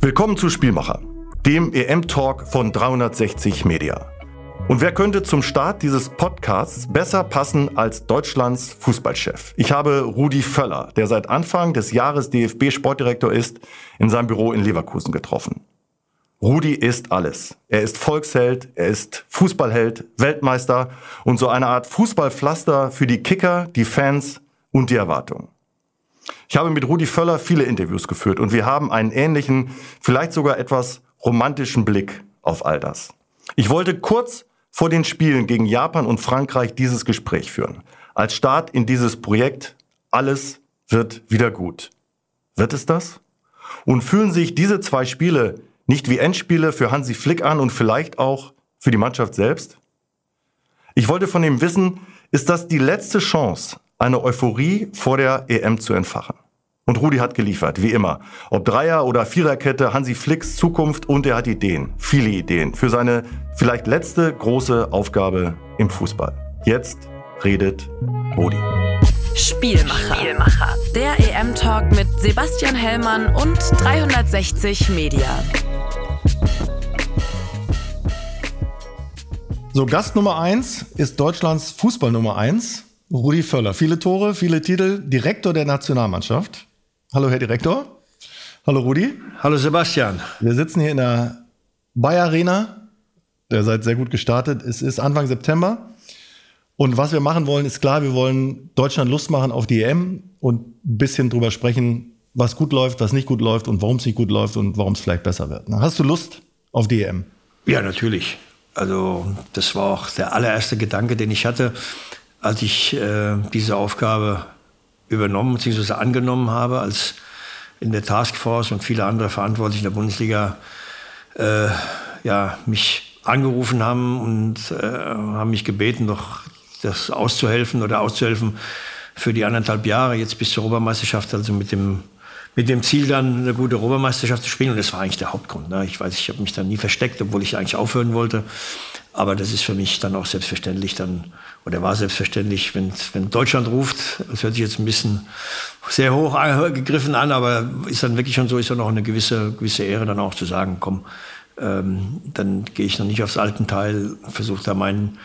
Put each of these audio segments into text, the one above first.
Willkommen zu Spielmacher, dem EM-Talk von 360 Media. Und wer könnte zum Start dieses Podcasts besser passen als Deutschlands Fußballchef? Ich habe Rudi Völler, der seit Anfang des Jahres DFB-Sportdirektor ist, in seinem Büro in Leverkusen getroffen. Rudi ist alles. Er ist Volksheld, er ist Fußballheld, Weltmeister und so eine Art Fußballpflaster für die Kicker, die Fans und die Erwartungen. Ich habe mit Rudi Völler viele Interviews geführt und wir haben einen ähnlichen, vielleicht sogar etwas romantischen Blick auf all das. Ich wollte kurz vor den Spielen gegen Japan und Frankreich dieses Gespräch führen. Als Start in dieses Projekt, alles wird wieder gut. Wird es das? Und fühlen sich diese zwei Spiele nicht wie Endspiele für Hansi Flick an und vielleicht auch für die Mannschaft selbst? Ich wollte von ihm wissen, ist das die letzte Chance, eine Euphorie vor der EM zu entfachen. Und Rudi hat geliefert, wie immer. Ob Dreier- oder Viererkette, Hansi Flicks Zukunft und er hat Ideen, viele Ideen für seine vielleicht letzte große Aufgabe im Fußball. Jetzt redet Rudi. Spielmacher. Spielmacher. Der EM-Talk mit Sebastian Hellmann und 360 Media. So, Gast Nummer eins ist Deutschlands Fußball Nummer eins. Rudi Völler. Viele Tore, viele Titel, Direktor der Nationalmannschaft. Hallo, Herr Direktor. Hallo, Rudi. Hallo, Sebastian. Wir sitzen hier in der Bayer Arena. Der seid sehr gut gestartet. Es ist Anfang September. Und was wir machen wollen, ist klar, wir wollen Deutschland Lust machen auf die EM und ein bisschen drüber sprechen, was gut läuft, was nicht gut läuft und warum es nicht gut läuft und warum es vielleicht besser wird. Hast du Lust auf die EM? Ja, natürlich. Also das war auch der allererste Gedanke, den ich hatte als ich äh, diese Aufgabe übernommen bzw. angenommen habe, als in der Taskforce und viele andere Verantwortliche in der Bundesliga äh, ja, mich angerufen haben und äh, haben mich gebeten, doch das auszuhelfen oder auszuhelfen für die anderthalb Jahre jetzt bis zur Europameisterschaft, also mit dem mit dem Ziel dann eine gute Europameisterschaft zu spielen. Und das war eigentlich der Hauptgrund. Ne? Ich weiß, ich habe mich dann nie versteckt, obwohl ich eigentlich aufhören wollte. Aber das ist für mich dann auch selbstverständlich dann, oder war selbstverständlich, wenn, wenn Deutschland ruft, das hört sich jetzt ein bisschen sehr hoch gegriffen an, aber ist dann wirklich schon so, ist dann auch eine gewisse, gewisse Ehre dann auch zu sagen, komm, ähm, dann gehe ich noch nicht aufs alten Teil, versuche da meinen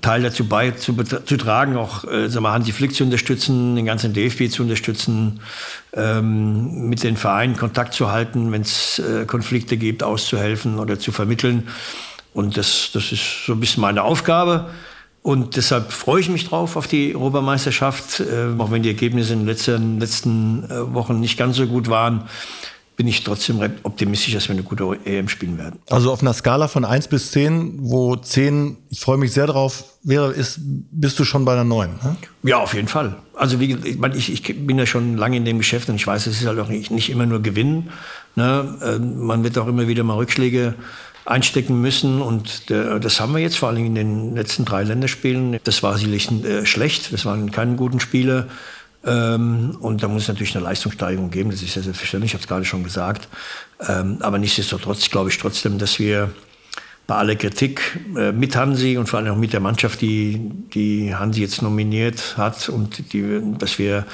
Teil dazu beizutragen, auch äh, sag mal, Hansi Flick zu unterstützen, den ganzen DFB zu unterstützen, ähm, mit den Vereinen Kontakt zu halten, wenn es äh, Konflikte gibt, auszuhelfen oder zu vermitteln. Und das, das ist so ein bisschen meine Aufgabe. Und deshalb freue ich mich drauf auf die Europameisterschaft. Äh, auch wenn die Ergebnisse in den letzten, letzten äh, Wochen nicht ganz so gut waren, bin ich trotzdem optimistisch, dass wir eine gute EM spielen werden. Also auf einer Skala von 1 bis 10, wo 10, ich freue mich sehr drauf, wäre, ist, bist du schon bei einer 9? Ne? Ja, auf jeden Fall. Also wie, ich, ich, bin ja schon lange in dem Geschäft und ich weiß, es ist halt auch nicht, nicht immer nur Gewinnen. Ne? Äh, man wird auch immer wieder mal Rückschläge einstecken müssen. Und das haben wir jetzt vor allem in den letzten drei Länderspielen. Das war sicherlich äh, schlecht, das waren keine guten Spiele. Ähm, und da muss es natürlich eine Leistungssteigerung geben, das ist ja selbstverständlich, ich habe es gerade schon gesagt. Ähm, aber nichtsdestotrotz glaube ich trotzdem, dass wir bei aller Kritik äh, mit Hansi und vor allem auch mit der Mannschaft, die, die Hansi jetzt nominiert hat und die, dass wir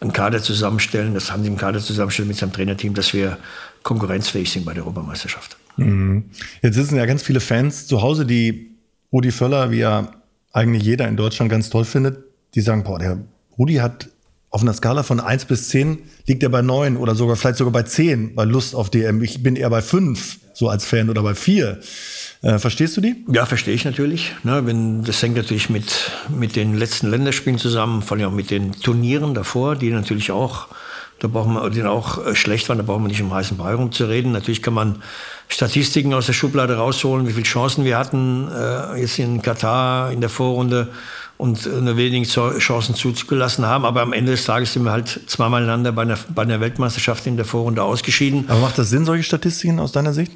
einen Kader zusammenstellen, dass Hansi einen Kader zusammenstellt mit seinem Trainerteam, dass wir konkurrenzfähig sind bei der Europameisterschaft. Mhm. Jetzt sitzen ja ganz viele Fans zu Hause, die Rudi Völler, wie ja eigentlich jeder in Deutschland ganz toll findet, die sagen, boah, der Rudi hat auf einer Skala von 1 bis 10 liegt er bei 9 oder sogar vielleicht sogar bei 10 bei Lust auf DM. Ich bin eher bei 5 so als Fan oder bei 4. Äh, verstehst du die? Ja, verstehe ich natürlich. Ne, wenn, das hängt natürlich mit, mit den letzten Länderspielen zusammen, vor allem auch mit den Turnieren davor, die natürlich auch da brauchen wir den auch äh, schlecht waren, da brauchen wir nicht um heißen Brei rumzureden. Natürlich kann man Statistiken aus der Schublade rausholen, wie viele Chancen wir hatten äh, jetzt in Katar in der Vorrunde und nur wenige Chancen zugelassen haben. Aber am Ende des Tages sind wir halt zweimal einander bei einer, bei einer Weltmeisterschaft in der Vorrunde ausgeschieden. Aber macht das Sinn, solche Statistiken aus deiner Sicht?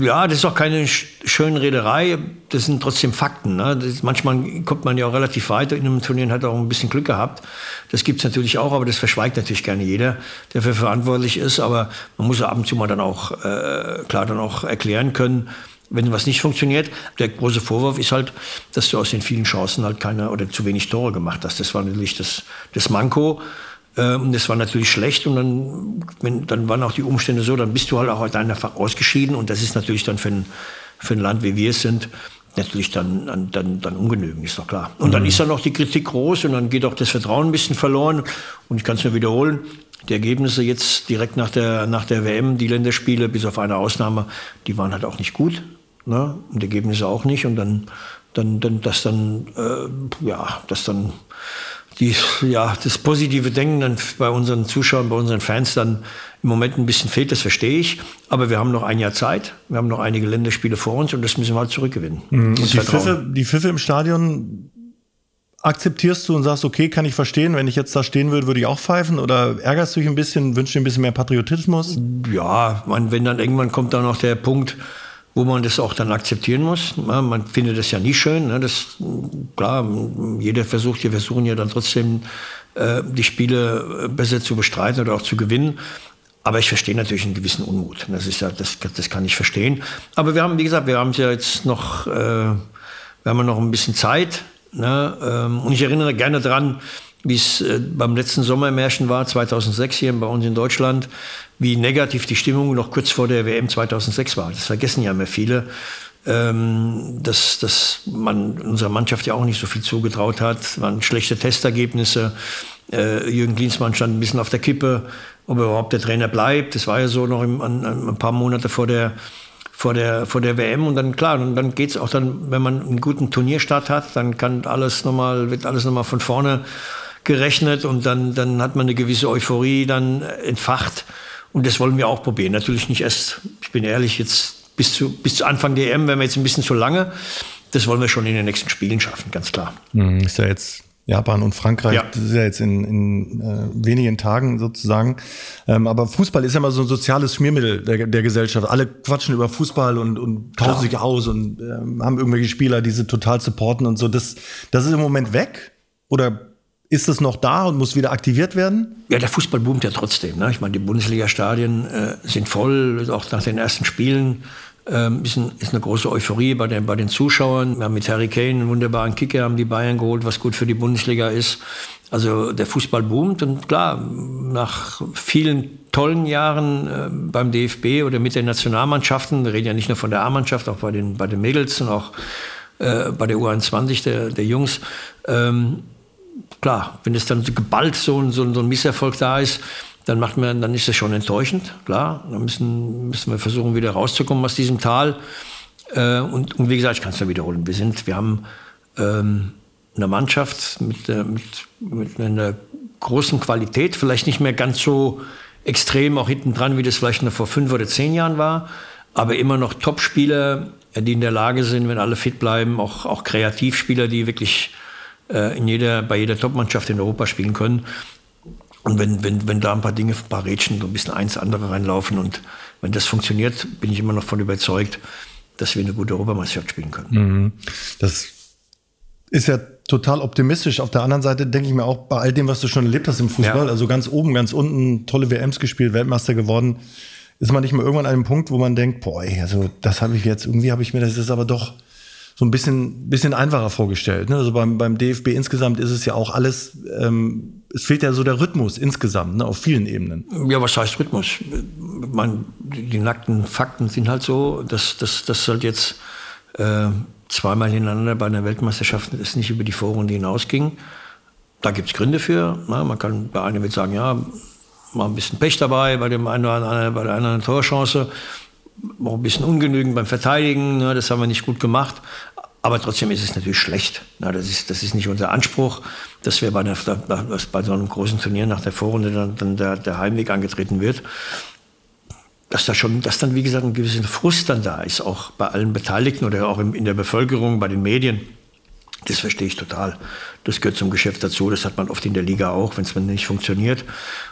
Ja, das ist auch keine schöne Rederei. Das sind trotzdem Fakten. Ne? Das, manchmal kommt man ja auch relativ weit in einem Turnier und hat auch ein bisschen Glück gehabt. Das gibt es natürlich auch, aber das verschweigt natürlich gerne jeder, der dafür verantwortlich ist. Aber man muss ab und zu mal dann auch äh, klar dann auch erklären können, wenn was nicht funktioniert. Der große Vorwurf ist halt, dass du aus den vielen Chancen halt keine oder zu wenig Tore gemacht hast. Das war natürlich das, das Manko. Ähm, das war natürlich schlecht und dann, wenn, dann waren auch die Umstände so, dann bist du halt auch einfach ausgeschieden und das ist natürlich dann für ein, für ein Land, wie wir es sind, natürlich dann, dann, dann ungenügend, ist doch klar. Und mhm. dann ist dann auch die Kritik groß und dann geht auch das Vertrauen ein bisschen verloren. Und ich kann es nur wiederholen, die Ergebnisse jetzt direkt nach der, nach der WM, die Länderspiele, bis auf eine Ausnahme, die waren halt auch nicht gut. Ne? Und Ergebnisse auch nicht. Und dann, dann, dann das dann, äh, ja, das dann die, ja, das positive Denken dann bei unseren Zuschauern, bei unseren Fans dann im Moment ein bisschen fehlt, das verstehe ich. Aber wir haben noch ein Jahr Zeit, wir haben noch einige Länderspiele vor uns und das müssen wir halt zurückgewinnen. Mhm. Und die Pfiffe, die Pfiffe im Stadion akzeptierst du und sagst, okay, kann ich verstehen, wenn ich jetzt da stehen würde, würde ich auch pfeifen? Oder ärgerst du dich ein bisschen, wünschst du dir ein bisschen mehr Patriotismus? Ja, man, wenn dann irgendwann kommt da noch der Punkt, wo man das auch dann akzeptieren muss. Man findet das ja nie schön. Ne? Das, klar, jeder versucht, wir versuchen ja dann trotzdem, äh, die Spiele besser zu bestreiten oder auch zu gewinnen. Aber ich verstehe natürlich einen gewissen Unmut. Das, ist ja, das, das kann ich verstehen. Aber wir haben, wie gesagt, wir haben ja jetzt noch, äh, wir haben noch ein bisschen Zeit. Ne? Ähm, und ich erinnere gerne daran, wie es äh, beim letzten Sommermärchen war, 2006 hier bei uns in Deutschland, wie negativ die Stimmung noch kurz vor der WM 2006 war. Das vergessen ja immer viele, ähm, dass, dass man unserer Mannschaft ja auch nicht so viel zugetraut hat. Es waren schlechte Testergebnisse. Äh, Jürgen Klinsmann stand ein bisschen auf der Kippe, ob überhaupt der Trainer bleibt. Das war ja so noch ein paar Monate vor der vor der, vor der WM und dann klar, und dann geht's auch dann, wenn man einen guten Turnierstart hat, dann kann alles nochmal, wird alles nochmal von vorne gerechnet und dann, dann hat man eine gewisse Euphorie dann entfacht. Und das wollen wir auch probieren. Natürlich nicht erst, ich bin ehrlich, jetzt bis zu, bis zu Anfang der EM wären wir jetzt ein bisschen zu lange. Das wollen wir schon in den nächsten Spielen schaffen, ganz klar. Mhm, ist ja jetzt Japan und Frankreich, ja. das ist ja jetzt in, in äh, wenigen Tagen sozusagen. Ähm, aber Fußball ist ja immer so ein soziales Schmiermittel der, der Gesellschaft. Alle quatschen über Fußball und, und tauschen sich aus und äh, haben irgendwelche Spieler, die sie total supporten und so. Das, das ist im Moment weg? Oder ist es noch da und muss wieder aktiviert werden? Ja, der Fußball boomt ja trotzdem. Ne? Ich meine, die Bundesliga-Stadien äh, sind voll, auch nach den ersten Spielen. Ähm, ist, ein, ist, eine große Euphorie bei den, bei den Zuschauern. Wir haben mit Harry Kane einen wunderbaren Kicker, haben die Bayern geholt, was gut für die Bundesliga ist. Also der Fußball boomt und klar, nach vielen tollen Jahren äh, beim DFB oder mit den Nationalmannschaften, wir reden ja nicht nur von der A-Mannschaft, auch bei den, bei den Mädels und auch äh, bei der U21 der, der Jungs, ähm, klar, wenn es dann geballt so, so, so ein Misserfolg da ist, dann macht man, dann ist das schon enttäuschend, klar. Dann müssen, müssen wir versuchen, wieder rauszukommen aus diesem Tal. Äh, und, und, wie gesagt, ich kann es nur wiederholen. Wir sind, wir haben ähm, eine Mannschaft mit, äh, mit, mit einer großen Qualität, vielleicht nicht mehr ganz so extrem auch hinten dran, wie das vielleicht noch vor fünf oder zehn Jahren war, aber immer noch Top-Spieler, die in der Lage sind, wenn alle fit bleiben, auch, auch Kreativspieler, die wirklich äh, in jeder, bei jeder Topmannschaft in Europa spielen können. Und wenn, wenn, wenn da ein paar Dinge, ein paar Rädchen, so ein bisschen eins andere reinlaufen und wenn das funktioniert, bin ich immer noch von überzeugt, dass wir eine gute Europameisterschaft spielen können. Mhm. Das ist ja total optimistisch. Auf der anderen Seite denke ich mir auch bei all dem, was du schon erlebt hast im Fußball, ja. also ganz oben, ganz unten, tolle WMs gespielt, Weltmeister geworden, ist man nicht mal irgendwann an einem Punkt, wo man denkt, boah, ey, also das habe ich jetzt, irgendwie habe ich mir das ist aber doch so ein bisschen, bisschen einfacher vorgestellt. Ne? Also beim, beim DFB insgesamt ist es ja auch alles, ähm, es fehlt ja so der Rhythmus insgesamt, ne? auf vielen Ebenen. Ja, was heißt Rhythmus? Man, die nackten Fakten sind halt so, dass das halt jetzt äh, zweimal hintereinander bei einer Weltmeisterschaft es nicht über die Vorrunde hinausging. Da gibt es Gründe für. Na, man kann bei einem wird sagen, ja, mal ein bisschen Pech dabei, bei dem einen oder anderen, bei der anderen Torchance auch ein bisschen ungenügend beim Verteidigen, ne, das haben wir nicht gut gemacht. Aber trotzdem ist es natürlich schlecht. Na, das, ist, das ist nicht unser Anspruch, dass wir bei, einer, dass bei so einem großen Turnier nach der Vorrunde dann, dann der, der, Heimweg angetreten wird. Dass da schon, dass dann, wie gesagt, ein gewisser Frust dann da ist, auch bei allen Beteiligten oder auch in der Bevölkerung, bei den Medien. Das verstehe ich total. Das gehört zum Geschäft dazu. Das hat man oft in der Liga auch, wenn es nicht funktioniert.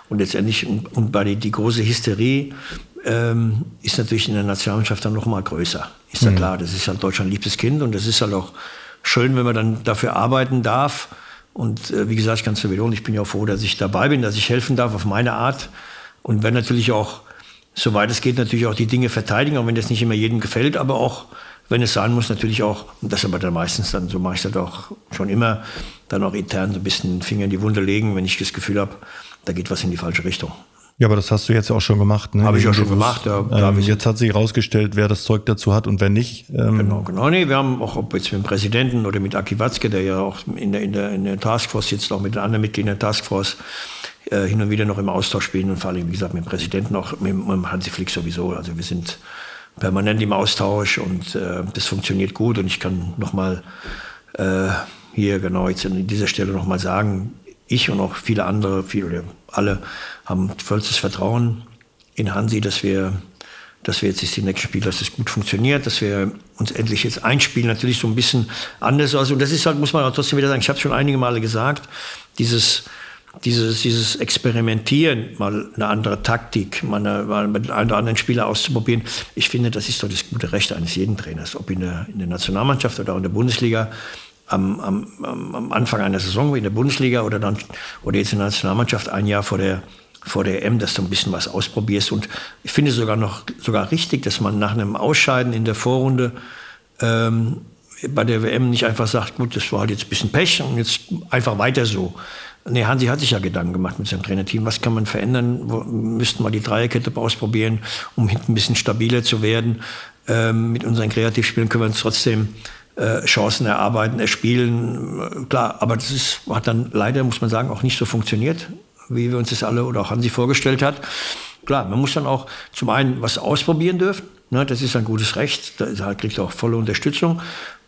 Und letztendlich, und bei die, die große Hysterie ähm, ist natürlich in der Nationalmannschaft dann noch mal größer. Ist ja mhm. klar, das ist halt Deutschland liebstes Kind und das ist halt auch schön, wenn man dann dafür arbeiten darf. Und äh, wie gesagt, ich kann es wiederholen, ich bin ja auch froh, dass ich dabei bin, dass ich helfen darf auf meine Art. Und wenn natürlich auch, soweit es geht, natürlich auch die Dinge verteidigen, auch wenn das nicht immer jedem gefällt, aber auch, wenn es sein muss, natürlich auch, und das aber dann meistens dann, so mache ich das auch schon immer, dann auch intern so ein bisschen den Finger in die Wunde legen, wenn ich das Gefühl habe, da geht was in die falsche Richtung. Ja, aber das hast du jetzt auch schon gemacht. Ne? Habe ich ja schon gemacht. Ja, ähm, jetzt hat sich herausgestellt, wer das Zeug dazu hat und wer nicht. Ähm genau, genau. Nee, wir haben auch ob jetzt mit dem Präsidenten oder mit Aki Watzke, der ja auch in der, in der, in der Taskforce sitzt, auch mit den anderen Mitgliedern der Taskforce, äh, hin und wieder noch im Austausch spielen und vor allem, wie gesagt, mit dem Präsidenten auch, mit, mit Hansi Flick sowieso. Also wir sind permanent im Austausch und äh, das funktioniert gut und ich kann nochmal äh, hier genau jetzt an dieser Stelle nochmal sagen, ich und auch viele andere, viele, alle haben vollstes Vertrauen in Hansi, dass wir, dass wir jetzt die nächsten Spiele, dass es gut funktioniert, dass wir uns endlich jetzt einspielen. Natürlich so ein bisschen anders. Also, das ist halt, muss man auch trotzdem wieder sagen, ich habe schon einige Male gesagt, dieses, dieses, dieses Experimentieren, mal eine andere Taktik, mal, eine, mal mit einem oder anderen Spieler auszuprobieren, ich finde, das ist doch das gute Recht eines jeden Trainers, ob in der, in der Nationalmannschaft oder auch in der Bundesliga am, am, am Anfang einer Saison wie in der Bundesliga oder dann oder jetzt in der Nationalmannschaft ein Jahr vor der vor der EM, dass du ein bisschen was ausprobierst. Und ich finde sogar noch sogar richtig, dass man nach einem Ausscheiden in der Vorrunde ähm, bei der WM nicht einfach sagt, gut, das war halt jetzt ein bisschen Pech und jetzt einfach weiter so. Nee, Hansi hat sich ja Gedanken gemacht mit seinem Trainerteam. Was kann man verändern? Wo, müssten wir die Dreierkette ausprobieren, um hinten ein bisschen stabiler zu werden. Ähm, mit unseren Kreativspielen können wir uns trotzdem Chancen erarbeiten, erspielen. Klar, aber das ist, hat dann leider, muss man sagen, auch nicht so funktioniert, wie wir uns das alle oder auch Hansi vorgestellt hat. Klar, man muss dann auch zum einen was ausprobieren dürfen. Ne, das ist ein gutes Recht. Da kriegt er auch volle Unterstützung.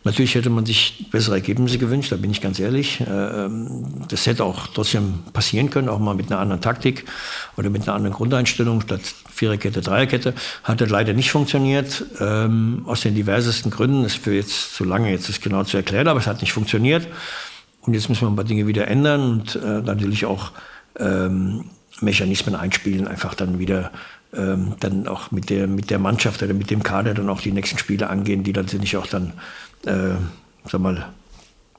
Natürlich hätte man sich bessere Ergebnisse gewünscht, da bin ich ganz ehrlich. Äh, ähm, das hätte auch trotzdem passieren können, auch mal mit einer anderen Taktik oder mit einer anderen Grundeinstellung statt Viererkette, Dreierkette. Hat das leider nicht funktioniert, ähm, aus den diversesten Gründen. Ist für jetzt zu lange, jetzt ist genau zu erklären, aber es hat nicht funktioniert. Und jetzt müssen wir ein paar Dinge wieder ändern und äh, natürlich auch ähm, Mechanismen einspielen, einfach dann wieder dann auch mit der, mit der Mannschaft oder mit dem Kader dann auch die nächsten Spiele angehen, die dann natürlich auch dann äh, sag mal,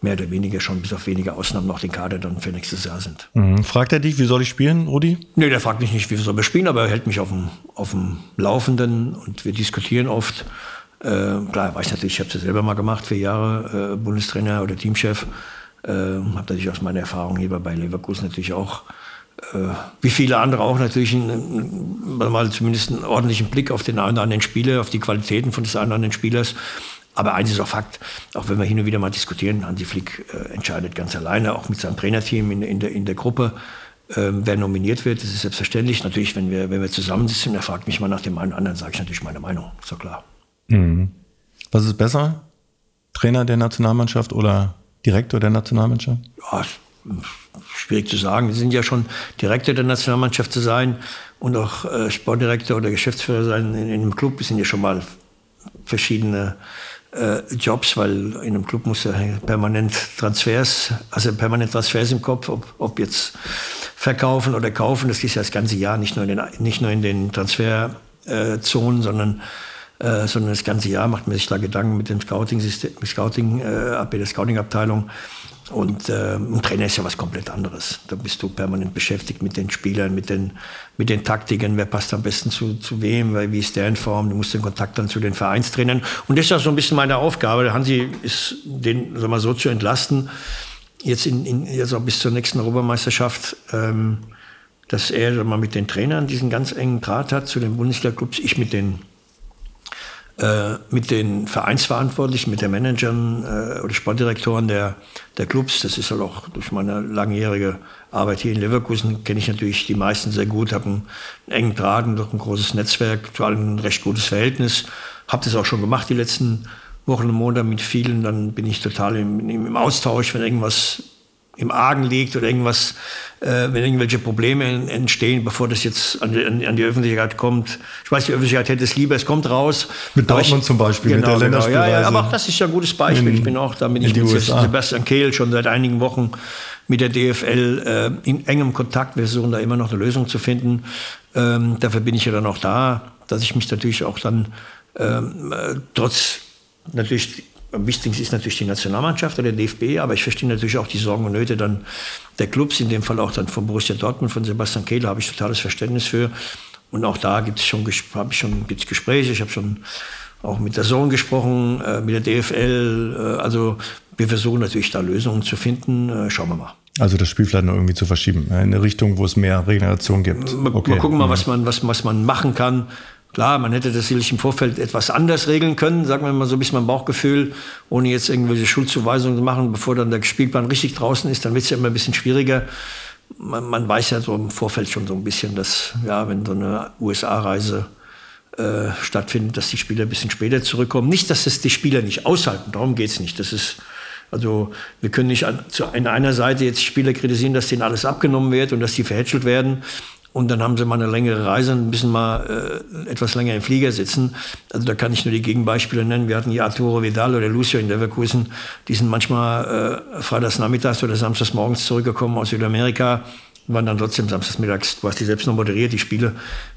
mehr oder weniger schon bis auf wenige Ausnahmen noch den Kader dann für nächstes Jahr sind. Mhm. Fragt er dich, wie soll ich spielen, Rudi? Nee, der fragt mich nicht, wie soll wir spielen, aber er hält mich auf dem, auf dem Laufenden und wir diskutieren oft. Äh, klar, er weiß natürlich, ich habe es ja selber mal gemacht, vier Jahre äh, Bundestrainer oder Teamchef. Äh, habe natürlich aus meiner Erfahrung hier bei Leverkusen natürlich auch, äh, wie viele andere auch natürlich, einen, mal zumindest einen ordentlichen Blick auf den einen oder anderen Spieler, auf die Qualitäten von des einen oder anderen Spielers. Aber eins ist auch Fakt, auch wenn wir hin und wieder mal diskutieren, Hansi Flick äh, entscheidet ganz alleine, auch mit seinem Trainerteam in, in, der, in der Gruppe, äh, wer nominiert wird. Das ist selbstverständlich. Natürlich, wenn wir, wenn wir zusammensitzen er fragt mich mal nach dem einen oder anderen, sage ich natürlich meine Meinung. Ist doch klar. Mhm. Was ist besser? Trainer der Nationalmannschaft oder Direktor der Nationalmannschaft? Ja, schwierig zu sagen. Wir sind ja schon Direktor der Nationalmannschaft zu sein und auch äh, Sportdirektor oder Geschäftsführer sein in, in einem Club. Wir sind ja schon mal verschiedene äh, Jobs, weil in einem Club muss ja permanent Transfers, also permanent Transfers im Kopf, ob, ob jetzt verkaufen oder kaufen, das ist ja das ganze Jahr, nicht nur in den, nicht nur in den Transferzonen, sondern äh, sondern das ganze Jahr macht man sich da Gedanken mit dem Scouting, Scouting, äh, der Scouting-Abteilung. Und äh, ein Trainer ist ja was komplett anderes. Da bist du permanent beschäftigt mit den Spielern, mit den, mit den Taktiken, wer passt am besten zu, zu wem, weil, wie ist der in Form, du musst den Kontakt dann zu den Vereinstrainern. Und das ist auch so ein bisschen meine Aufgabe. Hansi ist, den sag mal, so zu entlasten, jetzt, in, in, jetzt auch bis zur nächsten Europameisterschaft, ähm, dass er mal mit den Trainern diesen ganz engen Draht hat zu den Bundesliga-Clubs, ich mit den äh, mit den Vereinsverantwortlichen, mit den Managern äh, oder Sportdirektoren der, der Clubs. Das ist halt auch durch meine langjährige Arbeit hier in Leverkusen, kenne ich natürlich die meisten sehr gut, habe einen, engen Draht und ein großes Netzwerk, vor allem ein recht gutes Verhältnis. Habe das auch schon gemacht die letzten Wochen und Monate mit vielen. Dann bin ich total im, im Austausch, wenn irgendwas im Argen liegt oder irgendwas, äh, wenn irgendwelche Probleme entstehen, bevor das jetzt an die, an die, Öffentlichkeit kommt. Ich weiß, die Öffentlichkeit hätte es lieber, es kommt raus. Mit Dortmund ich, zum Beispiel, genau, mit der genau, ja, ja, aber auch das ist ja ein gutes Beispiel. In, ich bin auch da mit. Sebastian Kehl schon seit einigen Wochen mit der DFL äh, in engem Kontakt. Wir versuchen da immer noch eine Lösung zu finden. Ähm, dafür bin ich ja dann auch da, dass ich mich natürlich auch dann ähm, äh, trotz natürlich am wichtigsten ist natürlich die Nationalmannschaft oder der DFB, aber ich verstehe natürlich auch die Sorgen und Nöte dann der Clubs, in dem Fall auch dann von Borussia Dortmund, von Sebastian Kehler, habe ich totales Verständnis für. Und auch da gibt es schon, ich schon gibt's Gespräche. Ich habe schon auch mit der Sohn gesprochen, äh, mit der DFL. Äh, also wir versuchen natürlich da Lösungen zu finden. Äh, schauen wir mal. Also das Spiel vielleicht noch irgendwie zu verschieben, in eine Richtung, wo es mehr Regeneration gibt. Okay. Mal gucken mal, was man, was, was man machen kann. Klar, man hätte das sicherlich im Vorfeld etwas anders regeln können, sagen wir mal so ein bisschen mein Bauchgefühl, ohne jetzt irgendwelche Schuldzuweisungen zu machen, bevor dann der Spielplan richtig draußen ist, dann wird es ja immer ein bisschen schwieriger. Man, man, weiß ja so im Vorfeld schon so ein bisschen, dass, ja, wenn so eine USA-Reise äh, stattfindet, dass die Spieler ein bisschen später zurückkommen. Nicht, dass es die Spieler nicht aushalten, darum geht es nicht. Das ist, also wir können nicht an, zu, an einer Seite jetzt Spieler kritisieren, dass denen alles abgenommen wird und dass die verhätschelt werden. Und dann haben sie mal eine längere Reise, ein bisschen mal äh, etwas länger im Flieger sitzen. Also da kann ich nur die Gegenbeispiele nennen. Wir hatten hier Arturo Vidal oder Lucio in Leverkusen. Die sind manchmal äh, freitags nachmittags oder samstags morgens zurückgekommen aus Südamerika waren dann trotzdem samstagsmittags, du hast die selbst noch moderiert, die Spiele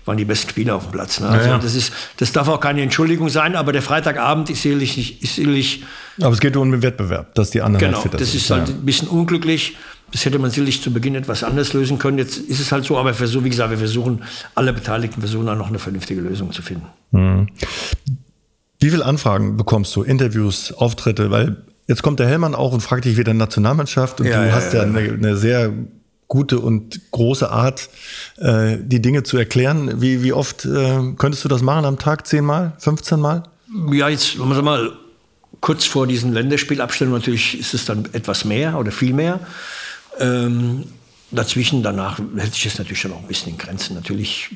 waren die besten Spieler auf dem Platz. Ne? Also ja, ja. Das, ist, das darf auch keine Entschuldigung sein, aber der Freitagabend ist sicherlich, ist sicherlich Aber es geht um den Wettbewerb, dass die anderen Genau, halt das ist halt ein bisschen unglücklich. Das hätte man sicherlich zu Beginn etwas anders lösen können. Jetzt ist es halt so, aber versuch, wie gesagt, wir versuchen, alle Beteiligten versuchen dann noch eine vernünftige Lösung zu finden. Mhm. Wie viele Anfragen bekommst du? Interviews, Auftritte? Weil jetzt kommt der Hellmann auch und fragt dich wieder Nationalmannschaft und ja, du ja, hast ja, ja eine, eine sehr gute und große Art, äh, die Dinge zu erklären. Wie, wie oft äh, könntest du das machen am Tag? Zehnmal? 15 Mal? Ja, jetzt, wenn man mal, kurz vor diesen Länderspielabstellungen natürlich ist es dann etwas mehr oder viel mehr. Ähm, dazwischen, danach hält sich das natürlich schon auch ein bisschen in Grenzen. Natürlich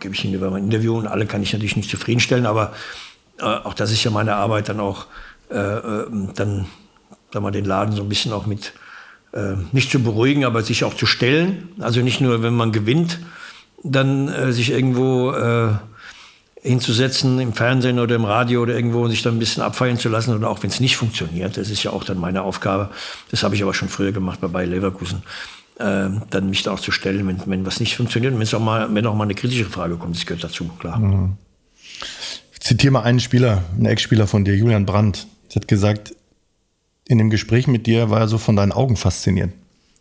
gebe ich Ihnen über mein Interview und alle kann ich natürlich nicht zufriedenstellen, aber äh, auch das ist ja meine Arbeit, dann auch äh, äh dann sagen wir, den Laden so ein bisschen auch mit äh, nicht zu beruhigen, aber sich auch zu stellen. Also nicht nur, wenn man gewinnt, dann äh, sich irgendwo äh, hinzusetzen im Fernsehen oder im Radio oder irgendwo und sich dann ein bisschen abfeiern zu lassen oder auch wenn es nicht funktioniert. Das ist ja auch dann meine Aufgabe. Das habe ich aber schon früher gemacht bei Bayer Leverkusen. Äh, dann mich da auch zu stellen, wenn, wenn was nicht funktioniert und auch mal, wenn auch mal eine kritische Frage kommt, das gehört dazu, klar. Mhm. Ich zitiere mal einen Spieler, einen Ex-Spieler von dir, Julian Brandt. Er hat gesagt, in dem Gespräch mit dir war er so von deinen Augen fasziniert.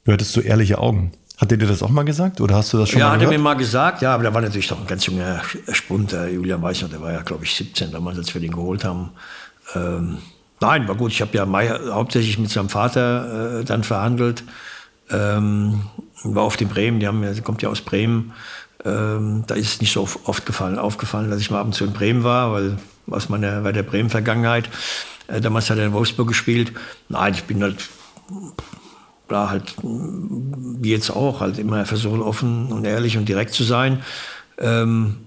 Du hattest so ehrliche Augen. Hat er dir das auch mal gesagt oder hast du das schon ja, mal gehört? Ja, hat er mir mal gesagt, ja, aber der war natürlich doch ein ganz junger Spund, der Julian Weiß der war ja, glaube ich, 17 damals, als wir den geholt haben. Ähm, nein, war gut. Ich habe ja hauptsächlich mit seinem Vater äh, dann verhandelt. Ähm, war oft in Bremen, die haben, der kommt ja aus Bremen. Ähm, da ist es nicht so oft gefallen, aufgefallen, dass ich mal ab und zu in Bremen war, weil aus meiner, bei der Bremen-Vergangenheit. Äh, damals hat er in Wolfsburg gespielt. Nein, ich bin halt da halt, wie jetzt auch, halt immer versuchen, offen und ehrlich und direkt zu sein. Ähm,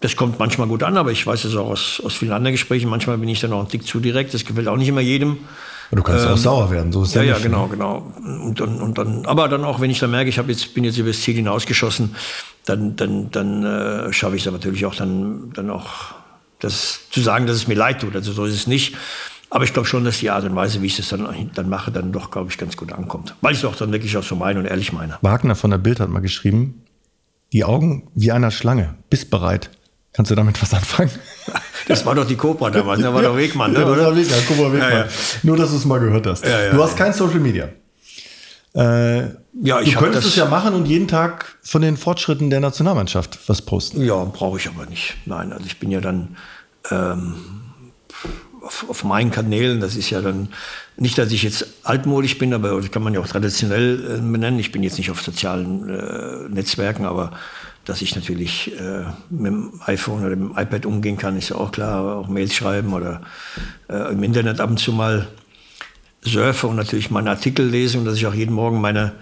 das kommt manchmal gut an, aber ich weiß es auch aus, aus vielen anderen Gesprächen. Manchmal bin ich dann auch ein Tick zu direkt. Das gefällt auch nicht immer jedem. Du kannst ähm, auch sauer werden, so ist ja. Ja, ja, genau, genau. Und dann, und dann, aber dann auch, wenn ich dann merke, ich jetzt, bin jetzt über das Ziel hinausgeschossen, dann, dann, dann äh, schaffe ich es natürlich auch dann, dann auch das zu sagen, dass es mir leid tut. Also so ist es nicht. Aber ich glaube schon, dass die Art und Weise, wie ich es dann, dann mache, dann doch, glaube ich, ganz gut ankommt. Weil ich es auch dann wirklich auch so meine und ehrlich meine. Wagner von der Bild hat mal geschrieben, die Augen wie einer Schlange, bist bereit. Kannst du damit was anfangen? Das war doch die Cobra damals, da war doch Wegmann, ne? Ja, das war Wegmann, Cobra Wegmann. Ja, ja. Nur, dass du es mal gehört hast. du hast kein Social Media. Äh, ja, ich du könntest es ja machen und jeden Tag von den Fortschritten der Nationalmannschaft was posten. Ja, brauche ich aber nicht. Nein, also ich bin ja dann ähm, auf, auf, meinen Kanälen, das ist ja dann nicht, dass ich jetzt altmodisch bin, aber das kann man ja auch traditionell äh, benennen. Ich bin jetzt nicht auf sozialen äh, Netzwerken, aber dass ich natürlich äh, mit dem iPhone oder dem iPad umgehen kann, ist ja auch klar. Auch Mails schreiben oder äh, im Internet ab und zu mal surfe und natürlich meine Artikel lese und dass ich auch jeden Morgen meine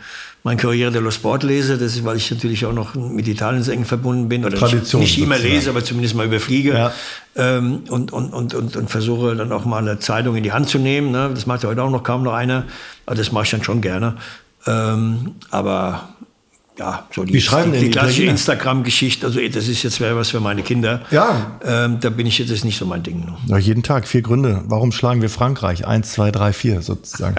mein Corriere dello Sport lese. Das ist, weil ich natürlich auch noch mit Italien so eng verbunden bin. Oder Tradition, nicht, nicht immer lese, aber zumindest mal überfliege. Ja. Ähm, und, und, und, und, und versuche dann auch mal eine Zeitung in die Hand zu nehmen. Ne? Das macht ja heute auch noch kaum noch einer. Aber das mache ich dann schon gerne. Ähm, aber ja, so die, Wie schreiben die, die, die klassische Instagram-Geschichte, also das ist jetzt was für meine Kinder. Ja. Ähm, da bin ich jetzt ist nicht so mein Ding. Ja, jeden Tag vier Gründe. Warum schlagen wir Frankreich? Eins, zwei, drei, vier sozusagen.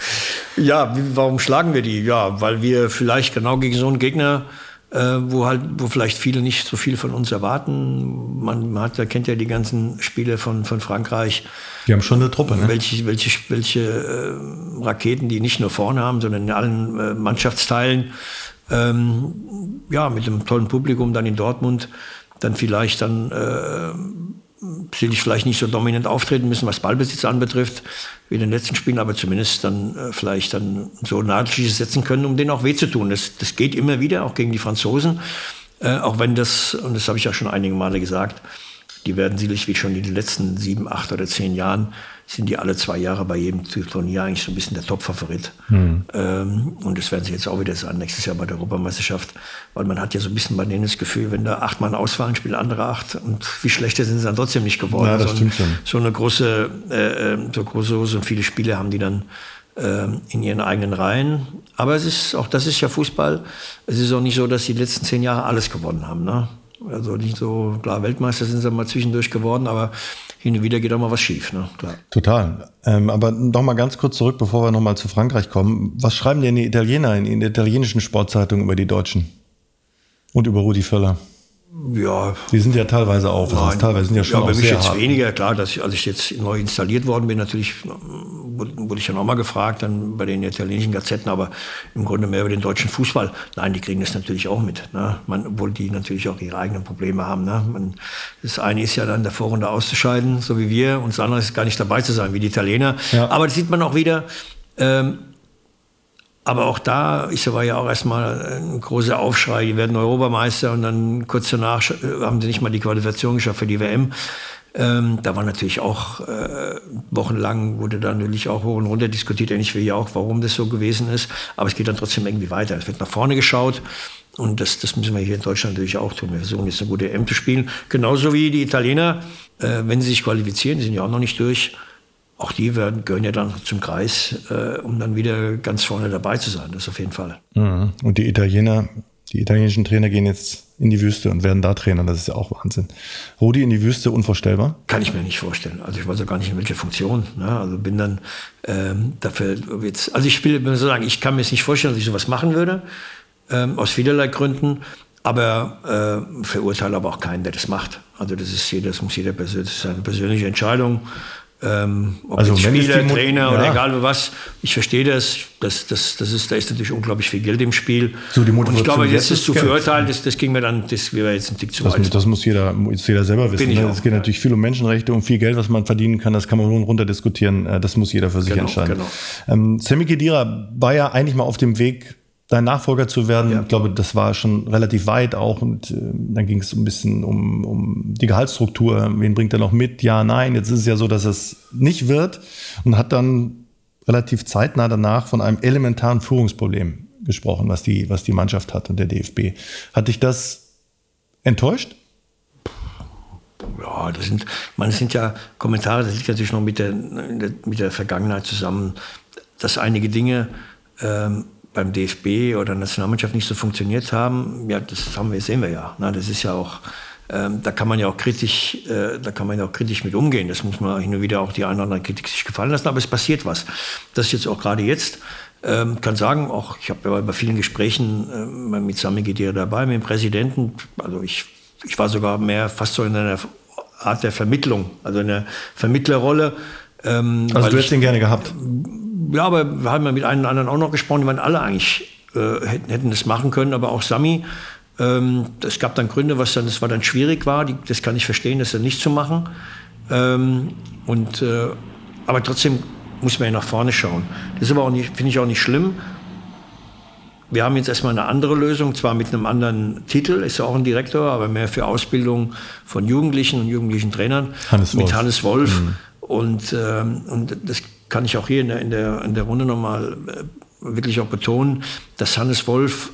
ja, warum schlagen wir die? Ja, weil wir vielleicht genau gegen so einen Gegner, äh, wo halt, wo vielleicht viele nicht so viel von uns erwarten. Man, man hat, kennt ja die ganzen Spiele von, von Frankreich. Die haben schon eine Truppe, ne? Welche, welche, welche äh, Raketen die nicht nur vorne haben, sondern in allen äh, Mannschaftsteilen ähm, ja, mit einem tollen Publikum dann in Dortmund dann vielleicht dann äh, sicherlich vielleicht nicht so dominant auftreten müssen, was Ballbesitz anbetrifft, wie in den letzten Spielen, aber zumindest dann äh, vielleicht dann so Nadelstiche setzen können, um denen auch weh zu tun. Das, das geht immer wieder, auch gegen die Franzosen. Äh, auch wenn das, und das habe ich ja schon einige Male gesagt, die werden sicherlich wie schon in den letzten sieben, acht oder zehn Jahren sind die alle zwei Jahre bei jedem Turnier eigentlich so ein bisschen der Top-Favorit. Mhm. Ähm, und das werden sie jetzt auch wieder sein, nächstes Jahr bei der Europameisterschaft. Weil man hat ja so ein bisschen bei denen das Gefühl, wenn da acht Mann ausfallen, spielen andere acht. Und wie schlechter sind sie dann trotzdem nicht geworden. Ja, das so, stimmt schon. so eine große, äh, ähm, so große, so viele Spiele haben die dann äh, in ihren eigenen Reihen. Aber es ist, auch das ist ja Fußball. Es ist auch nicht so, dass sie die letzten zehn Jahre alles gewonnen haben. Ne? Also nicht so, klar, Weltmeister sind sie mal zwischendurch geworden, aber hin und wieder geht auch mal was schief, ne? Klar. Total. Ähm, aber noch mal ganz kurz zurück, bevor wir noch mal zu Frankreich kommen. Was schreiben denn die Italiener in, in der italienischen Sportzeitung über die Deutschen? Und über Rudi Völler? Ja. Die sind ja teilweise auch. Nein, also teilweise sind ja schon ja, bei mich jetzt hart. weniger. Klar, dass ich, als ich jetzt neu installiert worden bin, natürlich wurde ich ja nochmal gefragt, dann bei den italienischen Gazetten, aber im Grunde mehr über den deutschen Fußball. Nein, die kriegen das natürlich auch mit. Ne? Man, obwohl die natürlich auch ihre eigenen Probleme haben. Ne? Man, das eine ist ja dann der Vorrunde auszuscheiden, so wie wir, und das andere ist gar nicht dabei zu sein, wie die Italiener. Ja. Aber das sieht man auch wieder. Ähm, aber auch da ist war ja auch erstmal ein großer Aufschrei, die werden Europameister und dann kurz danach haben sie nicht mal die Qualifikation geschafft für die WM. Ähm, da war natürlich auch äh, wochenlang, wurde da natürlich auch hoch und runter diskutiert, ähnlich wie hier auch, warum das so gewesen ist. Aber es geht dann trotzdem irgendwie weiter. Es wird nach vorne geschaut. Und das, das müssen wir hier in Deutschland natürlich auch tun. Wir versuchen jetzt eine gute EM zu spielen. Genauso wie die Italiener, äh, wenn sie sich qualifizieren, die sind ja auch noch nicht durch, auch die werden, gehören ja dann zum Kreis, äh, um dann wieder ganz vorne dabei zu sein. Das auf jeden Fall. Mhm. Und die Italiener, die italienischen Trainer gehen jetzt in die Wüste und werden da Trainer. Das ist ja auch Wahnsinn. Rudi in die Wüste, unvorstellbar? Kann ich mir nicht vorstellen. Also ich weiß auch gar nicht, in welcher Funktion. Ne? Also bin dann ähm, dafür jetzt, also ich will so sagen, ich kann mir jetzt nicht vorstellen, dass ich sowas machen würde, ähm, aus vielerlei Gründen. Aber äh, verurteile aber auch keinen, der das macht. Also das ist jeder, das muss jeder persönlich, das ist eine persönliche Entscheidung. Ähm, ob also Spieler, Trainer ja. oder egal was, ich verstehe das. Das, das, das ist, da ist natürlich unglaublich viel Geld im Spiel. So die Und ich glaube, jetzt ist zu verurteilen, das, das ging mir dann, das wäre jetzt ein Tick zu das, weit. Das muss jeder, muss jeder selber wissen. Ne? Es geht ja. natürlich viel um Menschenrechte und viel Geld, was man verdienen kann. Das kann man runter diskutieren. Äh, das muss jeder für sich genau, entscheiden. Genau. Ähm, Sammy Kedira war ja eigentlich mal auf dem Weg dein Nachfolger zu werden. Ja. Ich glaube, das war schon relativ weit auch. Und äh, dann ging es ein bisschen um, um die Gehaltsstruktur. Wen bringt er noch mit? Ja, nein. Jetzt ist es ja so, dass es nicht wird. Und hat dann relativ zeitnah danach von einem elementaren Führungsproblem gesprochen, was die, was die Mannschaft hat und der DFB. Hat dich das enttäuscht? Ja, das sind, man, sind ja Kommentare, das liegt natürlich noch mit der, mit der Vergangenheit zusammen, dass einige Dinge ähm, beim DFB oder Nationalmannschaft nicht so funktioniert haben, ja, das haben wir, sehen wir ja. Na, das ist ja auch, ähm, da kann man ja auch kritisch, äh, da kann man ja auch kritisch mit umgehen. Das muss man hin und wieder auch die eine oder andere Kritik sich gefallen lassen, aber es passiert was. Das ist jetzt auch gerade jetzt. Ähm, kann sagen, auch ich habe ja bei vielen Gesprächen äh, mit Sami Gedir dabei, mit dem Präsidenten. Also ich, ich war sogar mehr fast so in einer Art der Vermittlung, also in der Vermittlerrolle. Ähm, also du hättest ihn gerne gehabt? Ja, aber wir haben ja mit einem anderen auch noch gesprochen, die waren alle eigentlich, äh, hätten, hätten das machen können, aber auch Sami. Ähm, es gab dann Gründe, was dann, das war dann schwierig war, die, das kann ich verstehen, das dann nicht zu machen. Ähm, und, äh, aber trotzdem muss man ja nach vorne schauen. Das ist aber auch nicht, finde ich auch nicht schlimm. Wir haben jetzt erstmal eine andere Lösung, zwar mit einem anderen Titel, ist ja auch ein Direktor, aber mehr für Ausbildung von Jugendlichen und jugendlichen Trainern. Hannes mit Hannes Wolf. Mhm. Und, ähm, und das kann ich auch hier in der, in der, in der Runde nochmal äh, wirklich auch betonen, dass Hannes Wolf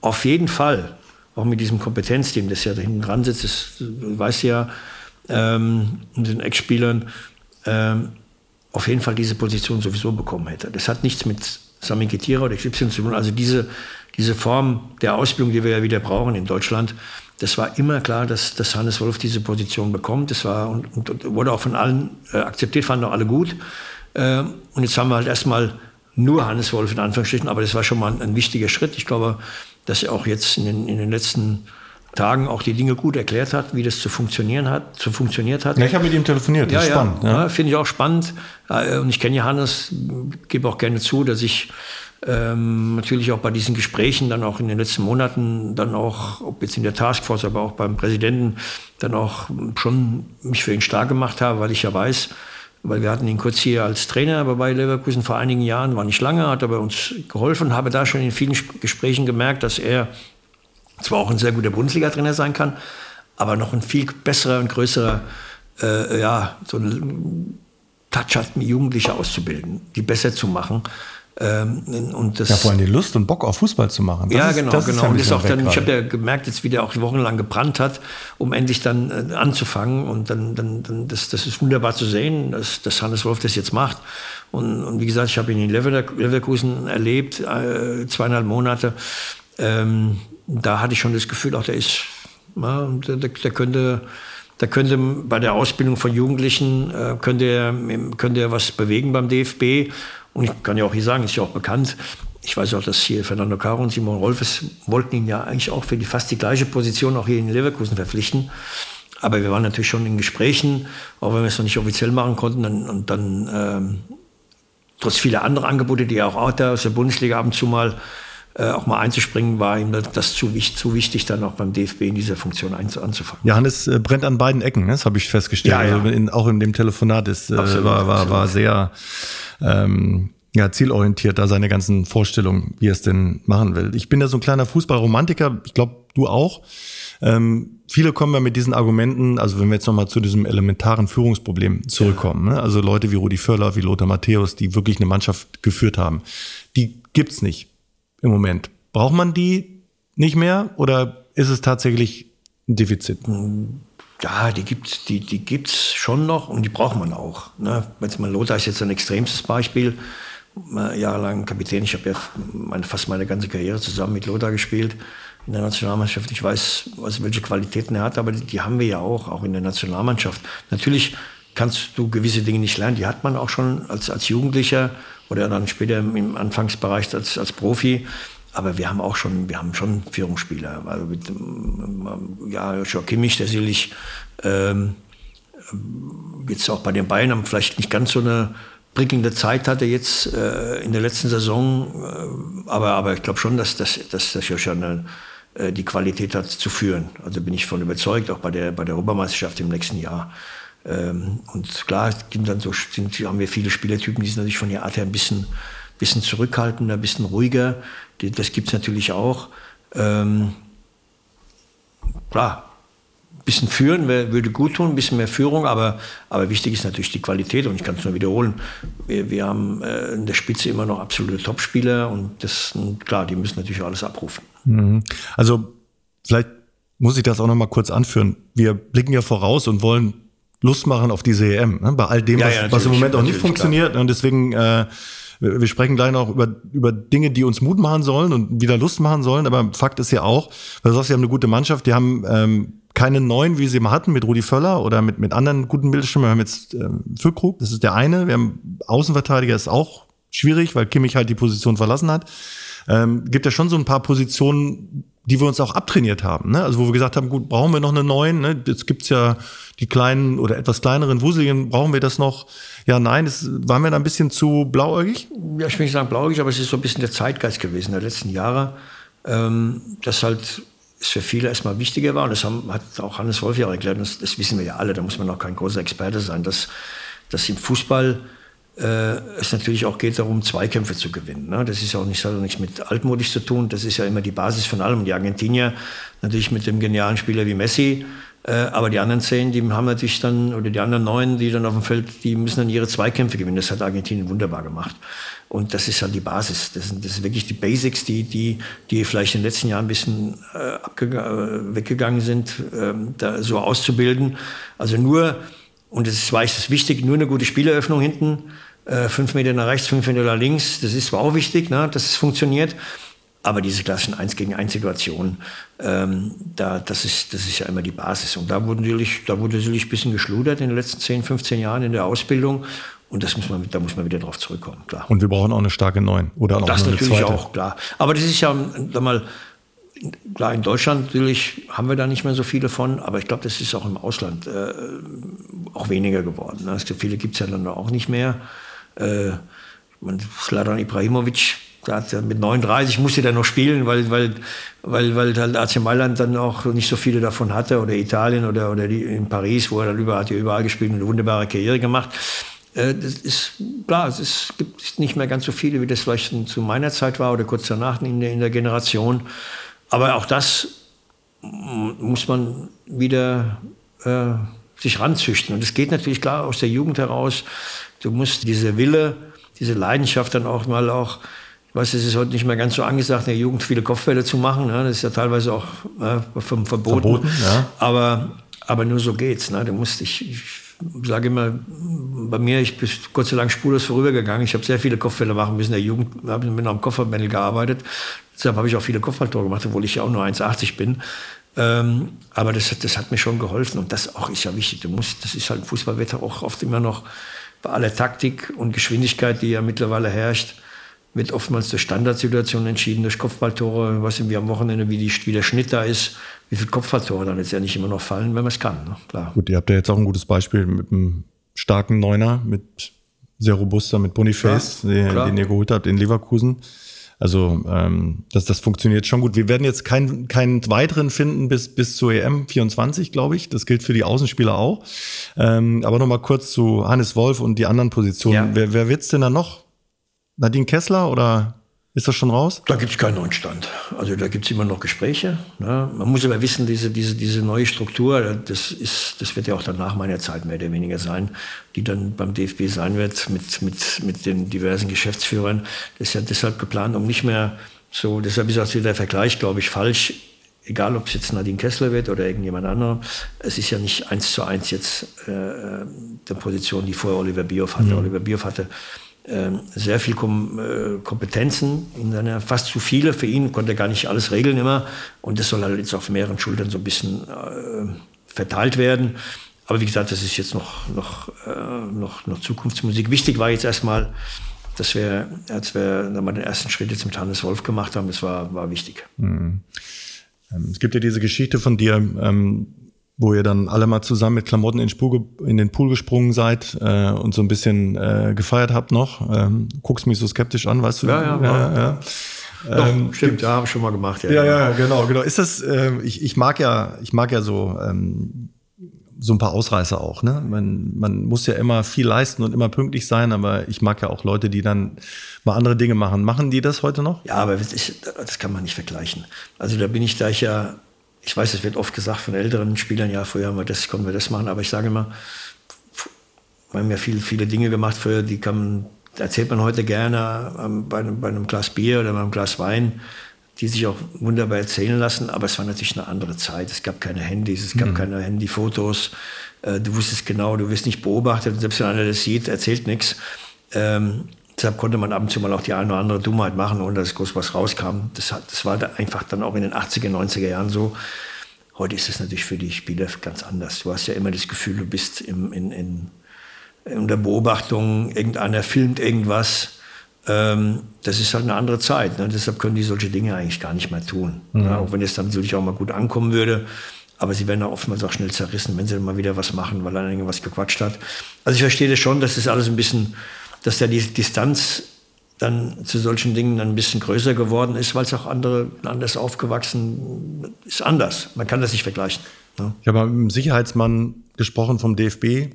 auf jeden Fall, auch mit diesem Kompetenzteam, das ja da hinten dran sitzt, das weiß ja, ähm, und den Ex-Spielern, ähm, auf jeden Fall diese Position sowieso bekommen hätte. Das hat nichts mit Sami Ketira oder XY zu tun. Also diese, diese Form der Ausbildung, die wir ja wieder brauchen in Deutschland, das war immer klar, dass, dass Hannes Wolf diese Position bekommt. Das war und, und wurde auch von allen äh, akzeptiert, fanden auch alle gut. Äh, und jetzt haben wir halt erstmal nur Hannes Wolf in Anführungsstrichen, aber das war schon mal ein, ein wichtiger Schritt. Ich glaube, dass er auch jetzt in den, in den letzten Tagen auch die Dinge gut erklärt hat, wie das zu funktionieren hat, zu funktioniert hat. Ja, ich habe mit ihm telefoniert, das ja, ist spannend. Ja, ja. Finde ich auch spannend. Äh, und ich kenne Johannes, gebe auch gerne zu, dass ich ähm, natürlich auch bei diesen Gesprächen, dann auch in den letzten Monaten, dann auch, ob jetzt in der Taskforce, aber auch beim Präsidenten, dann auch schon mich für ihn stark gemacht habe, weil ich ja weiß, weil wir hatten ihn kurz hier als Trainer bei Leverkusen vor einigen Jahren, war nicht lange, hat aber uns geholfen, habe da schon in vielen Gesprächen gemerkt, dass er zwar auch ein sehr guter Bundesliga-Trainer sein kann, aber noch ein viel besserer und größerer äh, ja, so ein Touch hat, Jugendliche auszubilden, die besser zu machen. Ähm, und das, ja, vor allem die Lust und Bock auf Fußball zu machen. Das ja, ist, genau, genau. Und ist auch dann, ich habe ja gemerkt, jetzt wie der auch wochenlang gebrannt hat, um endlich dann äh, anzufangen. Und dann, dann, dann das, das ist wunderbar zu sehen, dass, dass Hannes Wolf das jetzt macht. Und, und wie gesagt, ich habe ihn in Leverkusen erlebt, äh, zweieinhalb Monate. Ähm, da hatte ich schon das Gefühl, auch der ist, ja, der, der könnte da könnte bei der Ausbildung von Jugendlichen äh, könnte, er, könnte er was bewegen beim DFB. Und ich kann ja auch hier sagen, ist ja auch bekannt. Ich weiß auch, dass hier Fernando Caro und Simon Rolfes wollten ihn ja eigentlich auch für die fast die gleiche Position auch hier in Leverkusen verpflichten. Aber wir waren natürlich schon in Gesprächen, auch wenn wir es noch nicht offiziell machen konnten. Und, und dann, ähm, trotz vieler anderer Angebote, die er auch aus der Bundesliga ab und zu mal äh, auch mal einzuspringen, war ihm das zu, zu, wichtig, dann auch beim DFB in dieser Funktion anzufangen. Johannes äh, brennt an beiden Ecken, ne? das habe ich festgestellt. Ja, ja. Also in, auch in dem Telefonat ist, äh, absolut, war, war, war sehr ähm, ja, zielorientiert, da seine ganzen Vorstellungen, wie er es denn machen will. Ich bin ja so ein kleiner Fußballromantiker, ich glaube, du auch. Ähm, viele kommen ja mit diesen Argumenten, also wenn wir jetzt nochmal zu diesem elementaren Führungsproblem zurückkommen, ne? also Leute wie Rudi Völler, wie Lothar Matthäus, die wirklich eine Mannschaft geführt haben, die gibt's nicht im Moment. Braucht man die nicht mehr oder ist es tatsächlich ein Defizit? Ja, die gibt's, die, die gibt's schon noch und die braucht man auch. Ne? Jetzt mal Lothar ist jetzt ein extremstes Beispiel. Jahrelang Kapitän. Ich habe ja meine, fast meine ganze Karriere zusammen mit Lothar gespielt in der Nationalmannschaft. Ich weiß, was, welche Qualitäten er hat, aber die, die haben wir ja auch, auch in der Nationalmannschaft. Natürlich kannst du gewisse Dinge nicht lernen. Die hat man auch schon als, als Jugendlicher oder dann später im Anfangsbereich als, als Profi. Aber wir haben auch schon, wir haben schon Führungsspieler. Also mit, ja, Joachim Kimmich, der sicherlich ähm, jetzt auch bei den Bayern haben vielleicht nicht ganz so eine prickelnde Zeit hatte jetzt äh, in der letzten Saison. Äh, aber, aber ich glaube schon, dass, dass, dass, dass Joshua eine, äh, die Qualität hat zu führen. Also bin ich von überzeugt, auch bei der, bei der Europameisterschaft im nächsten Jahr. Ähm, und klar, dann so, sind, haben wir viele Spielertypen, die sind natürlich von der Art her ein bisschen, bisschen zurückhaltender, ein bisschen ruhiger. Das gibt es natürlich auch. Ähm, klar, ein bisschen führen würde gut tun, ein bisschen mehr Führung, aber, aber wichtig ist natürlich die Qualität und ich kann es nur wiederholen. Wir, wir haben äh, in der Spitze immer noch absolute Topspieler und das, klar, die müssen natürlich alles abrufen. Mhm. Also vielleicht muss ich das auch noch mal kurz anführen. Wir blicken ja voraus und wollen Lust machen auf diese EM. Ne? Bei all dem, ja, was, ja, was, im Moment auch nicht funktioniert. Klar. Und deswegen, äh, wir sprechen gleich noch über, über Dinge, die uns Mut machen sollen und wieder Lust machen sollen. Aber Fakt ist ja auch, weil du sagst, sie haben eine gute Mannschaft, die haben ähm, keine neuen, wie sie mal hatten, mit Rudi Völler oder mit, mit anderen guten Bildschirmen. Wir haben jetzt ähm, Füllkrug, das ist der eine. Wir haben Außenverteidiger, ist auch schwierig, weil Kimmich halt die Position verlassen hat. Ähm, gibt ja schon so ein paar Positionen, die wir uns auch abtrainiert haben. Ne? Also wo wir gesagt haben, gut, brauchen wir noch eine neuen? Ne? Jetzt gibt's ja die kleinen oder etwas kleineren Wuseligen, brauchen wir das noch? Ja, nein, das, waren wir da ein bisschen zu blauäugig? Ja, ich will nicht sagen blauäugig, aber es ist so ein bisschen der Zeitgeist gewesen der letzten Jahre, ähm, dass halt es für viele erstmal wichtiger war. Und das haben, hat auch Hannes Wolf ja erklärt, das, das wissen wir ja alle, da muss man auch kein großer Experte sein, dass, dass im Fußball es natürlich auch geht darum, Zweikämpfe zu gewinnen. Ne? Das ist ja auch nicht, hat auch nichts mit altmodisch zu tun. Das ist ja immer die Basis von allem. Die Argentinier natürlich mit dem genialen Spieler wie Messi. Äh, aber die anderen zehn, die haben natürlich dann, oder die anderen neun, die dann auf dem Feld, die müssen dann ihre Zweikämpfe gewinnen. Das hat Argentinien wunderbar gemacht. Und das ist halt die Basis. Das sind, das sind wirklich die Basics, die, die, die vielleicht in den letzten Jahren ein bisschen äh, äh weggegangen sind, äh, da so auszubilden. Also nur und es war es wichtig, nur eine gute Spieleröffnung hinten, äh, fünf Meter nach rechts, fünf Meter nach links. Das ist zwar auch wichtig, ne, dass es funktioniert. Aber diese klassischen 1 gegen 1 Situationen, ähm, da, das, ist, das ist ja immer die Basis. Und da wurde natürlich, da wurde natürlich ein bisschen geschludert in den letzten 10, 15 Jahren in der Ausbildung. Und das muss man, da muss man wieder drauf zurückkommen, klar. Und wir brauchen auch eine starke Neun oder auch das eine natürlich zweite. auch, klar. Aber das ist ja, sag mal, Klar, in Deutschland natürlich haben wir da nicht mehr so viele von, aber ich glaube, das ist auch im Ausland äh, auch weniger geworden. Ne? viele gibt es ja dann auch nicht mehr. Äh, Sladan Ibrahimovic mit 39 musste er noch spielen, weil, weil, weil, weil halt AC Mailand dann auch nicht so viele davon hatte oder Italien oder, oder die, in Paris, wo er dann überall, hat ja überall gespielt und eine wunderbare Karriere gemacht. Äh, das ist klar, es gibt nicht mehr ganz so viele, wie das vielleicht zu meiner Zeit war oder kurz danach in der, in der Generation. Aber auch das muss man wieder äh, sich ranzüchten. Und es geht natürlich klar aus der Jugend heraus. Du musst diese Wille, diese Leidenschaft dann auch mal auch, ich weiß, es ist heute nicht mehr ganz so angesagt, in der Jugend viele Kopfbälle zu machen. Ne? Das ist ja teilweise auch äh, verboten. verboten ja. aber, aber nur so geht's. Ne? Du musst, ich, ich sage immer, bei mir, ich bin Gott sei Dank spurlos vorübergegangen. Ich habe sehr viele Kopfbälle machen müssen in der Jugend, habe mit einem Kopfballmännel gearbeitet. Deshalb habe ich auch viele Kopfballtore gemacht, obwohl ich ja auch nur 1,80 bin. Ähm, aber das, das hat mir schon geholfen und das auch ist ja wichtig. Du musst, das ist halt im Fußballwetter auch oft immer noch bei aller Taktik und Geschwindigkeit, die ja mittlerweile herrscht, wird oftmals durch Standardsituationen entschieden, durch Kopfballtore, was wir am Wochenende, wie, die, wie der Schnitt da ist, wie viele Kopfballtore dann letztendlich immer noch fallen, wenn man es kann. Ne? Klar. Gut, ihr habt ja jetzt auch ein gutes Beispiel mit einem starken Neuner, mit sehr robuster, mit Boniface, ja, den, den, ihr geholt habt in Leverkusen. Also ähm, das, das funktioniert schon gut. Wir werden jetzt keinen keinen weiteren finden bis, bis zur EM 24, glaube ich. Das gilt für die Außenspieler auch. Ähm, aber nochmal kurz zu Hannes Wolf und die anderen Positionen. Ja. Wer, wer wird's denn da noch? Nadine Kessler oder ist das schon raus? Da gibt es keinen neuen Stand. Also da gibt es immer noch Gespräche. Ne? Man muss aber wissen, diese, diese, diese neue Struktur, das, ist, das wird ja auch dann nach meiner Zeit mehr oder weniger sein, die dann beim DFB sein wird mit, mit, mit den diversen Geschäftsführern. Das ist ja deshalb geplant, um nicht mehr so, deshalb ist auch der Vergleich, glaube ich, falsch. Egal, ob es jetzt Nadine Kessler wird oder irgendjemand anderer, es ist ja nicht eins zu eins jetzt äh, äh der Position, die vorher Oliver Bierhoff hatte. Mhm. Oliver Bierhoff hatte sehr viel Kom äh, Kompetenzen, in seiner, fast zu viele für ihn, konnte gar nicht alles regeln immer. Und das soll halt jetzt auf mehreren Schultern so ein bisschen äh, verteilt werden. Aber wie gesagt, das ist jetzt noch, noch, äh, noch, noch Zukunftsmusik. Wichtig war jetzt erstmal, dass wir, als wir mal den ersten Schritt jetzt mit Hannes Wolf gemacht haben, das war, war wichtig. Mhm. Es gibt ja diese Geschichte von dir, ähm, wo ihr dann alle mal zusammen mit Klamotten in, Spur, in den Pool gesprungen seid äh, und so ein bisschen äh, gefeiert habt noch. Ähm, guckst mich so skeptisch an, weißt du? Ja, ja, ja. ja. Doch, ähm, stimmt, ja, habe ich schon mal gemacht. Ja, ja, ja, genau, genau. Ist das? Äh, ich, ich mag ja, ich mag ja so ähm, so ein paar Ausreißer auch. Ne? Man, man muss ja immer viel leisten und immer pünktlich sein, aber ich mag ja auch Leute, die dann mal andere Dinge machen. Machen die das heute noch? Ja, aber das, das kann man nicht vergleichen. Also da bin ich, da ich ja ich weiß, es wird oft gesagt von älteren Spielern, ja, früher haben wir das, konnten wir das machen, aber ich sage immer, wir haben ja viele, viele Dinge gemacht früher, die kann, erzählt man heute gerne ähm, bei, einem, bei einem Glas Bier oder bei einem Glas Wein, die sich auch wunderbar erzählen lassen, aber es war natürlich eine andere Zeit. Es gab keine Handys, es gab mhm. keine Handyfotos. Äh, du wusstest genau, du wirst nicht beobachtet, selbst wenn einer das sieht, erzählt nichts. Deshalb konnte man ab und zu mal auch die eine oder andere Dummheit machen, ohne dass groß was rauskam. Das, hat, das war da einfach dann auch in den 80er, 90er Jahren so. Heute ist es natürlich für die Spieler ganz anders. Du hast ja immer das Gefühl, du bist im, in, in, in der Beobachtung, irgendeiner filmt irgendwas. Ähm, das ist halt eine andere Zeit. Ne? Deshalb können die solche Dinge eigentlich gar nicht mehr tun. Mhm. Ja, auch wenn es dann natürlich auch mal gut ankommen würde. Aber sie werden auch oftmals auch schnell zerrissen, wenn sie dann mal wieder was machen, weil er irgendwas gequatscht hat. Also ich verstehe das schon, dass das alles ein bisschen dass da die Distanz dann zu solchen Dingen dann ein bisschen größer geworden ist, weil es auch andere anders aufgewachsen ist anders. Man kann das nicht vergleichen. Ne? Ich habe mit einem Sicherheitsmann gesprochen vom DFB,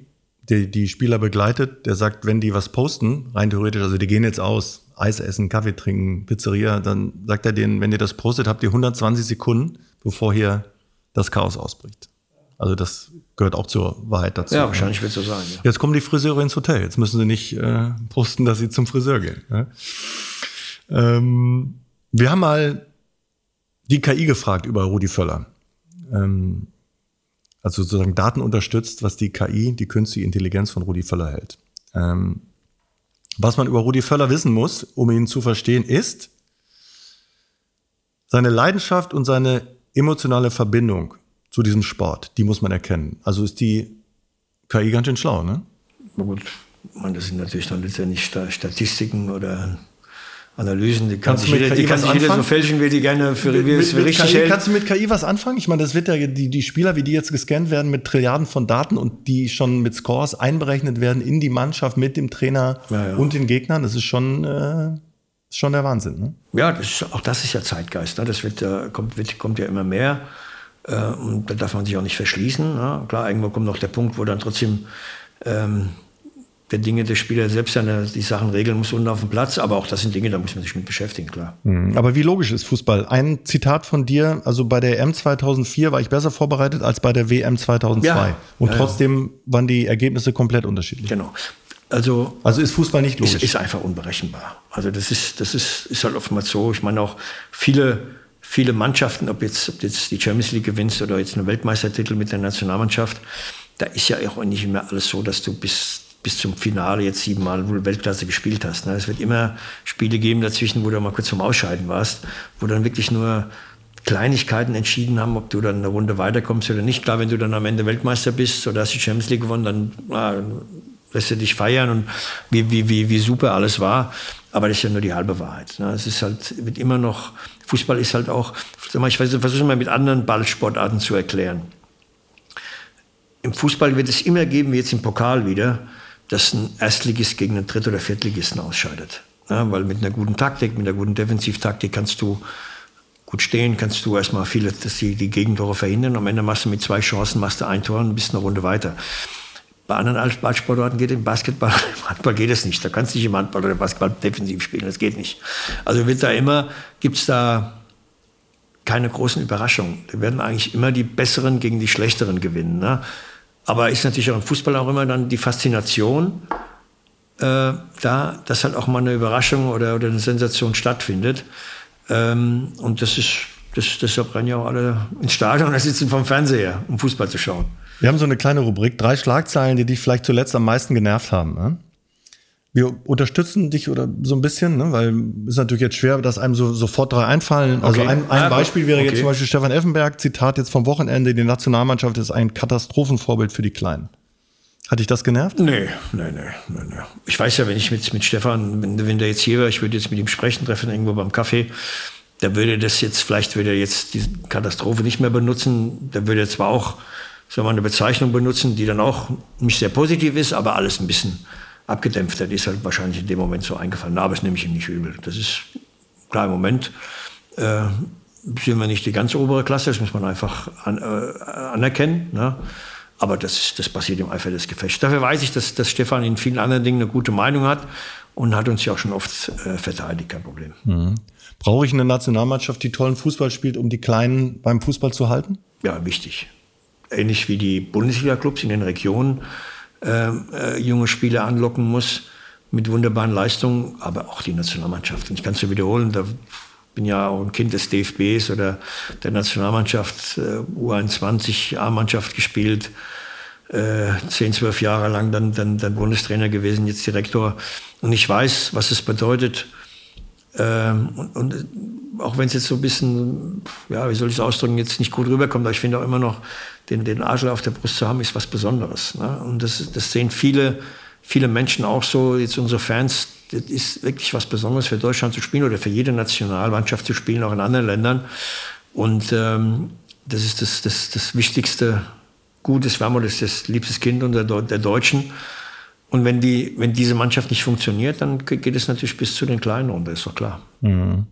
der die Spieler begleitet, der sagt, wenn die was posten, rein theoretisch, also die gehen jetzt aus, Eis essen, Kaffee trinken, Pizzeria, dann sagt er denen, wenn ihr das postet, habt ihr 120 Sekunden, bevor hier das Chaos ausbricht. Also das gehört auch zur Wahrheit dazu. Ja, wahrscheinlich wird es so sein. Ja. Jetzt kommen die Friseure ins Hotel. Jetzt müssen sie nicht äh, posten, dass sie zum Friseur gehen. Ja? Ähm, wir haben mal die KI gefragt über Rudi Völler. Ähm, also sozusagen Daten unterstützt, was die KI, die künstliche Intelligenz von Rudi Völler hält. Ähm, was man über Rudi Völler wissen muss, um ihn zu verstehen, ist seine Leidenschaft und seine emotionale Verbindung zu diesem Sport. Die muss man erkennen. Also ist die KI ganz schön schlau, ne? Na gut, man, das sind natürlich dann letztendlich Statistiken oder Analysen, die kann sich jeder, die kann sich jeder so fälschen, wie die gerne für, mit, für richtig KI, hält. Kannst du mit KI was anfangen? Ich meine, das wird ja die, die Spieler, wie die jetzt gescannt werden mit Trilliarden von Daten und die schon mit Scores einberechnet werden in die Mannschaft mit dem Trainer ja, ja. und den Gegnern. Das ist schon. Äh ist schon der Wahnsinn, ne? Ja, das ist, auch das ist ja Zeitgeist. Ne? Das wird, äh, kommt, wird, kommt ja immer mehr. Äh, und da darf man sich auch nicht verschließen. Ne? Klar, irgendwo kommt noch der Punkt, wo dann trotzdem ähm, der Dinge der Spieler selbst seine, die Sachen regeln muss unten auf dem Platz. Aber auch das sind Dinge, da muss man sich mit beschäftigen, klar. Mhm. Aber wie logisch ist Fußball? Ein Zitat von dir, also bei der M 2004 war ich besser vorbereitet als bei der WM 2002. Ja, Und ja, trotzdem ja. waren die Ergebnisse komplett unterschiedlich. Genau. Also, also ist Fußball nicht logisch? Ist, ist einfach unberechenbar. Also das ist, das ist, ist halt oftmals so. Ich meine auch viele, viele Mannschaften, ob jetzt, ob jetzt die Champions League gewinnst oder jetzt einen Weltmeistertitel mit der Nationalmannschaft, da ist ja auch nicht immer alles so, dass du bis, bis zum Finale jetzt siebenmal Weltklasse gespielt hast. Ne? Es wird immer Spiele geben dazwischen, wo du mal kurz zum Ausscheiden warst, wo dann wirklich nur Kleinigkeiten entschieden haben, ob du dann eine Runde weiterkommst oder nicht. Klar, wenn du dann am Ende Weltmeister bist oder hast die Champions League gewonnen, dann na, lässt du dich feiern und wie, wie, wie, wie super alles war. Aber das ist ja nur die halbe Wahrheit. Ne? Es ist halt, wird immer noch, Fußball ist halt auch, ich versuche mal mit anderen Ballsportarten zu erklären. Im Fußball wird es immer geben, wie jetzt im Pokal wieder, dass ein Erstligist gegen einen Dritt- oder Viertligisten ausscheidet. Ja, weil mit einer guten Taktik, mit einer guten Defensivtaktik kannst du gut stehen, kannst du erstmal viele, dass die, die Gegentore verhindern. Am Ende machst du mit zwei Chancen, machst du ein Tor und bist eine Runde weiter. Bei anderen Ballsportarten geht im Basketball, im Handball geht es nicht. Da kannst du nicht im Handball oder Basketball defensiv spielen, das geht nicht. Also wird da immer, gibt es da keine großen Überraschungen. Da werden eigentlich immer die Besseren gegen die Schlechteren gewinnen. Ne? Aber ist natürlich auch im Fußball auch immer dann die Faszination, äh, da, dass halt auch mal eine Überraschung oder, oder eine Sensation stattfindet. Ähm, und das ist, das, deshalb rennen ja auch alle ins Stadion oder sitzen vom Fernseher, um Fußball zu schauen. Wir haben so eine kleine Rubrik, drei Schlagzeilen, die dich vielleicht zuletzt am meisten genervt haben. Ne? Wir unterstützen dich oder so ein bisschen, ne? weil es ist natürlich jetzt schwer, dass einem so sofort drei einfallen. Also okay. ein, ein Beispiel wäre okay. jetzt zum Beispiel Stefan Effenberg, Zitat jetzt vom Wochenende, die Nationalmannschaft ist ein Katastrophenvorbild für die Kleinen. Hat dich das genervt? Nee, nee, nee, nee, nee. Ich weiß ja, wenn ich mit, mit Stefan, wenn, wenn der jetzt hier wäre, ich würde jetzt mit ihm sprechen, treffen irgendwo beim Kaffee, der würde das jetzt, vielleicht würde er jetzt die Katastrophe nicht mehr benutzen, der würde zwar auch soll man eine Bezeichnung benutzen, die dann auch nicht sehr positiv ist, aber alles ein bisschen abgedämpft. Die ist halt wahrscheinlich in dem Moment so eingefallen. Na, aber das nehme ich ihm nicht übel. Das ist klar im Moment. Äh, sind wir nicht die ganz obere Klasse, das muss man einfach an, äh, anerkennen. Ne? Aber das, ist, das passiert im Eifer des Gefechts. Dafür weiß ich, dass, dass Stefan in vielen anderen Dingen eine gute Meinung hat und hat uns ja auch schon oft äh, verteidigt, kein Problem. Mhm. Brauche ich eine Nationalmannschaft, die tollen Fußball spielt, um die Kleinen beim Fußball zu halten? Ja, wichtig ähnlich wie die Bundesliga-Clubs in den Regionen äh, äh, junge Spieler anlocken muss mit wunderbaren Leistungen, aber auch die Nationalmannschaft. Und ich kann es ja wiederholen, da bin ja auch ein Kind des DFBs oder der Nationalmannschaft, äh, U21 A-Mannschaft gespielt, äh, 10, 12 Jahre lang dann, dann, dann Bundestrainer gewesen, jetzt Direktor. Und ich weiß, was es bedeutet. Ähm, und, und auch wenn es jetzt so ein bisschen, ja, wie soll ich es ausdrücken, jetzt nicht gut rüberkommt, aber ich finde auch immer noch, den, den Adler auf der Brust zu haben, ist was Besonderes. Ne? Und das, das sehen viele, viele Menschen auch so, jetzt unsere Fans, das ist wirklich was Besonderes für Deutschland zu spielen oder für jede Nationalmannschaft zu spielen, auch in anderen Ländern. Und ähm, das ist das, das, das wichtigste Gut des Wermut, das ist das liebste Kind unter der Deutschen. Und wenn, die, wenn diese Mannschaft nicht funktioniert, dann geht es natürlich bis zu den Kleinen runter, ist doch klar. Mhm.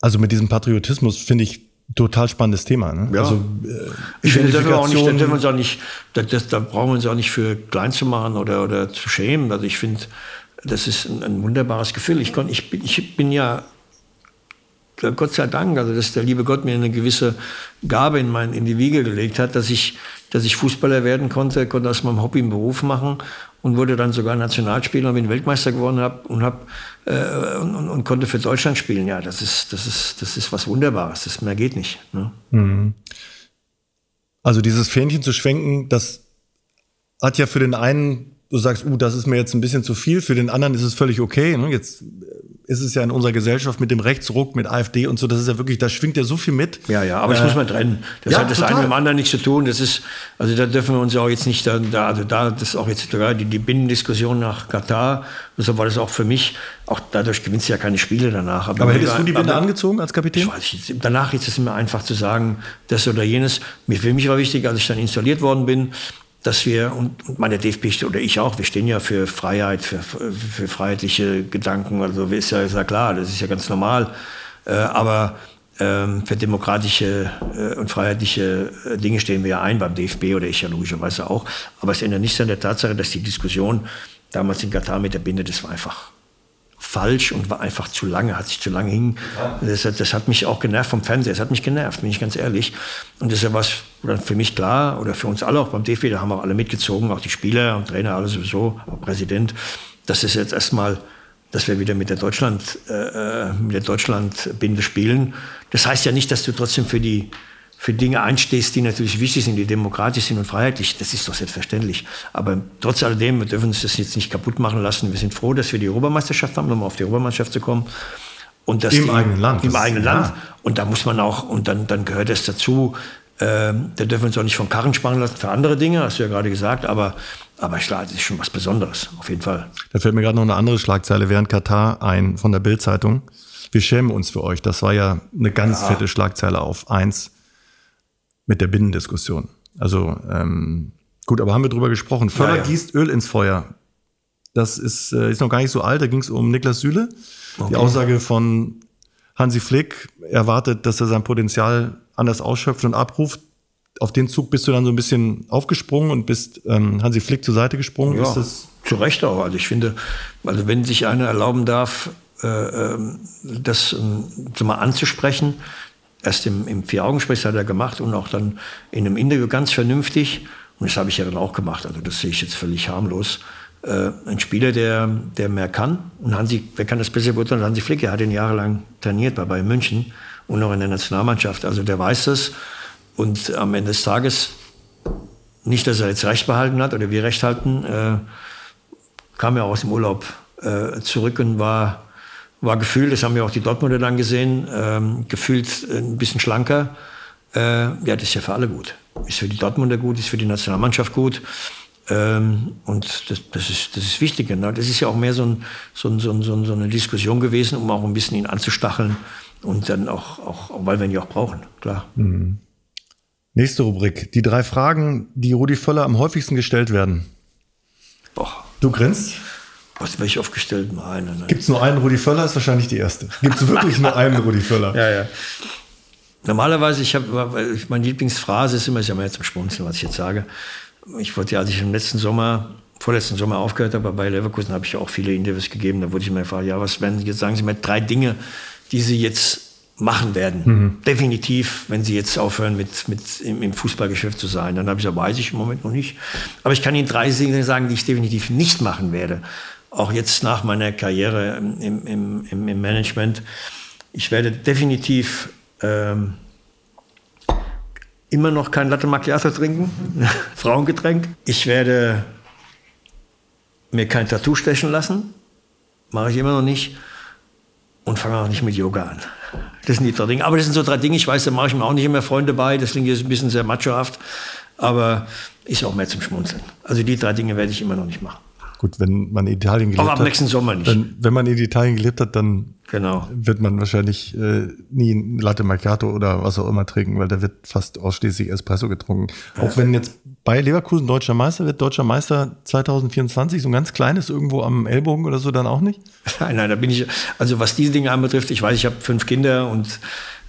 Also mit diesem Patriotismus finde ich total spannendes Thema. Ne? Ja. Also, äh, ich finde, da, auch nicht, dürfen wir uns auch nicht, da, das, da brauchen wir uns auch nicht für klein zu machen oder, oder zu schämen. Also ich finde, das ist ein, ein, wunderbares Gefühl. Ich, kon, ich, bin, ich bin ja, Gott sei Dank, also dass der liebe Gott mir eine gewisse Gabe in, mein, in die Wiege gelegt hat, dass ich, dass ich Fußballer werden konnte, konnte aus meinem Hobby einen Beruf machen und wurde dann sogar Nationalspieler und bin Weltmeister geworden hab, und, hab, äh, und, und, und, konnte für Deutschland spielen. Ja, das ist, das ist, das ist was Wunderbares. Das mehr geht nicht. Ne? Mhm. Also dieses Fähnchen zu schwenken, das hat ja für den einen, du sagst, uh, das ist mir jetzt ein bisschen zu viel, für den anderen ist es völlig okay. Ne? Jetzt ist es ja in unserer Gesellschaft mit dem Rechtsruck, mit AfD und so, das ist ja wirklich, da schwingt ja so viel mit. Ja, ja, aber das äh, muss man trennen. Das ja, hat das total. eine mit dem anderen nichts zu tun. Das ist, also da dürfen wir uns auch jetzt nicht, da, also da, das ist auch jetzt die, die Binnendiskussion nach Katar, deshalb war das auch für mich, auch dadurch gewinnst du ja keine Spiele danach. Aber, aber hättest du die Binde angezogen als Kapitän? Weiß danach ist es immer einfach zu sagen, das oder jenes. Für mich war wichtig, als ich dann installiert worden bin, dass wir, und meine DFB oder ich auch, wir stehen ja für Freiheit, für, für freiheitliche Gedanken, also ist ja, ist ja klar, das ist ja ganz normal. Äh, aber ähm, für demokratische äh, und freiheitliche äh, Dinge stehen wir ja ein, beim DFB oder ich ja logischerweise auch. Aber es ändert nichts an der Tatsache, dass die Diskussion damals in Katar mit der Binde, das war einfach falsch und war einfach zu lange, hat sich zu lange hin. Das, das, hat mich auch genervt vom Fernseher. Das hat mich genervt, bin ich ganz ehrlich. Und deshalb war es für mich klar, oder für uns alle auch beim DFB, da haben auch alle mitgezogen, auch die Spieler und Trainer, alle sowieso, auch Präsident, dass es jetzt erstmal, dass wir wieder mit der Deutschland, äh, äh mit der Deutschland-Binde spielen. Das heißt ja nicht, dass du trotzdem für die für Dinge einstehst, die natürlich wichtig sind, die demokratisch sind und freiheitlich. Das ist doch selbstverständlich. Aber trotz alledem, wir dürfen uns das jetzt nicht kaputt machen lassen. Wir sind froh, dass wir die Europameisterschaft haben, um auf die Europameisterschaft zu kommen. Und das Im die, eigenen Land. Im eigenen ja. Land. Und da muss man auch, und dann, dann gehört es dazu, äh, da dürfen wir uns auch nicht von Karren spannen lassen für andere Dinge, hast du ja gerade gesagt, aber, aber klar, das ist schon was Besonderes, auf jeden Fall. Da fällt mir gerade noch eine andere Schlagzeile während Katar ein von der Bild-Zeitung. Wir schämen uns für euch. Das war ja eine ganz ja. fette Schlagzeile auf eins mit der Binnendiskussion. Also ähm, gut, aber haben wir drüber gesprochen. Völler ja, ja. gießt Öl ins Feuer. Das ist, äh, ist noch gar nicht so alt. Da ging es um Niklas Süle. Okay. Die Aussage von Hansi Flick erwartet, dass er sein Potenzial anders ausschöpft und abruft. Auf den Zug bist du dann so ein bisschen aufgesprungen und bist ähm, Hansi Flick zur Seite gesprungen. Ja, zu Recht auch. Also ich finde, also wenn sich einer erlauben darf, äh, ähm, das äh, mal anzusprechen, erst im, im Vier-Augen-Gespräch hat er gemacht und auch dann in einem Interview ganz vernünftig. Und das habe ich ja dann auch gemacht. Also das sehe ich jetzt völlig harmlos. Äh, ein Spieler, der, der mehr kann. Und Hansi, wer kann das besser beurteilen? Hansi Flick, er hat ihn jahrelang trainiert bei Bayern München und noch in der Nationalmannschaft. Also der weiß das. Und am Ende des Tages, nicht, dass er jetzt Recht behalten hat oder wir Recht halten, äh, kam er aus dem Urlaub äh, zurück und war war gefühlt, das haben wir auch die Dortmunder dann gesehen, ähm, gefühlt ein bisschen schlanker. Äh, ja, das ist ja für alle gut. Ist für die Dortmunder gut, ist für die Nationalmannschaft gut. Ähm, und das, das, ist, das ist wichtig. Ne? Das ist ja auch mehr so, ein, so, ein, so, ein, so, eine Diskussion gewesen, um auch ein bisschen ihn anzustacheln und dann auch, auch, weil wir ihn ja auch brauchen, klar. Mhm. Nächste Rubrik. Die drei Fragen, die Rudi Völler am häufigsten gestellt werden. Boah. Du grinst? Was ich aufgestellt? Nein, nein, Gibt es nur einen Rudi Völler? Ist wahrscheinlich die erste. Gibt es wirklich nur einen Rudi Völler? Ja, ja. Normalerweise, ich habe, meine Lieblingsphrase ist immer, ich habe jetzt zum Schmunzeln, was ich jetzt sage. Ich wollte ja, als ich im letzten Sommer, vorletzten Sommer aufgehört habe bei Leverkusen, habe ich auch viele Interviews gegeben. Da wurde ich mir gefragt, ja, was werden Sie jetzt sagen? Sie mir drei Dinge, die Sie jetzt machen werden. Mhm. Definitiv, wenn Sie jetzt aufhören, mit, mit im, im Fußballgeschäft zu sein. Dann habe ich weiß ich im Moment noch nicht. Aber ich kann Ihnen drei Dinge sagen, die ich definitiv nicht machen werde auch jetzt nach meiner Karriere im, im, im, im Management. Ich werde definitiv ähm, immer noch kein Latte Macchiato trinken, Frauengetränk. Ich werde mir kein Tattoo stechen lassen, mache ich immer noch nicht und fange auch nicht mit Yoga an. Das sind die drei Dinge. Aber das sind so drei Dinge, ich weiß, da mache ich mir auch nicht immer Freunde bei, das klingt jetzt ein bisschen sehr machohaft, aber ist auch mehr zum Schmunzeln. Also die drei Dinge werde ich immer noch nicht machen. Gut, wenn man in Italien gelebt hat. Aber am nächsten Sommer nicht. Dann, wenn man in Italien gelebt hat, dann genau. wird man wahrscheinlich äh, nie ein Latte Macchiato oder was auch immer trinken, weil da wird fast ausschließlich Espresso getrunken. Ja. Auch wenn jetzt bei Leverkusen deutscher Meister wird, deutscher Meister 2024, so ein ganz kleines irgendwo am Ellbogen oder so, dann auch nicht? Nein, nein, da bin ich, also was diese Dinge anbetrifft, ich weiß, ich habe fünf Kinder und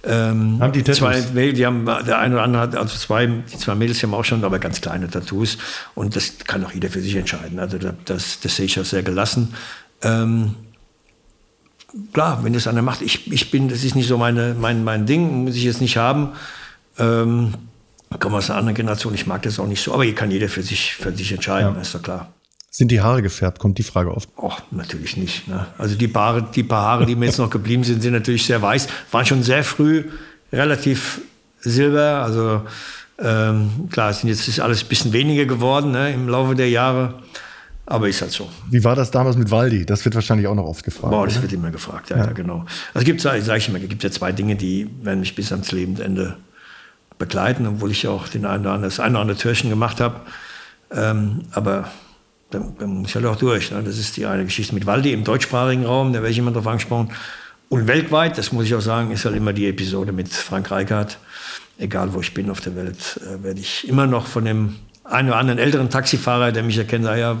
ähm, haben die Tattoos? Zwei, die haben, der eine oder andere hat, also zwei, die zwei Mädels haben auch schon, aber ganz kleine Tattoos. Und das kann auch jeder für sich entscheiden. Also das, das sehe ich auch sehr gelassen. Ähm, klar, wenn das einer macht, ich, ich bin, das ist nicht so meine, mein, mein Ding, muss ich jetzt nicht haben. Ähm, komme aus einer anderen Generation, ich mag das auch nicht so, aber hier kann jeder für sich, für sich entscheiden, ja. ist doch klar. Sind die Haare gefärbt? Kommt die Frage oft? Ach, natürlich nicht. Ne? Also die paar, die paar Haare, die mir jetzt noch geblieben sind, sind natürlich sehr weiß. Waren schon sehr früh relativ silber. Also ähm, klar, sind jetzt ist alles ein bisschen weniger geworden ne, im Laufe der Jahre. Aber ist halt so. Wie war das damals mit Waldi? Das wird wahrscheinlich auch noch oft gefragt. Boah, das oder? wird immer gefragt, ja, ja. ja genau. Also es gibt, sage ich immer, es gibt ja zwei Dinge, die werden mich bis ans Lebensende begleiten, obwohl ich auch den einen oder anderen, das eine oder andere Türchen gemacht habe. Ähm, aber dann, dann muss ich halt auch durch. Ne? Das ist die eine Geschichte mit Waldi im deutschsprachigen Raum, da werde ich immer drauf angesprochen. Und weltweit, das muss ich auch sagen, ist halt immer die Episode mit Frank Reichardt. Egal wo ich bin auf der Welt, äh, werde ich immer noch von dem einen oder anderen älteren Taxifahrer, der mich erkennt, sagt, ja,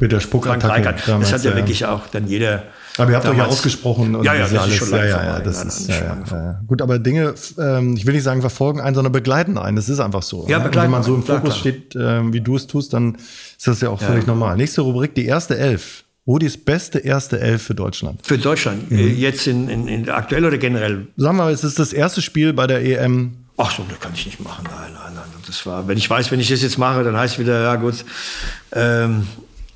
mit der Spuckattacke. Das hat ja, ja, wirklich auch dann jeder. Aber ihr habt euch ja ausgesprochen und ja, ja, das alles. Ist schon ja, ja, ja, das ist, ja, ja, Gut, aber Dinge, ähm, ich will nicht sagen verfolgen einen, sondern begleiten einen. Das ist einfach so. Ja, ne? begleiten. wenn man so im Fokus klar. steht, äh, wie du es tust, dann ist das ja auch völlig normal. Nächste Rubrik, die erste Elf. Rudis beste erste Elf für Deutschland. Für Deutschland. Mhm. Jetzt in, in, in aktuell oder generell? Sagen wir mal, es ist das erste Spiel bei der EM Ach so, das kann ich nicht machen. Nein, nein, nein. Das war, wenn ich weiß, wenn ich das jetzt mache, dann heißt es wieder, ja gut, ähm,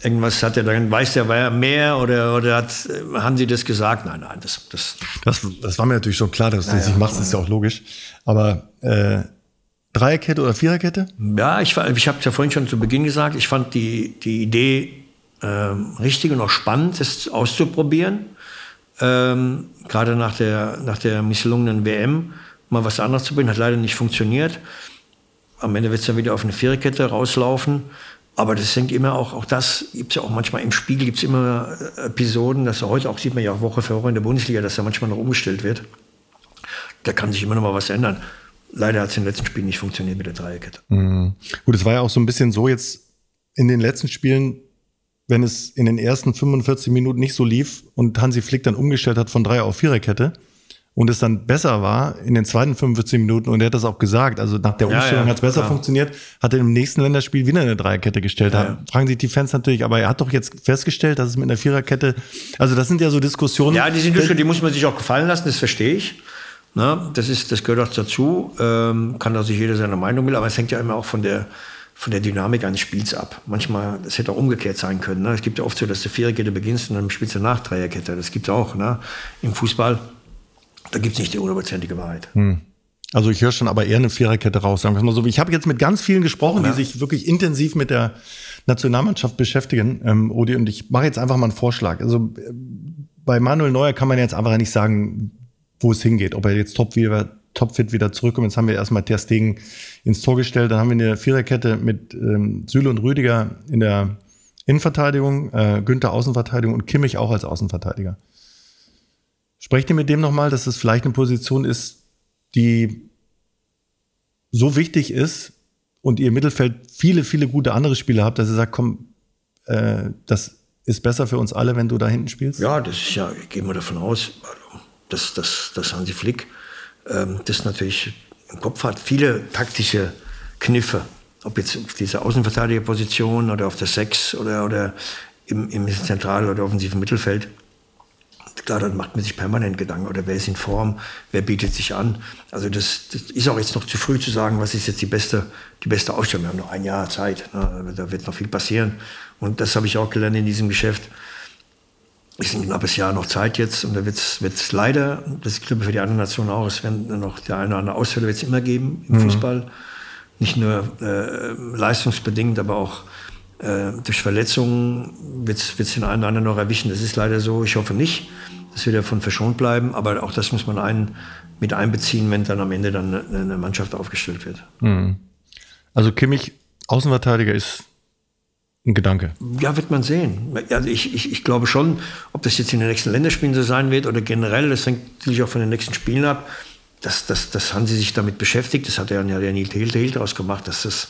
irgendwas hat er dann, weiß der mehr oder, oder hat, haben sie das gesagt? Nein, nein, das, das, das, das war mir natürlich schon klar, dass du das nicht machst, das ist ja auch logisch. Aber äh, Dreierkette oder Viererkette? Ja, ich, ich habe es ja vorhin schon zu Beginn gesagt, ich fand die, die Idee ähm, richtig und auch spannend, das auszuprobieren. Ähm, gerade nach der, nach der misslungenen WM mal was anderes zu bringen, hat leider nicht funktioniert. Am Ende wird es dann wieder auf eine Viererkette rauslaufen. Aber das hängt immer auch, auch das gibt es ja auch manchmal im Spiegel, gibt es immer äh, Episoden, dass heute auch sieht man ja auch Woche für Woche in der Bundesliga, dass da manchmal noch umgestellt wird. Da kann sich immer noch mal was ändern. Leider hat es im letzten Spiel nicht funktioniert mit der Dreierkette. Mhm. Gut, es war ja auch so ein bisschen so jetzt in den letzten Spielen, wenn es in den ersten 45 Minuten nicht so lief und Hansi Flick dann umgestellt hat von Dreier auf Viererkette, und es dann besser war in den zweiten 45 Minuten und er hat das auch gesagt, also nach der Umstellung ja, ja, hat es besser klar. funktioniert, hat er im nächsten Länderspiel wieder eine Dreierkette gestellt. Ja, da fragen sich die Fans natürlich, aber er hat doch jetzt festgestellt, dass es mit einer Viererkette, also das sind ja so Diskussionen. Ja, die sind Diskussionen, die muss man sich auch gefallen lassen, das verstehe ich. Na, das, ist, das gehört auch dazu, ähm, kann da sich jeder seine Meinung will, aber es hängt ja immer auch von der, von der Dynamik eines Spiels ab. Manchmal, das hätte auch umgekehrt sein können. Ne? Es gibt ja oft so, dass du Viererkette beginnst und dann spielst du nach Dreierkette. Das gibt es auch ne? im Fußball. Da gibt es nicht die hundertprozentige Wahrheit. Hm. Also ich höre schon aber eher eine Viererkette raus. Sagen wir mal so. Ich habe jetzt mit ganz vielen gesprochen, ja. die sich wirklich intensiv mit der Nationalmannschaft beschäftigen, ähm, Odi, und ich mache jetzt einfach mal einen Vorschlag. Also äh, bei Manuel Neuer kann man jetzt einfach nicht sagen, wo es hingeht. Ob er jetzt top wieder, topfit wieder zurückkommt. Jetzt haben wir erstmal Ter Stegen ins Tor gestellt. Dann haben wir eine Viererkette mit ähm, Süle und Rüdiger in der Innenverteidigung, äh, Günther Außenverteidigung und Kimmich auch als Außenverteidiger. Sprecht ihr mit dem nochmal, dass es vielleicht eine Position ist, die so wichtig ist und ihr im Mittelfeld viele, viele gute andere Spieler habt, dass ihr sagt, komm, äh, das ist besser für uns alle, wenn du da hinten spielst? Ja, das ist ja, ich gehe mal davon aus, dass, dass, dass Hansi Flick ähm, das natürlich im Kopf hat. Viele taktische Kniffe, ob jetzt auf dieser Außenverteidigerposition oder auf der Sechs oder, oder im, im Zentral- oder offensiven Mittelfeld klar, dann macht man sich permanent Gedanken, oder wer ist in Form, wer bietet sich an. Also das, das, ist auch jetzt noch zu früh zu sagen, was ist jetzt die beste, die beste Ausstellung. Wir haben noch ein Jahr Zeit, ne? da wird noch viel passieren. Und das habe ich auch gelernt in diesem Geschäft. Es ist ein knappes Jahr noch Zeit jetzt und da wird es leider, das ist glaube für die anderen Nationen auch, es werden noch der eine oder andere Ausfälle wird es immer geben im mhm. Fußball. Nicht nur äh, leistungsbedingt, aber auch äh, durch Verletzungen wird es den einen oder anderen noch erwischen. Das ist leider so. Ich hoffe nicht, dass wir davon verschont bleiben. Aber auch das muss man ein, mit einbeziehen, wenn dann am Ende dann eine, eine Mannschaft aufgestellt wird. Mhm. Also Kimmich, Außenverteidiger ist ein Gedanke. Ja, wird man sehen. Also ich, ich, ich glaube schon, ob das jetzt in den nächsten Länderspielen so sein wird oder generell, das hängt natürlich auch von den nächsten Spielen ab. Das, das, das haben sie sich damit beschäftigt. Das hat ja der Neil Tehl daraus gemacht, dass das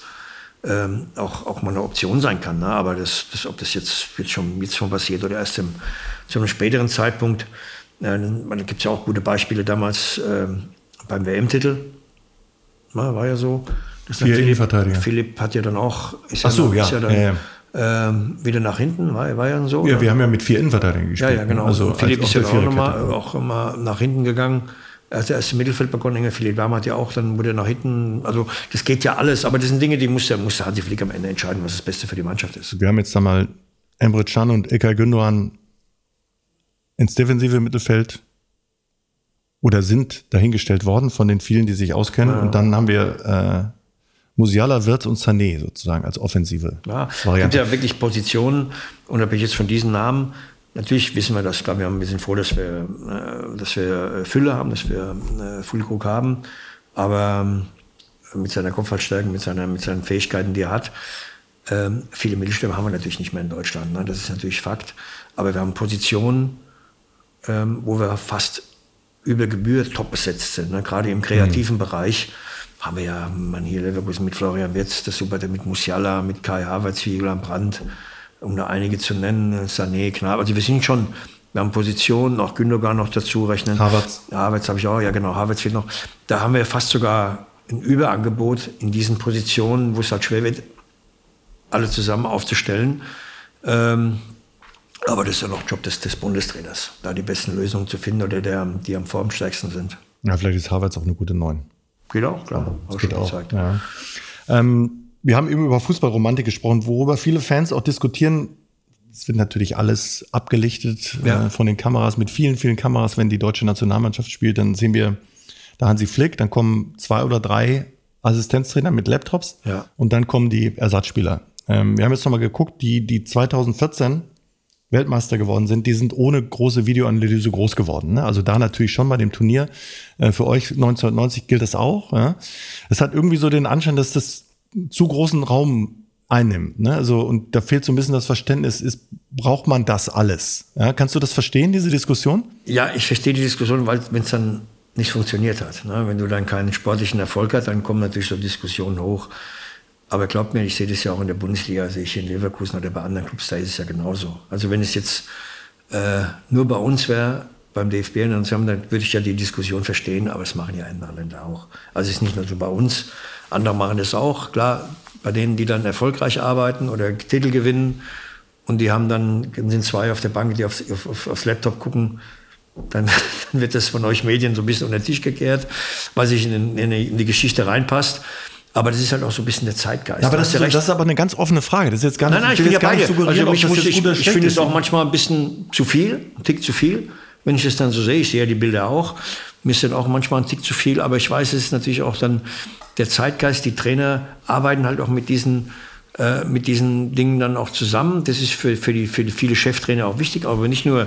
ähm, auch, auch mal eine Option sein kann. Ne? Aber das, das, ob das jetzt, jetzt, schon, jetzt schon passiert oder erst im, zu einem späteren Zeitpunkt, äh, da gibt es ja auch gute Beispiele damals äh, beim WM-Titel. War ja so. Das Philipp, Philipp hat ja dann auch, ist ja, so, ja. Ist ja dann, ja, ja. Ähm, wieder nach hinten, war, war ja so. Ja, wir haben ja mit vier Innenverteidigern gespielt. Ja, ja, genau. Also Philipp ist ja auch, noch auch immer nach hinten gegangen. Er hat erst im Mittelfeld begonnen, Philipp Lahm hat ja auch, dann wurde er nach hinten, also das geht ja alles, aber das sind Dinge, die muss der, muss der Hansi Flick am Ende entscheiden, was das Beste für die Mannschaft ist. Wir haben jetzt da mal Emre Can und Ilkay Gündoğan ins defensive Mittelfeld oder sind dahingestellt worden von den vielen, die sich auskennen. Ja. Und dann haben wir äh, Musiala, Wirtz und Sané sozusagen als offensive ja, Variante. Es gibt ja wirklich Positionen, unabhängig jetzt von diesen Namen, Natürlich wissen wir das, ich glaube, wir, haben, wir sind froh, dass wir, äh, dass wir äh, Fülle haben, dass wir äh, Füllkrug haben. Aber äh, mit seiner Kopfballstärke, mit, seiner, mit seinen Fähigkeiten, die er hat, äh, viele Mittelstürmer haben wir natürlich nicht mehr in Deutschland. Ne? Das ist natürlich Fakt. Aber wir haben Positionen, ähm, wo wir fast über Gebühr top besetzt sind. Ne? Gerade im kreativen mhm. Bereich haben wir ja man hier Leverkusen mit Florian Wirtz, das super mit Musiala, mit Kai Havertz, Julian Brandt, um da einige zu nennen, Sané, Knab. Also wir sind schon, wir haben Positionen, auch Gündogan noch dazu rechnen. Havertz. Havertz habe ich auch, ja genau, Havertz fehlt noch. Da haben wir fast sogar ein Überangebot in diesen Positionen, wo es halt schwer wird, alle zusammen aufzustellen. Ähm, aber das ist ja noch Job des, des Bundestrainers, da die besten Lösungen zu finden oder der, die am formstärksten sind. Ja, vielleicht ist Havertz auch eine gute Neun. Geht auch, klar. Das geht auch. Gezeigt. Ja. Ähm, wir haben eben über Fußballromantik gesprochen, worüber viele Fans auch diskutieren. Es wird natürlich alles abgelichtet ja. äh, von den Kameras, mit vielen, vielen Kameras. Wenn die deutsche Nationalmannschaft spielt, dann sehen wir da Hansi Flick, dann kommen zwei oder drei Assistenztrainer mit Laptops ja. und dann kommen die Ersatzspieler. Ähm, wir haben jetzt nochmal geguckt, die, die 2014 Weltmeister geworden sind, die sind ohne große Videoanalyse groß geworden. Ne? Also da natürlich schon bei dem Turnier. Äh, für euch 1990 gilt das auch. Ja? Es hat irgendwie so den Anschein, dass das zu großen Raum einnimmt. Ne? Also, und da fehlt so ein bisschen das Verständnis, ist, braucht man das alles? Ja? Kannst du das verstehen, diese Diskussion? Ja, ich verstehe die Diskussion, weil wenn es dann nicht funktioniert hat. Ne? Wenn du dann keinen sportlichen Erfolg hast, dann kommen natürlich so Diskussionen hoch. Aber glaubt mir, ich sehe das ja auch in der Bundesliga, sehe ich in Leverkusen oder bei anderen Clubs, da ist es ja genauso. Also wenn es jetzt äh, nur bei uns wäre, beim DFB, dann würde ich ja die Diskussion verstehen, aber das machen ja andere Länder auch. Also es ist nicht nur so bei uns, andere machen das auch. Klar, bei denen, die dann erfolgreich arbeiten oder Titel gewinnen und die haben dann, sind zwei auf der Bank, die aufs, auf, aufs Laptop gucken, dann, dann, wird das von euch Medien so ein bisschen unter den Tisch gekehrt, weil sich in, in, in die Geschichte reinpasst. Aber das ist halt auch so ein bisschen der Zeitgeist. Ja, aber das, ist, das ist aber eine ganz offene Frage. Das ist jetzt gar nicht, nein, nein, ich, ich ja suggerieren, also ich, ich, ich finde es auch manchmal ein bisschen zu viel, ein Tick zu viel, wenn ich es dann so sehe. Ich sehe ja die Bilder auch. Mir ist dann auch manchmal ein Tick zu viel, aber ich weiß, es ist natürlich auch dann der Zeitgeist. Die Trainer arbeiten halt auch mit diesen, äh, mit diesen Dingen dann auch zusammen. Das ist für, für, die, für viele Cheftrainer auch wichtig, aber nicht nur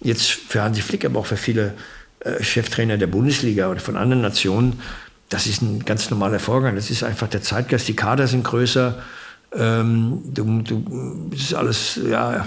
jetzt für Hansi Flick, aber auch für viele äh, Cheftrainer der Bundesliga oder von anderen Nationen das ist ein ganz normaler Vorgang. Das ist einfach der Zeitgeist. Die Kader sind größer. Ähm, du, du, das ist alles ja,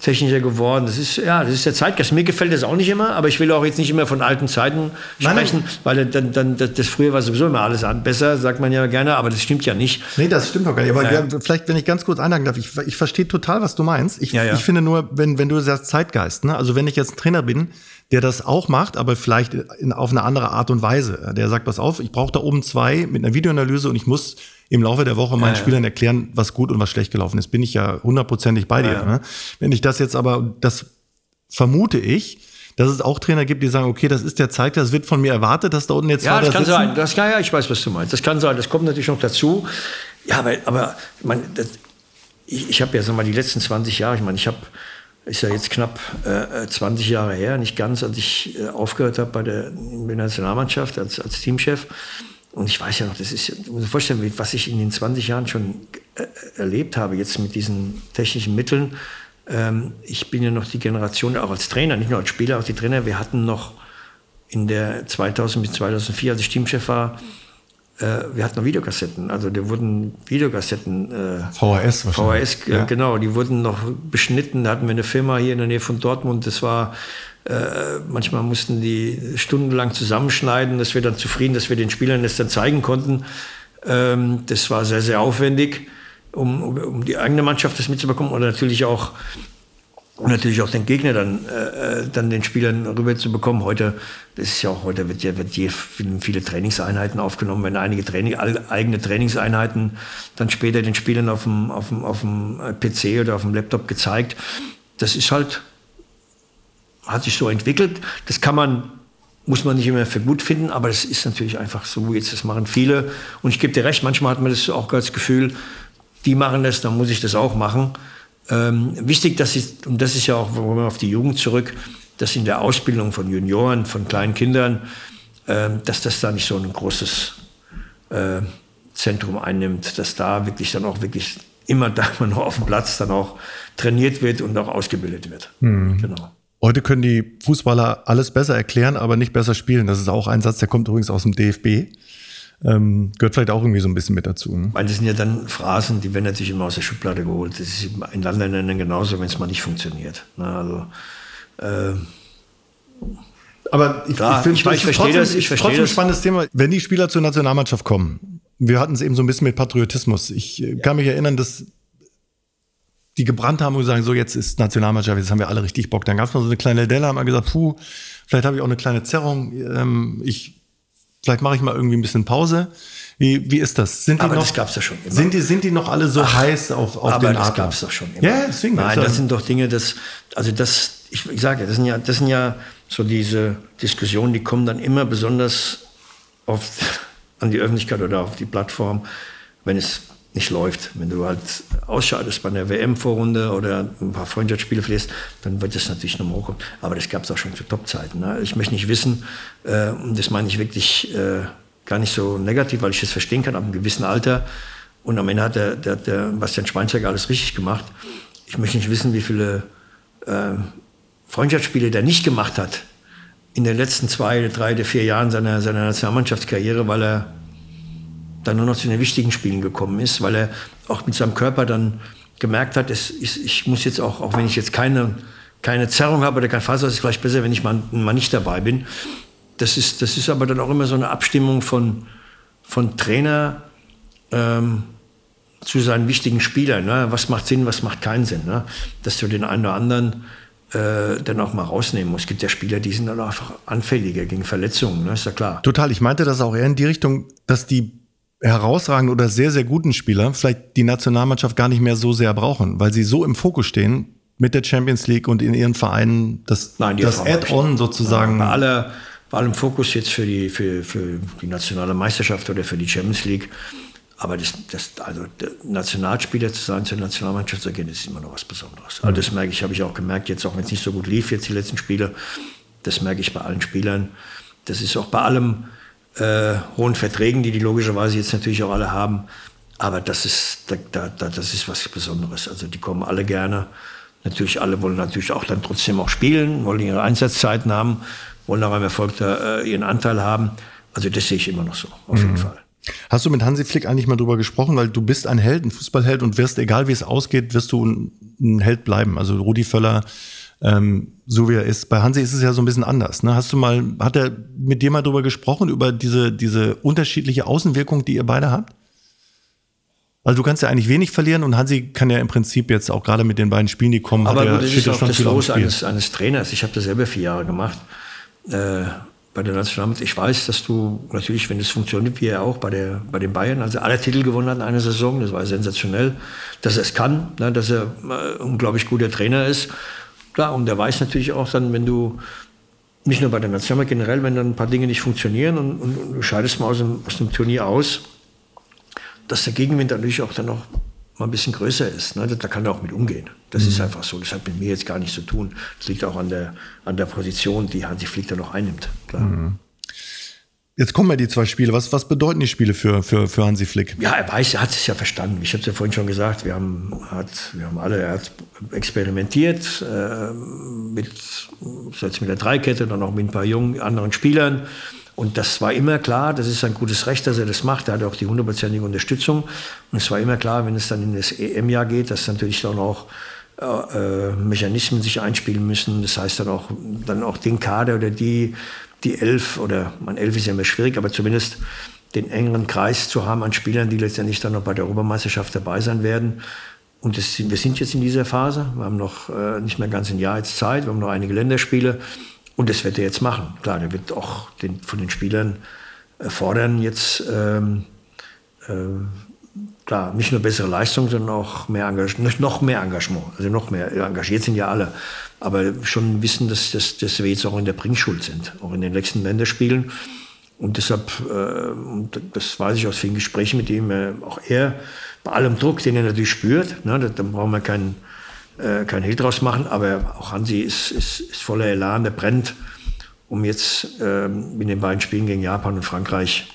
technischer geworden. Das ist, ja, das ist der Zeitgeist. Mir gefällt das auch nicht immer, aber ich will auch jetzt nicht immer von alten Zeiten sprechen, nein, weil dann, dann, das, das früher war sowieso immer alles besser, sagt man ja gerne, aber das stimmt ja nicht. Nee, das stimmt doch gar nicht. Aber ja. vielleicht, wenn ich ganz kurz einhaken darf, ich, ich verstehe total, was du meinst. Ich, ja, ja. ich finde nur, wenn, wenn du sagst Zeitgeist, ne? also wenn ich jetzt ein Trainer bin, der das auch macht, aber vielleicht in, auf eine andere Art und Weise. Der sagt, pass auf, ich brauche da oben zwei mit einer Videoanalyse und ich muss im Laufe der Woche meinen ja, Spielern erklären, was gut und was schlecht gelaufen ist. Bin ich ja hundertprozentig bei dir. Ne? Wenn ich das jetzt aber, das vermute ich, dass es auch Trainer gibt, die sagen, okay, das ist der Zeig, das wird von mir erwartet, dass da unten jetzt Ja, das kann sitzen. sein. Das, ja, ja, ich weiß, was du meinst. Das kann sein. Das kommt natürlich noch dazu. Ja, aber, aber man, das, ich, ich habe ja, sag mal, die letzten 20 Jahre, ich meine, ich habe ist ja jetzt knapp äh, 20 Jahre her, nicht ganz, als ich äh, aufgehört habe bei der, der Nationalmannschaft als, als Teamchef. Und ich weiß ja noch, das ist, ich muss mir vorstellen, was ich in den 20 Jahren schon äh, erlebt habe, jetzt mit diesen technischen Mitteln. Ähm, ich bin ja noch die Generation, auch als Trainer, nicht nur als Spieler, auch die Trainer. Wir hatten noch in der 2000 bis 2004, als ich Teamchef war, äh, wir hatten noch Videokassetten, also da wurden Videokassetten. Äh, VHS VHS, ja. genau, die wurden noch beschnitten. Da hatten wir eine Firma hier in der Nähe von Dortmund, das war, äh, manchmal mussten die stundenlang zusammenschneiden, dass wir dann zufrieden, dass wir den Spielern das dann zeigen konnten. Ähm, das war sehr, sehr aufwendig, um, um die eigene Mannschaft das mitzubekommen oder natürlich auch und natürlich auch den Gegner dann, äh, äh dann den Spielern rüberzubekommen. Heute, das ist ja auch heute, wird ja wird je viele Trainingseinheiten aufgenommen, wenn einige Training, eigene Trainingseinheiten dann später den Spielern auf dem, auf dem, auf dem PC oder auf dem Laptop gezeigt. Das ist halt, hat sich so entwickelt. Das kann man, muss man nicht immer für gut finden, aber das ist natürlich einfach so. Jetzt, das machen viele. Und ich gebe dir recht, manchmal hat man das auch das Gefühl, die machen das, dann muss ich das auch machen. Ähm, wichtig, dass ich, und das ist ja auch, wenn wir auf die Jugend zurück, dass in der Ausbildung von Junioren, von kleinen Kindern, äh, dass das da nicht so ein großes äh, Zentrum einnimmt, dass da wirklich dann auch wirklich immer da man noch auf dem Platz dann auch trainiert wird und auch ausgebildet wird. Mhm. Genau. Heute können die Fußballer alles besser erklären, aber nicht besser spielen. Das ist auch ein Satz, der kommt übrigens aus dem DFB. Ähm, gehört vielleicht auch irgendwie so ein bisschen mit dazu. Ne? Weil das sind ja dann Phrasen, die werden natürlich immer aus der Schublade geholt. Das ist in anderen Ländern genauso, wenn es mal nicht funktioniert. Na, also, äh, Aber ich, Klar, ich, find, ich, ich, verstehe trotzdem, das. Ich verstehe trotzdem ein das. spannendes Thema. Wenn die Spieler zur Nationalmannschaft kommen, wir hatten es eben so ein bisschen mit Patriotismus. Ich äh, kann mich erinnern, dass die gebrannt haben und sagen, so jetzt ist Nationalmannschaft, jetzt haben wir alle richtig Bock. Dann gab es noch so eine kleine Delle, haben wir gesagt, puh, vielleicht habe ich auch eine kleine Zerrung. Ähm, ich, vielleicht mache ich mal irgendwie ein bisschen Pause. Wie, wie ist das? Sind die Aber noch, das gab's ja schon immer. Sind die, sind die noch alle so heiß auf, auf aber den das Adler? gab es doch schon immer. Ja, deswegen. Nein, Also- das sind doch Dinge, das, also das, ich, ich sage das sind ja, das sind ja so diese Diskussionen, die kommen dann immer besonders auf, an die Öffentlichkeit oder auf die Plattform, wenn es nicht läuft. Wenn du halt ausscheidest bei einer WM-Vorrunde oder ein paar Freundschaftsspiele verlierst, dann wird das natürlich nochmal hochkommen. Aber das gab es auch schon zu Topzeiten. Ne? Ich möchte nicht wissen, äh, und das meine ich wirklich äh, gar nicht so negativ, weil ich das verstehen kann, ab einem gewissen Alter. Und am Ende hat der, der, der Bastian Schweinsteiger alles richtig gemacht. Ich möchte nicht wissen, wie viele äh, Freundschaftsspiele der nicht gemacht hat in den letzten zwei, drei, vier Jahren seiner, seiner Nationalmannschaftskarriere, weil er dann nur noch zu den wichtigen Spielen gekommen ist, weil er auch mit seinem Körper dann gemerkt hat, es ist, ich muss jetzt auch, auch wenn ich jetzt keine, keine Zerrung habe oder kein Faser, ist es vielleicht besser, wenn ich mal, mal nicht dabei bin. Das ist, das ist aber dann auch immer so eine Abstimmung von, von Trainer ähm, zu seinen wichtigen Spielern. Ne? Was macht Sinn, was macht keinen Sinn. Ne? Dass du den einen oder anderen äh, dann auch mal rausnehmen musst. Es gibt ja Spieler, die sind dann einfach anfälliger gegen Verletzungen, ne? ist ja klar. Total. Ich meinte das auch eher in die Richtung, dass die herausragenden oder sehr, sehr guten Spieler vielleicht die Nationalmannschaft gar nicht mehr so sehr brauchen, weil sie so im Fokus stehen mit der Champions League und in ihren Vereinen, Nein, das ich Add-on sozusagen. Bei, aller, bei allem Fokus jetzt für die, für, für die nationale Meisterschaft oder für die Champions League. Aber das, das, also Nationalspieler zu sein, zur Nationalmannschaft zu gehen, das ist immer noch was Besonderes. Also das merke ich, habe ich auch gemerkt, jetzt auch wenn es nicht so gut lief, jetzt die letzten Spiele, das merke ich bei allen Spielern. Das ist auch bei allem äh, hohen Verträgen, die die logischerweise jetzt natürlich auch alle haben. Aber das ist, da, da, da, das ist was Besonderes. Also die kommen alle gerne. Natürlich alle wollen natürlich auch dann trotzdem auch spielen, wollen ihre Einsatzzeiten haben, wollen auch am Erfolg da, äh, ihren Anteil haben. Also das sehe ich immer noch so, auf jeden Fall. Hast du mit Hansi Flick eigentlich mal drüber gesprochen, weil du bist ein Held, ein Fußballheld und wirst, egal wie es ausgeht, wirst du ein, ein Held bleiben. Also Rudi Völler, ähm, so wie er ist. Bei Hansi ist es ja so ein bisschen anders. Ne? Hast du mal, hat er mit dir mal drüber gesprochen, über diese, diese unterschiedliche Außenwirkung, die ihr beide habt? Also du kannst ja eigentlich wenig verlieren und Hansi kann ja im Prinzip jetzt auch gerade mit den beiden Spielen, die kommen, Aber er, gut, das ist auch das Los eines, eines Trainers. Ich habe das selber vier Jahre gemacht äh, bei der Nationalmannschaft. Ich weiß, dass du natürlich, wenn es funktioniert, wie er auch bei, der, bei den Bayern, also alle Titel gewonnen hat in einer Saison, das war sensationell, dass er es kann, ne, dass er äh, unglaublich guter Trainer ist. Klar, und der weiß natürlich auch dann, wenn du nicht nur bei der Nationalmannschaft generell, wenn dann ein paar Dinge nicht funktionieren und, und, und du scheidest mal aus dem, aus dem Turnier aus, dass der Gegenwind natürlich auch dann noch mal ein bisschen größer ist. Ne? Da kann er auch mit umgehen. Das ist einfach so. Das hat mit mir jetzt gar nichts zu tun. Das liegt auch an der, an der Position, die Hansi Flick dann noch einnimmt. Klar. Jetzt kommen ja die zwei Spiele. Was, was bedeuten die Spiele für, für, für Hansi Flick? Ja, er weiß, er hat es ja verstanden. Ich habe es ja vorhin schon gesagt, wir haben, hat, wir haben alle, er hat experimentiert äh, mit, mit der Dreikette, dann auch mit ein paar jungen anderen Spielern. Und das war immer klar, das ist ein gutes Recht, dass er das macht. Er hat auch die hundertprozentige Unterstützung. Und es war immer klar, wenn es dann in das EM-Jahr geht, dass natürlich dann auch äh, Mechanismen sich einspielen müssen. Das heißt dann auch, dann auch den Kader oder die, die Elf, oder man Elf ist ja immer schwierig, aber zumindest den engeren Kreis zu haben an Spielern, die letztendlich dann noch bei der Europameisterschaft dabei sein werden. Und das, wir sind jetzt in dieser Phase. Wir haben noch äh, nicht mehr ganz ein Jahr jetzt Zeit. Wir haben noch einige Länderspiele. Und das wird er jetzt machen. Klar, der wird auch den, von den Spielern fordern, jetzt ähm, äh, klar, nicht nur bessere Leistung, sondern auch mehr Engagement, noch mehr Engagement. Also noch mehr. Engagiert sind ja alle. Aber schon wissen, dass, dass, dass wir jetzt auch in der Bringschuld sind, auch in den nächsten Länderspielen. Und deshalb, äh, das weiß ich aus vielen Gesprächen mit ihm, äh, auch er, bei allem Druck, den er natürlich spürt, ne, da, da brauchen wir keinen äh, kein Hehl draus machen, aber auch Hansi ist, ist, ist voller Elan, der brennt, um jetzt ähm, in den beiden Spielen gegen Japan und Frankreich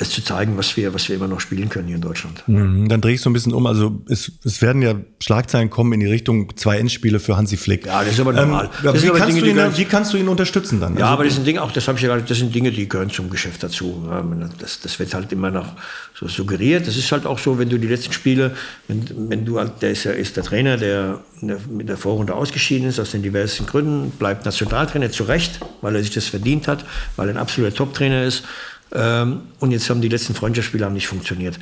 es zu zeigen, was wir, was wir immer noch spielen können hier in Deutschland. Mhm, dann drehe ich so ein bisschen um. Also es, es werden ja Schlagzeilen kommen in die Richtung zwei Endspiele für Hansi Flick. Ja, das ist aber normal. Ähm, wie, kannst Dinge, ihn, wie, kannst du ihn, unterstützen dann? Ja, also, aber das sind Dinge, auch das habe ich ja gerade, das sind Dinge, die gehören zum Geschäft dazu. Das, das wird halt immer noch so suggeriert. Das ist halt auch so, wenn du die letzten Spiele, wenn, wenn du, halt, der ist ja ist der Trainer, der mit der Vorrunde ausgeschieden ist, aus den diversen Gründen, bleibt Nationaltrainer zu Recht, weil er sich das verdient hat, weil er ein absoluter Top-Trainer ist. Ähm, und jetzt haben die letzten Freundschaftsspiele haben nicht funktioniert.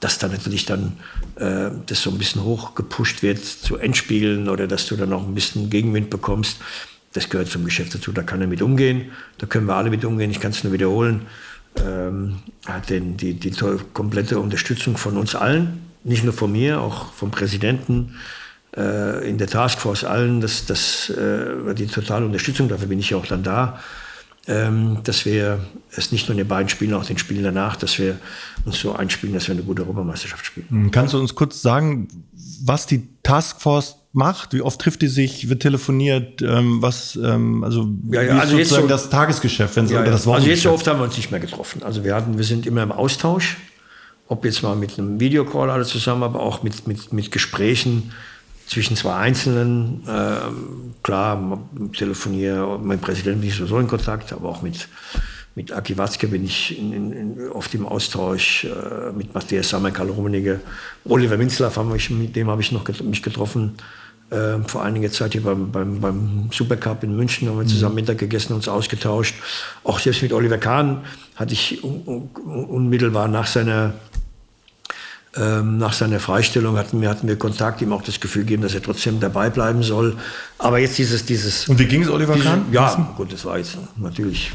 Dass dann natürlich dann äh, das so ein bisschen hochgepusht wird zu Endspielen oder dass du dann noch ein bisschen Gegenwind bekommst, das gehört zum Geschäft dazu. Da kann er mit umgehen. Da können wir alle mit umgehen. Ich kann es nur wiederholen. Ähm, hat den, die, die komplette Unterstützung von uns allen, nicht nur von mir, auch vom Präsidenten, äh, in der Taskforce allen, das, das äh, die totale Unterstützung, dafür bin ich ja auch dann da dass wir es nicht nur in den beiden Spielen, auch den Spielen danach, dass wir uns so einspielen, dass wir eine gute Europameisterschaft spielen. Hm, kannst du uns kurz sagen, was die Taskforce macht? Wie oft trifft die sich? Wird telefoniert? Ähm, was, ähm, also, ja, ja, also sozusagen so, das Tagesgeschäft, wenn Sie ja, oder das Also jetzt so oft haben wir uns nicht mehr getroffen. Also wir hatten, wir sind immer im Austausch, ob jetzt mal mit einem Videocall alle zusammen, aber auch mit, mit, mit Gesprächen zwischen zwei Einzelnen. Äh, klar, telefoniere mit dem Präsidenten bin ich sowieso in Kontakt, aber auch mit, mit Aki Watzke bin ich in, in, oft im Austausch, äh, mit Matthias Sammer, Karl Rummenigge, Oliver Minzlaff, haben mich, mit dem habe ich noch get mich getroffen. Äh, vor einiger Zeit hier beim, beim, beim Supercup in München haben wir zusammen mhm. Mittag gegessen, uns ausgetauscht. Auch selbst mit Oliver Kahn hatte ich un un unmittelbar nach seiner ähm, nach seiner Freistellung hatten wir, hatten wir Kontakt, ihm auch das Gefühl gegeben, dass er trotzdem dabei bleiben soll. Aber jetzt dieses, dieses. Und wie ging es Oliver Kahn? Ja, gut, das war jetzt natürlich,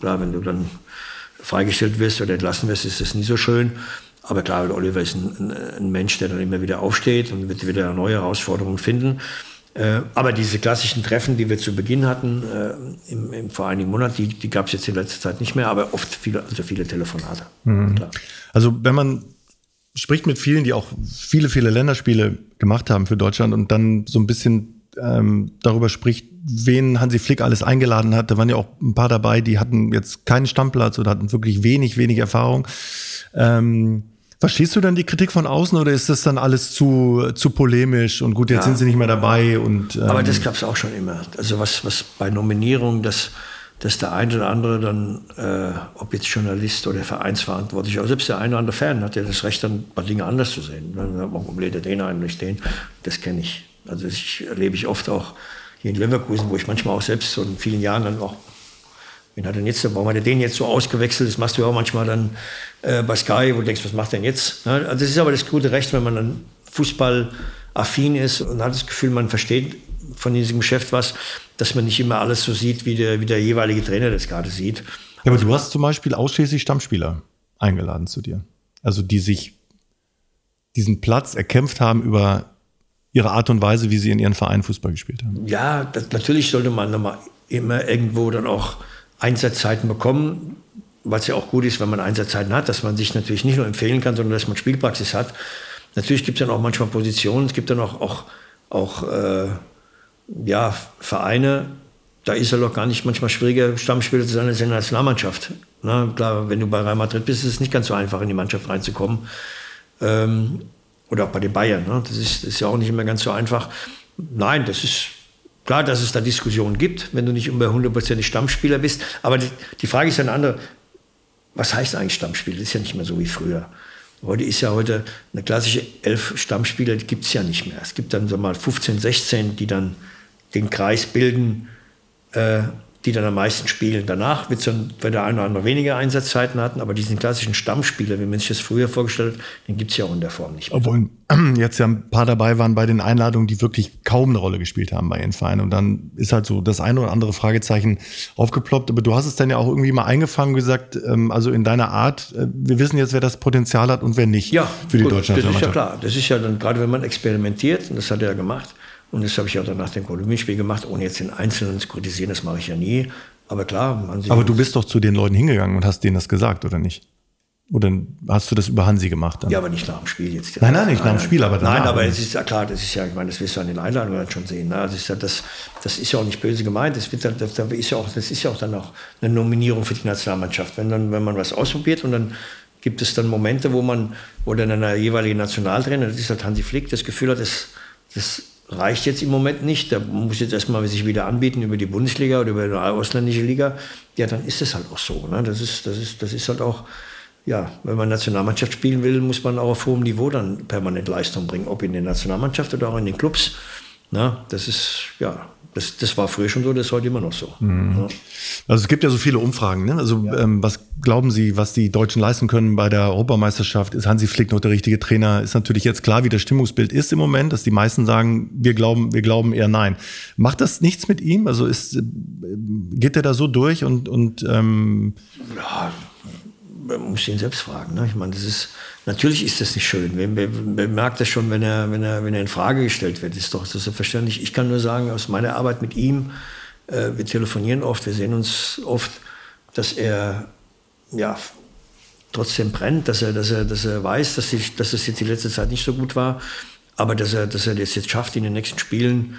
klar, wenn du dann freigestellt wirst oder entlassen wirst, ist das nie so schön. Aber klar, Oliver ist ein, ein, Mensch, der dann immer wieder aufsteht und wird wieder neue Herausforderungen finden. Äh, aber diese klassischen Treffen, die wir zu Beginn hatten, äh, im, im, vor einigen Monaten, die, die gab es jetzt in letzter Zeit nicht mehr, aber oft viele, also viele Telefonate. Mhm. Also wenn man spricht mit vielen, die auch viele, viele Länderspiele gemacht haben für Deutschland und dann so ein bisschen ähm, darüber spricht, wen Hansi Flick alles eingeladen hat. Da waren ja auch ein paar dabei, die hatten jetzt keinen Stammplatz oder hatten wirklich wenig, wenig Erfahrung. Ähm, verstehst du dann die Kritik von außen oder ist das dann alles zu, zu polemisch und gut, jetzt ja. sind sie nicht mehr dabei und ähm Aber das gab es auch schon immer. Also was, was bei Nominierungen das dass der eine oder andere dann, äh, ob jetzt Journalist oder Vereinsverantwortlich, aber selbst der eine oder andere Fan hat ja das Recht, dann ein paar Dinge anders zu sehen. Warum lädt er den ein, nicht den? Das kenne ich. Also das erlebe ich oft auch hier in Leverkusen, wo ich manchmal auch selbst so in vielen Jahren dann auch, wen hat denn jetzt, warum hat er den jetzt so ausgewechselt? Das machst du ja auch manchmal dann äh, bei Sky, wo du denkst, was macht denn jetzt? Also das ist aber das gute Recht, wenn man dann Fußball affin ist und hat das Gefühl, man versteht von diesem Geschäft was, dass man nicht immer alles so sieht, wie der, wie der jeweilige Trainer das gerade sieht. Ja, aber du hast zum Beispiel ausschließlich Stammspieler eingeladen zu dir. Also die sich diesen Platz erkämpft haben über ihre Art und Weise, wie sie in ihren Verein Fußball gespielt haben. Ja, das, natürlich sollte man nochmal immer irgendwo dann auch Einsatzzeiten bekommen, was ja auch gut ist, wenn man Einsatzzeiten hat, dass man sich natürlich nicht nur empfehlen kann, sondern dass man Spielpraxis hat. Natürlich gibt es dann auch manchmal Positionen, es gibt dann auch, auch, auch äh, ja, Vereine, da ist es doch gar nicht manchmal schwieriger, Stammspieler zu sein als in der Nationalmannschaft. Na, klar, wenn du bei Real Madrid bist, ist es nicht ganz so einfach, in die Mannschaft reinzukommen. Ähm, oder auch bei den Bayern. Ne? Das, ist, das ist ja auch nicht immer ganz so einfach. Nein, das ist klar, dass es da Diskussionen gibt, wenn du nicht immer hundertprozentig Stammspieler bist. Aber die, die Frage ist ja eine andere. Was heißt eigentlich Stammspieler? Das ist ja nicht mehr so wie früher. Heute ist ja heute eine klassische elf Stammspieler, die gibt es ja nicht mehr. Es gibt dann so mal 15, 16, die dann den Kreis bilden, äh, die dann am meisten spielen. Danach wird dann, wird der eine oder andere weniger Einsatzzeiten hatten, aber diesen klassischen Stammspieler, wie man sich das früher vorgestellt hat, den gibt es ja auch in der Form nicht mehr. Obwohl jetzt ja ein paar dabei waren bei den Einladungen, die wirklich kaum eine Rolle gespielt haben bei ihren Vereinen. Und dann ist halt so das eine oder andere Fragezeichen aufgeploppt. Aber du hast es dann ja auch irgendwie mal eingefangen und gesagt, ähm, also in deiner Art, äh, wir wissen jetzt, wer das Potenzial hat und wer nicht ja, für die gut, deutsche Das ist ja klar. Das ist ja dann, gerade wenn man experimentiert, und das hat er ja gemacht, und das habe ich auch dann nach dem Kolumbienspiel gemacht, ohne jetzt den Einzelnen zu kritisieren, das mache ich ja nie. Aber klar, man sieht. Aber du bist doch zu den Leuten hingegangen und hast denen das gesagt, oder nicht? Oder hast du das über Hansi gemacht? Dann? Ja, aber nicht nach dem Spiel jetzt. Nein, nein, nicht nach dem Spiel, aber danach. Nein, aber es ist ja klar, das ist ja, ich meine, das wirst du an den Einladungen schon sehen. Ne? Das, ist ja, das, das ist ja auch nicht böse gemeint. Das, wird, das, das, ist ja auch, das ist ja auch dann auch eine Nominierung für die Nationalmannschaft. Wenn, dann, wenn man was ausprobiert und dann gibt es dann Momente, wo man, wo dann einer jeweilige Nationaltrainer, das ist halt Hansi Flick, das Gefühl hat, das, das reicht jetzt im Moment nicht. Da muss jetzt erstmal sich wieder anbieten über die Bundesliga oder über eine ausländische Liga. Ja, dann ist es halt auch so. Ne? Das, ist, das, ist, das ist halt auch ja, wenn man Nationalmannschaft spielen will, muss man auch auf hohem Niveau dann permanent Leistung bringen, ob in der Nationalmannschaft oder auch in den Clubs. Na, das ist, ja, das, das war früher schon so, das ist heute immer noch so. Mhm. Ja. Also es gibt ja so viele Umfragen. Ne? Also ja. ähm, was glauben Sie, was die Deutschen leisten können bei der Europameisterschaft? Ist Hansi Flick noch der richtige Trainer? Ist natürlich jetzt klar, wie das Stimmungsbild ist im Moment, dass die meisten sagen, wir glauben, wir glauben eher nein. Macht das nichts mit ihm? Also ist, äh, geht er da so durch und, und ähm ja, man muss ihn selbst fragen. Ne? Ich meine, das ist, natürlich ist das nicht schön. Man merkt das schon, wenn er, wenn, er, wenn er in Frage gestellt wird. Ist doch das ist verständlich. Ich kann nur sagen, aus meiner Arbeit mit ihm, äh, wir telefonieren oft, wir sehen uns oft, dass er ja, trotzdem brennt, dass er, dass er, dass er weiß, dass, ich, dass es jetzt die letzte Zeit nicht so gut war, aber dass er, dass er das jetzt schafft, in den nächsten Spielen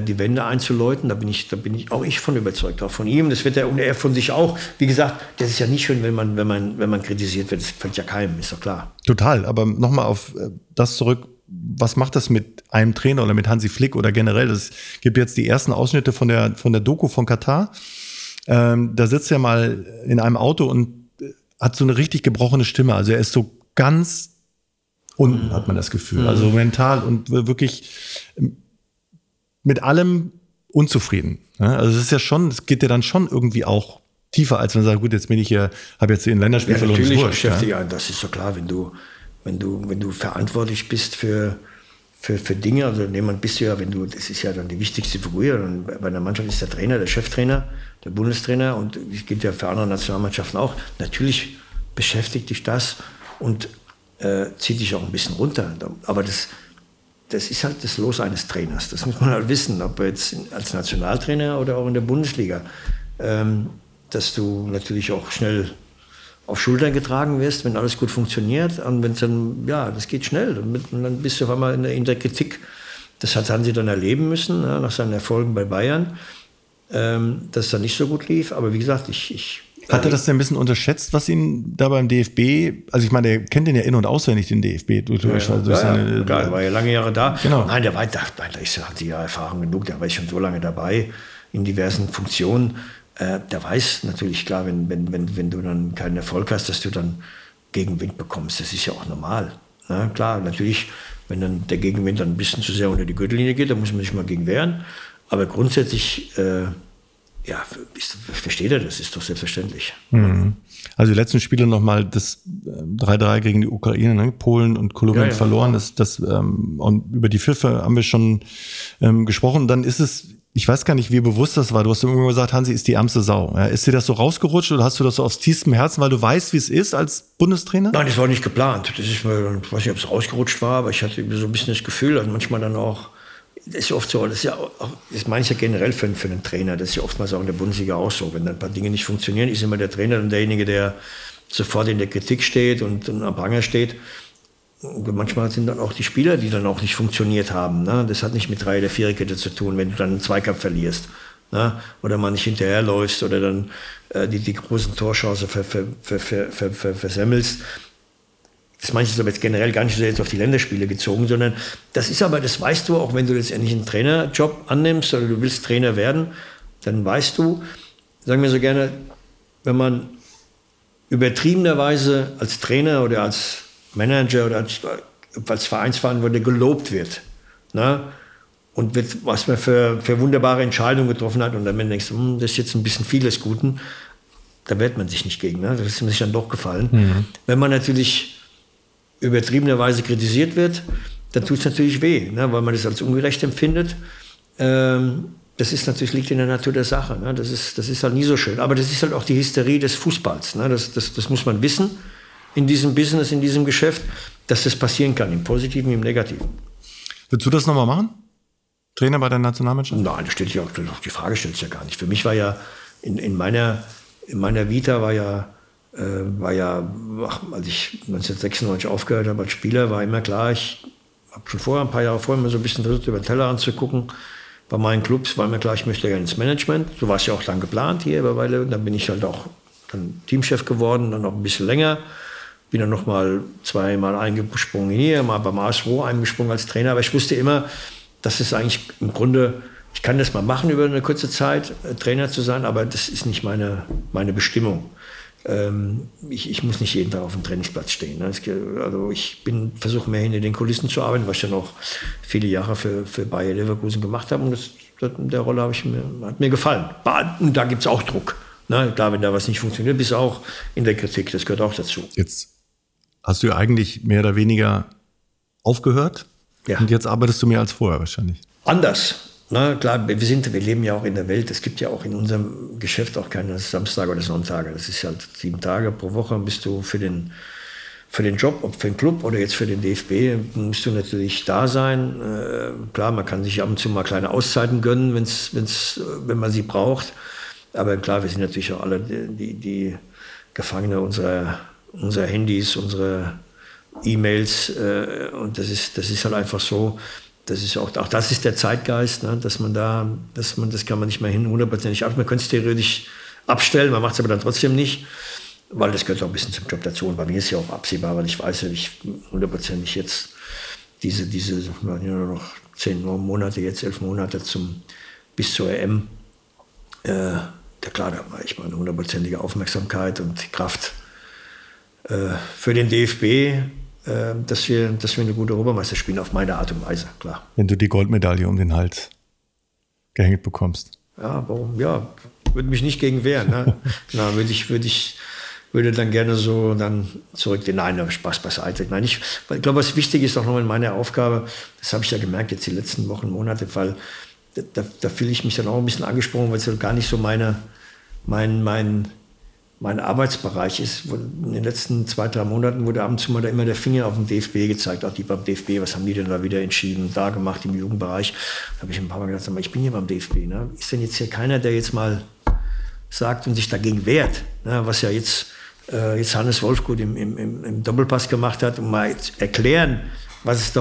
die Wende einzuläuten. Da bin ich, da bin ich auch ich von überzeugt, auch von ihm. Das wird er und er von sich auch. Wie gesagt, das ist ja nicht schön, wenn man, wenn man, wenn man kritisiert wird. Das fällt ja keinem, ist doch klar. Total. Aber nochmal auf äh, das zurück. Was macht das mit einem Trainer oder mit Hansi Flick oder generell? Es gibt jetzt die ersten Ausschnitte von der, von der Doku von Katar. Ähm, da sitzt er mal in einem Auto und äh, hat so eine richtig gebrochene Stimme. Also er ist so ganz unten, hat man das Gefühl. Also mhm. mental und wirklich ähm, mit allem unzufrieden. Also es ist ja schon, es geht ja dann schon irgendwie auch tiefer, als wenn man sagt, gut, jetzt bin ich hier, habe jetzt den Länderspiel ja, verloren. Natürlich beschäftigt, ja. das ist so klar, wenn du, wenn du, wenn du verantwortlich bist für, für, für Dinge, also jemand bist du ja, wenn du, das ist ja dann die wichtigste Figur, und bei einer Mannschaft ist der Trainer, der Cheftrainer, der Bundestrainer und es gilt ja für andere Nationalmannschaften auch. Natürlich beschäftigt dich das und äh, zieht dich auch ein bisschen runter. Aber das, das ist halt das Los eines Trainers. Das muss man halt wissen, ob jetzt als Nationaltrainer oder auch in der Bundesliga. Ähm, dass du natürlich auch schnell auf Schultern getragen wirst, wenn alles gut funktioniert. Und wenn dann, ja, das geht schnell. Und dann bist du auf einmal in der, in der Kritik. Das hat Hansi dann erleben müssen, ja, nach seinen Erfolgen bei Bayern, ähm, dass es dann nicht so gut lief. Aber wie gesagt, ich, ich hat er das denn ein bisschen unterschätzt, was ihn da beim DFB, also ich meine, er kennt den ja in- und auswendig, den DFB. Durch, ja, durch ja, seine, ja, klar, war ja lange Jahre da. Genau. Nein, der war, da, da ist, hat ja Erfahrung genug, der war schon so lange dabei in diversen Funktionen. Äh, der weiß natürlich klar, wenn, wenn, wenn, wenn du dann keinen Erfolg hast, dass du dann Gegenwind bekommst. Das ist ja auch normal. Na, klar, natürlich, wenn dann der Gegenwind dann ein bisschen zu sehr unter die Gürtellinie geht, dann muss man sich mal gegen wehren. Aber grundsätzlich äh, ja, versteht er das, ist doch selbstverständlich. Mhm. Also die letzten Spiele nochmal das 3-3 äh, gegen die Ukraine, ne? Polen und Kolumbien ja, ja. verloren. Das, das, ähm, und über die Pfiffe haben wir schon ähm, gesprochen. Dann ist es, ich weiß gar nicht, wie bewusst das war. Du hast irgendwann gesagt, Hansi ist die ärmste Sau. Ja, ist dir das so rausgerutscht oder hast du das so aus tiefstem Herzen, weil du weißt, wie es ist als Bundestrainer? Nein, das war nicht geplant. Das ist mir, ich weiß nicht, ob es rausgerutscht war, aber ich hatte so ein bisschen das Gefühl, also manchmal dann auch, das ist oft so, das ist ja auch, das meine ich ja generell für, für einen Trainer, das ist ja oftmals auch in der Bundesliga auch so. Wenn dann ein paar Dinge nicht funktionieren, ist immer der Trainer dann derjenige, der sofort in der Kritik steht und, und am Pranger steht. Und manchmal sind dann auch die Spieler, die dann auch nicht funktioniert haben. Ne? Das hat nicht mit drei oder Viererkette zu tun, wenn du dann einen Zweikampf verlierst. Ne? Oder man nicht hinterherläufst oder dann äh, die, die großen Torchancen ver, ver, ver, versemmelst das ich aber jetzt generell gar nicht so jetzt auf die Länderspiele gezogen, sondern das ist aber, das weißt du auch, wenn du letztendlich einen Trainerjob annimmst oder du willst Trainer werden, dann weißt du, sagen wir so gerne, wenn man übertriebenerweise als Trainer oder als Manager oder als, als Vereinsverantwortlicher gelobt wird, ne? und wird, was man für, für wunderbare Entscheidungen getroffen hat und dann denkst du, hm, das ist jetzt ein bisschen vieles Guten, da wehrt man sich nicht gegen, ne? das ist mir dann doch gefallen. Mhm. Wenn man natürlich übertriebenerweise kritisiert wird, dann tut es natürlich weh, ne, weil man das als ungerecht empfindet. Ähm, das ist natürlich liegt in der Natur der Sache. Ne? Das, ist, das ist halt nie so schön. Aber das ist halt auch die Hysterie des Fußballs. Ne? Das, das, das muss man wissen in diesem Business, in diesem Geschäft, dass das passieren kann, im Positiven, im Negativen. Würdest du das nochmal machen? Trainer bei der Nationalmannschaft? Nein, das stellt sich auch, die Frage stellt sich ja gar nicht. Für mich war ja in, in, meiner, in meiner Vita war ja war ja, als ich 1996 aufgehört habe als Spieler, war immer klar, ich habe schon vorher, ein paar Jahre vorher, mal so ein bisschen versucht, über den Teller anzugucken. Bei meinen Clubs war mir klar, ich möchte gerne ins Management. So war es ja auch dann geplant hier bei Weile. Dann bin ich halt auch dann Teamchef geworden, dann noch ein bisschen länger. Bin dann noch mal zweimal eingesprungen hier, mal beim ASWO eingesprungen als Trainer. Aber ich wusste immer, dass es eigentlich im Grunde, ich kann das mal machen über eine kurze Zeit, äh, Trainer zu sein, aber das ist nicht meine, meine Bestimmung ähm, ich, ich, muss nicht jeden Tag auf dem Trainingsplatz stehen. Ne? Also ich versuche mehr hinter den Kulissen zu arbeiten, was ich ja noch viele Jahre für, für Bayer Leverkusen gemacht habe. Und das, das, der Rolle habe ich mir, hat mir gefallen. Und da gibt es auch Druck. Ne? Klar, wenn da was nicht funktioniert, bist du auch in der Kritik. Das gehört auch dazu. Jetzt hast du ja eigentlich mehr oder weniger aufgehört. Ja. Und jetzt arbeitest du mehr als vorher wahrscheinlich. Anders. Na klar, wir, sind, wir leben ja auch in der Welt. Es gibt ja auch in unserem Geschäft auch keine Samstage oder Sonntage. Das ist halt sieben Tage pro Woche bist du für den, für den Job, ob für den Club oder jetzt für den DFB, musst du natürlich da sein. Äh, klar, man kann sich ab und zu mal kleine Auszeiten gönnen, wenn's, wenn's, wenn man sie braucht. Aber klar, wir sind natürlich auch alle die, die Gefangene unserer, unserer Handys, unserer E-Mails. Äh, und das ist, das ist halt einfach so das ist auch, auch das ist der Zeitgeist, ne, dass man da, dass man, das kann man nicht mehr hin hundertprozentig ab. Man könnte es theoretisch abstellen, man macht es aber dann trotzdem nicht, weil das gehört auch ein bisschen zum Job dazu. Und bei mir ist ja auch absehbar, weil ich weiß ja, ich hundertprozentig jetzt diese, diese nur noch zehn Monate, jetzt elf Monate zum, bis zur EM, äh, da klar, da war ich mal eine hundertprozentige Aufmerksamkeit und Kraft äh, für den DFB dass wir, dass wir eine gute Europameister spielen, auf meine Art und Weise, klar. Wenn du die Goldmedaille um den Hals gehängt bekommst. Ja, warum? Ja, würde mich nicht gegen wehren. Ne? Na, würde ich, würde ich, würde dann gerne so dann zurück. Nein, Spaß beiseite. Nein, ich, ich glaube, was wichtig ist auch noch in meiner Aufgabe, das habe ich ja gemerkt jetzt die letzten Wochen, Monate, weil da, da fühle ich mich dann auch ein bisschen angesprochen, weil es gar nicht so meine, mein, mein, mein Arbeitsbereich ist. In den letzten zwei, drei Monaten wurde ab und zu mal da immer der Finger auf den DFB gezeigt, auch die beim DFB, was haben die denn da wieder entschieden, da gemacht im Jugendbereich. Da habe ich ein paar Mal gedacht, ich bin hier beim DFB. Ne? Ist denn jetzt hier keiner, der jetzt mal sagt und sich dagegen wehrt, ne? was ja jetzt, äh, jetzt Hannes Wolfgut im, im, im, Doppelpass gemacht hat, um mal erklären, was es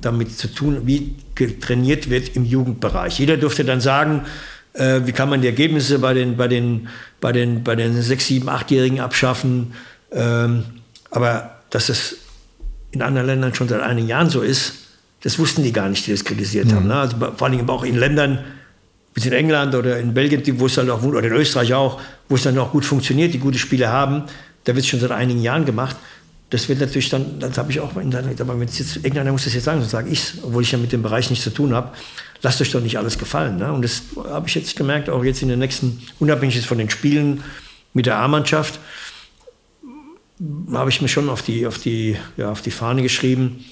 damit zu tun, wie trainiert wird im Jugendbereich. Jeder durfte dann sagen, äh, wie kann man die Ergebnisse bei den, bei den, bei den, bei den 6-, 7-, 8-Jährigen abschaffen. Ähm, aber dass es in anderen Ländern schon seit einigen Jahren so ist, das wussten die gar nicht, die das kritisiert mhm. haben. Ne? Also vor allem auch in Ländern, wie in England oder in Belgien, wo es halt auch, oder in Österreich auch, wo es dann auch gut funktioniert, die gute Spiele haben, da wird es schon seit einigen Jahren gemacht. Das wird natürlich dann, das habe ich auch in der, aber wenn es jetzt, irgendeiner muss das jetzt sagen, sonst sage ich obwohl ich ja mit dem Bereich nichts zu tun habe lasst euch doch nicht alles gefallen. Ne? Und das habe ich jetzt gemerkt, auch jetzt in den nächsten, unabhängig von den Spielen mit der A-Mannschaft, habe ich mir schon auf die, auf, die, ja, auf die Fahne geschrieben,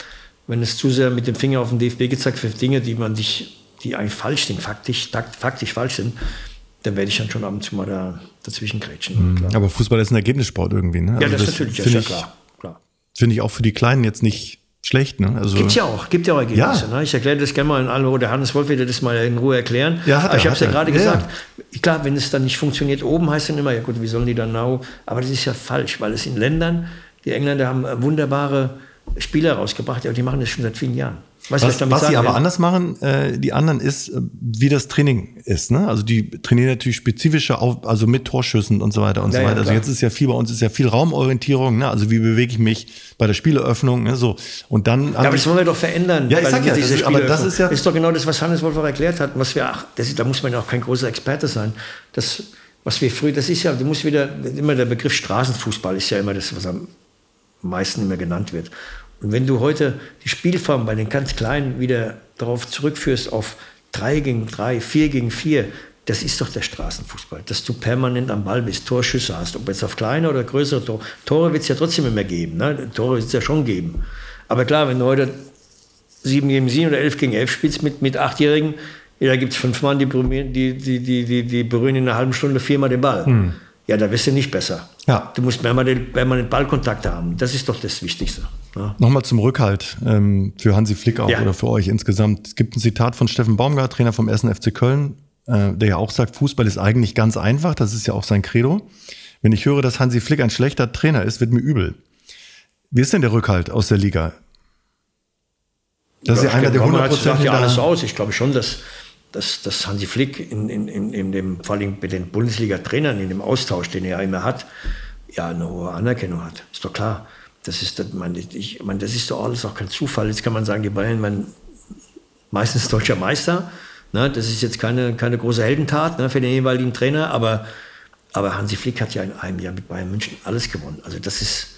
wenn es zu sehr mit dem Finger auf den DFB gezeigt wird, Dinge, die man sich, die eigentlich falsch sind, faktisch, faktisch falsch sind, dann werde ich dann schon ab und zu mal da, dazwischen grätschen. Mhm. Aber Fußball ist ein Ergebnissport irgendwie, ne? Ja, also das, das natürlich, ist ja klar. klar. Finde ich auch für die Kleinen jetzt nicht schlecht. Ne? Also, gibt ja auch, gibt ja auch Ergebnisse. Ja. Ne? Ich erkläre das gerne mal in Allo, der Hannes Wolf wird das mal in Ruhe erklären. Ja, aber ich habe es ja gerade gesagt. Ja. Klar, wenn es dann nicht funktioniert, oben heißt es dann immer, ja gut, wie sollen die dann now? Aber das ist ja falsch, weil es in Ländern, die Engländer haben wunderbare Spieler rausgebracht, ja, die machen das schon seit vielen Jahren. Weißt, was, was, sie aber anders machen, äh, die anderen ist, äh, wie das Training ist. Ne? Also die trainieren natürlich spezifischer, auf, also mit Torschüssen und so weiter und ja, so weiter. Ja, also jetzt ist ja viel bei uns ist ja viel Raumorientierung. Ne? Also wie bewege ich mich bei der Spieleröffnung? Ne? So und dann. Ja, aber das wollen wir doch verändern. Ja, ich sag ja, das ist, aber das ist ja ist doch genau das, was Hannes Wolf auch erklärt hat. Was wir, ach, das da muss man ja auch kein großer Experte sein. Das, was wir früher, das ist ja, du musst wieder immer der Begriff Straßenfußball ist ja immer das, was am meisten immer genannt wird. Und wenn du heute die Spielform bei den ganz Kleinen wieder darauf zurückführst, auf 3 gegen 3, 4 gegen 4, das ist doch der Straßenfußball, dass du permanent am Ball bist, Torschüsse hast, ob jetzt auf kleine oder größere Tore. Tore wird es ja trotzdem immer geben, ne? Tore wird es ja schon geben. Aber klar, wenn du heute 7 gegen 7 oder 11 gegen 11 spielst mit, mit Achtjährigen, ja, da gibt es fünf Mann, die, die, die, die, die, die berühren in einer halben Stunde viermal den Ball. Hm. Ja, da wirst du nicht besser. Ja. Du musst permanent, permanent Ballkontakt haben. Das ist doch das Wichtigste. Ja. Nochmal zum Rückhalt ähm, für Hansi Flick auch ja. oder für euch insgesamt. Es gibt ein Zitat von Steffen Baumgart, Trainer vom 1. FC Köln, äh, der ja auch sagt, Fußball ist eigentlich ganz einfach. Das ist ja auch sein Credo. Wenn ich höre, dass Hansi Flick ein schlechter Trainer ist, wird mir übel. Wie ist denn der Rückhalt aus der Liga? Das ja, ist ja einer der 100 Prozent. ja alles aus. Ich glaube schon, dass, dass, dass Hansi Flick in, in, in, in dem, vor allem bei den Bundesliga-Trainern, in dem Austausch, den er immer hat, ja, eine hohe Anerkennung hat. Ist doch klar. Das ist, das, man, ich, man, das ist doch alles auch kein Zufall. Jetzt kann man sagen, die Bayern waren meistens deutscher Meister. Ne? Das ist jetzt keine, keine große Heldentat ne, für den jeweiligen Trainer, aber, aber Hansi Flick hat ja in einem Jahr mit Bayern München alles gewonnen. Also das ist,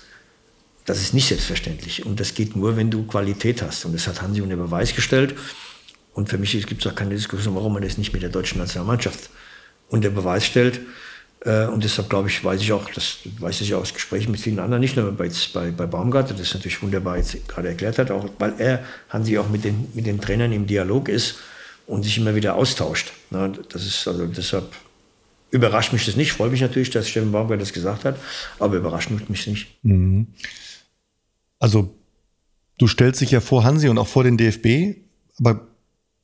das ist nicht selbstverständlich. Und das geht nur, wenn du Qualität hast. Und das hat Hansi unter Beweis gestellt. Und für mich gibt es auch keine Diskussion, warum man das nicht mit der deutschen Nationalmannschaft unter Beweis stellt. Äh, und deshalb glaube ich, weiß ich auch, das weiß ich aus Gesprächen mit vielen anderen, nicht nur bei, bei, bei Baumgartner, das natürlich wunderbar jetzt gerade erklärt hat, auch weil er, Hansi, auch mit den, mit den Trainern im Dialog ist und sich immer wieder austauscht. Das ist also deshalb überrascht mich das nicht. Freue mich natürlich, dass Steffen Baumgart das gesagt hat, aber überrascht mich nicht. Mhm. Also du stellst dich ja vor Hansi und auch vor den DFB, aber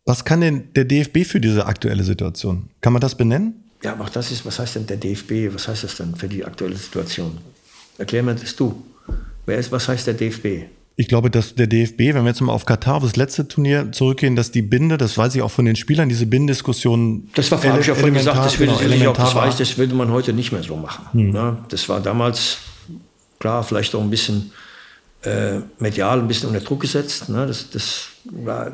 was kann denn der DFB für diese aktuelle Situation? Kann man das benennen? Ja, aber das ist, was heißt denn der DFB? Was heißt das denn für die aktuelle Situation? Erklär mir das du. Wer ist, was heißt der DFB? Ich glaube, dass der DFB, wenn wir jetzt mal auf Katar, auf das letzte Turnier zurückgehen, dass die Binde, das weiß ich auch von den Spielern, diese Bindendiskussion. Das war, habe ich ja vorhin gesagt, das würde, genau, auch, das, weiß, das würde man heute nicht mehr so machen. Hm. Ja, das war damals, klar, vielleicht auch ein bisschen äh, medial ein bisschen unter Druck gesetzt. Ne? Das, das war,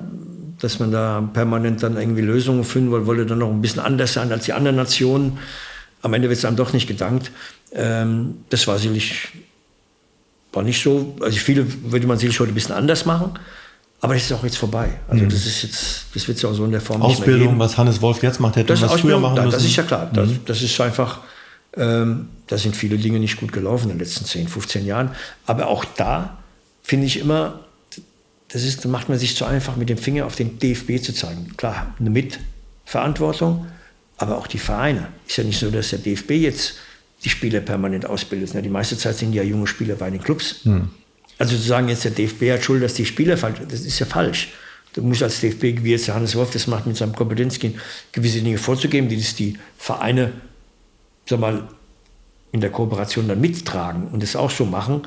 dass man da permanent dann irgendwie Lösungen finden wollte, wollte dann noch ein bisschen anders sein als die anderen Nationen. Am Ende wird es dann doch nicht gedankt. Ähm, das war sicherlich war nicht so. Also viele würde man sicherlich heute ein bisschen anders machen. Aber das ist auch jetzt vorbei. Also mhm. das ist jetzt, das wird es ja auch so in der Form Ausbildung, nicht mehr geben. was Hannes Wolf jetzt macht, hätte das was früher machen müssen. Das ist ja klar. Das, mhm. das ist einfach, ähm, da sind viele Dinge nicht gut gelaufen in den letzten 10, 15 Jahren. Aber auch da finde ich immer, das ist, macht man sich zu einfach, mit dem Finger auf den DFB zu zeigen. Klar, eine Mitverantwortung, aber auch die Vereine. Ist ja nicht so, dass der DFB jetzt die Spieler permanent ausbildet. Die meiste Zeit sind ja junge Spieler bei den Clubs. Hm. Also zu sagen, jetzt der DFB hat Schuld, dass die Spieler falsch, das ist ja falsch. Du musst als DFB, wie jetzt Hannes Wolf das macht mit seinem Kompetenzkind, gewisse Dinge vorzugeben, die das die Vereine, sag mal, in der Kooperation dann mittragen und das auch so machen.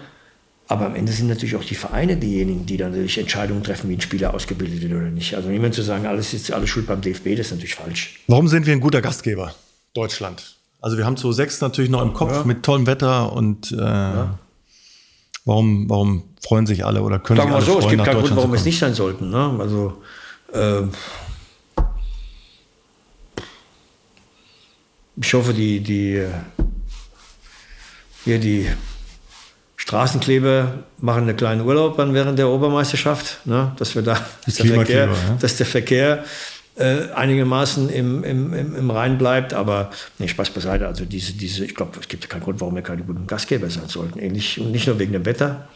Aber am Ende sind natürlich auch die Vereine diejenigen, die dann natürlich Entscheidungen treffen, wie ein Spieler ausgebildet wird oder nicht. Also niemand zu sagen, alles ist alles schuld beim DFB, das ist natürlich falsch. Warum sind wir ein guter Gastgeber? Deutschland. Also wir haben 2006 natürlich noch im Kopf ja. mit tollem Wetter und äh, ja. warum, warum freuen sich alle oder können Sagen sich alle so, es gibt keinen Grund, warum es nicht sein sollten. Ne? Also äh, ich hoffe, die, die hier die Straßenkleber machen einen kleinen Urlaub an während der Obermeisterschaft, ne? dass wir da, dass der, Verkehr, ja. dass der Verkehr äh, einigermaßen im, im, im, im Rhein bleibt. Aber nee, Spaß beiseite. Also diese, diese, ich glaube, es gibt keinen Grund, warum wir keine guten Gastgeber sein sollten. Ähnlich, und nicht nur wegen dem Wetter,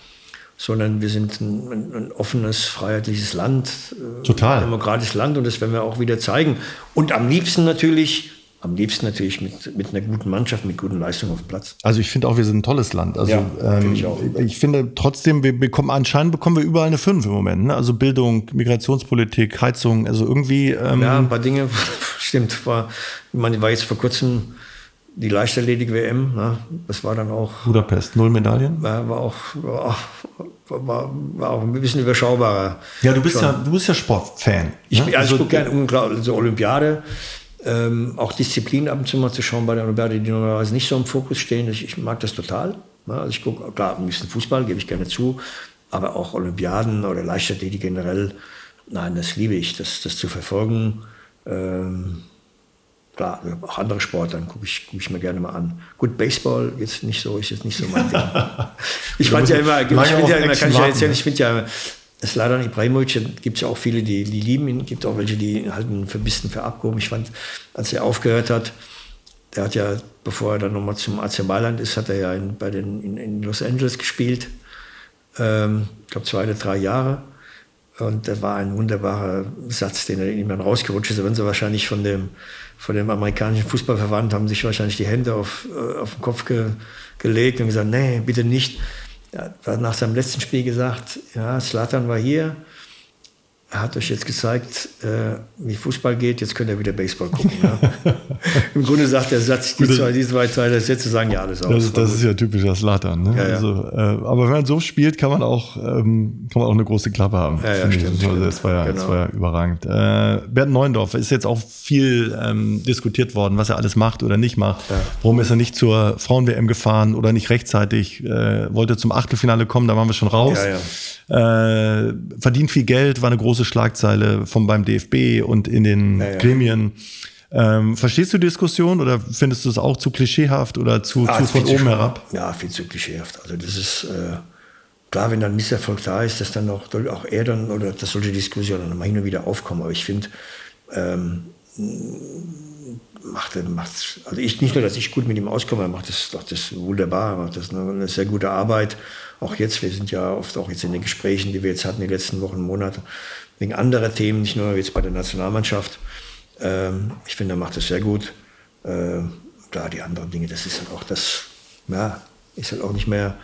sondern wir sind ein, ein, ein offenes, freiheitliches Land. Äh, Total. Ein demokratisches Land und das werden wir auch wieder zeigen. Und am liebsten natürlich am liebsten natürlich mit, mit einer guten Mannschaft, mit guten Leistungen auf dem Platz. Also ich finde auch, wir sind ein tolles Land. Also ja, ähm, ich, auch. ich finde trotzdem, wir bekommen anscheinend bekommen wir überall eine 5 im Moment. Ne? Also Bildung, Migrationspolitik, Heizung, also irgendwie. Ähm ja, ein paar Dinge, stimmt. War, ich meine, war jetzt vor kurzem die Leichtathletik WM. Ne? Das war dann auch. Budapest, null Medaillen? War, war auch, war, war, war, auch ein bisschen überschaubarer. Ja, du bist schon. ja, du bist ja Sportfan. Ich, ne? also, also, ich gucke gerne unglaublich, so Olympiade ähm, auch Disziplin ab und zu mal zu schauen bei der Olympiade, die normalerweise nicht so im Fokus stehen. Ich, ich mag das total. Ja, also ich gucke, klar, ein bisschen Fußball gebe ich gerne zu, aber auch Olympiaden oder Leichtathletik generell, nein, das liebe ich, das, das zu verfolgen. Ähm, klar, auch andere Sportarten gucke ich, guck ich mir gerne mal an. Gut, Baseball jetzt nicht so, ist jetzt nicht so mein Ding. ich fand ja immer, ich finde ja immer, kann ich ja erzählen, ich finde ja Sladan Ibrahimovic gibt es ja auch viele, die, die lieben ihn. gibt auch welche, die halten ihn für ein bisschen für abgehoben. Ich fand, als er aufgehört hat, der hat ja, bevor er dann nochmal zum AC Mailand ist, hat er ja in, bei den, in, in Los Angeles gespielt. Ähm, ich glaube, zwei oder drei Jahre. Und das war ein wunderbarer Satz, den er ihm dann rausgerutscht ist. Da werden sie wahrscheinlich von dem, von dem amerikanischen Fußballverband, haben sich wahrscheinlich die Hände auf, äh, auf den Kopf ge, gelegt und gesagt, nee, bitte nicht. Er hat nach seinem letzten Spiel gesagt, ja, Slatan war hier, er hat euch jetzt gezeigt, äh, wie Fußball geht, jetzt könnt ihr wieder Baseball gucken. Ja? Im Grunde sagt der Satz, die zwei, die zwei Sätze sagen ja alles aus. Das, das ist ja typischer Slatan. Ne? Ja, ja. Also, äh, aber wenn man so spielt, kann man auch, ähm, kann man auch eine große Klappe haben. Ja, ja stimmt. Also, das, war ja, genau. das war ja überragend. Äh, Bernd Neuendorf ist jetzt auch viel ähm, diskutiert worden, was er alles macht oder nicht macht. Warum ist er nicht zur Frauen-WM gefahren oder nicht rechtzeitig? Äh, wollte zum Achtelfinale kommen, da waren wir schon raus. Äh, verdient viel Geld, war eine große Schlagzeile vom beim DFB und in den ja, ja. Gremien. Ähm, verstehst du die Diskussion oder findest du es auch zu klischeehaft oder zu, ah, zu von oben herab? Ja, viel zu klischeehaft. Also das ist äh, klar, wenn dann Misserfolg da ist, dass dann auch, auch er dann oder dass solche Diskussionen dann mal hin und wieder aufkommen. Aber ich finde, ähm, macht er, macht, also ich, nicht nur, dass ich gut mit ihm auskomme, er macht das, macht das wunderbar, er macht das eine, eine, sehr gute Arbeit. Auch jetzt, wir sind ja oft auch jetzt in den Gesprächen, die wir jetzt hatten, die letzten Wochen, Monate, wegen anderer Themen, nicht nur jetzt bei der Nationalmannschaft. Ähm, ich finde, er macht das sehr gut. Ähm, klar, die anderen Dinge, das ist halt auch das, ja, ist halt auch nicht mehr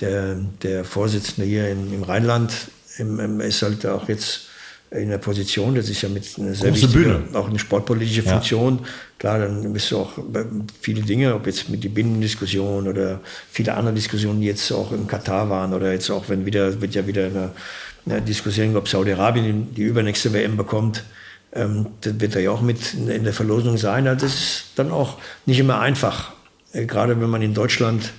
der, der Vorsitzende hier in, im Rheinland, im, im, ist halt auch jetzt in der Position, das ist ja mit einer sehr Große wichtige, Bühne. auch eine sportpolitische Funktion. Ja. Klar, dann bist du auch viele Dinge, ob jetzt mit die Binnendiskussion oder viele andere Diskussionen, die jetzt auch in Katar waren oder jetzt auch, wenn wieder, wird ja wieder eine, eine Diskussion, ob Saudi-Arabien die übernächste WM bekommt. Ähm, das wird er ja auch mit in der Verlosung sein. Also das ist dann auch nicht immer einfach, äh, gerade wenn man in Deutschland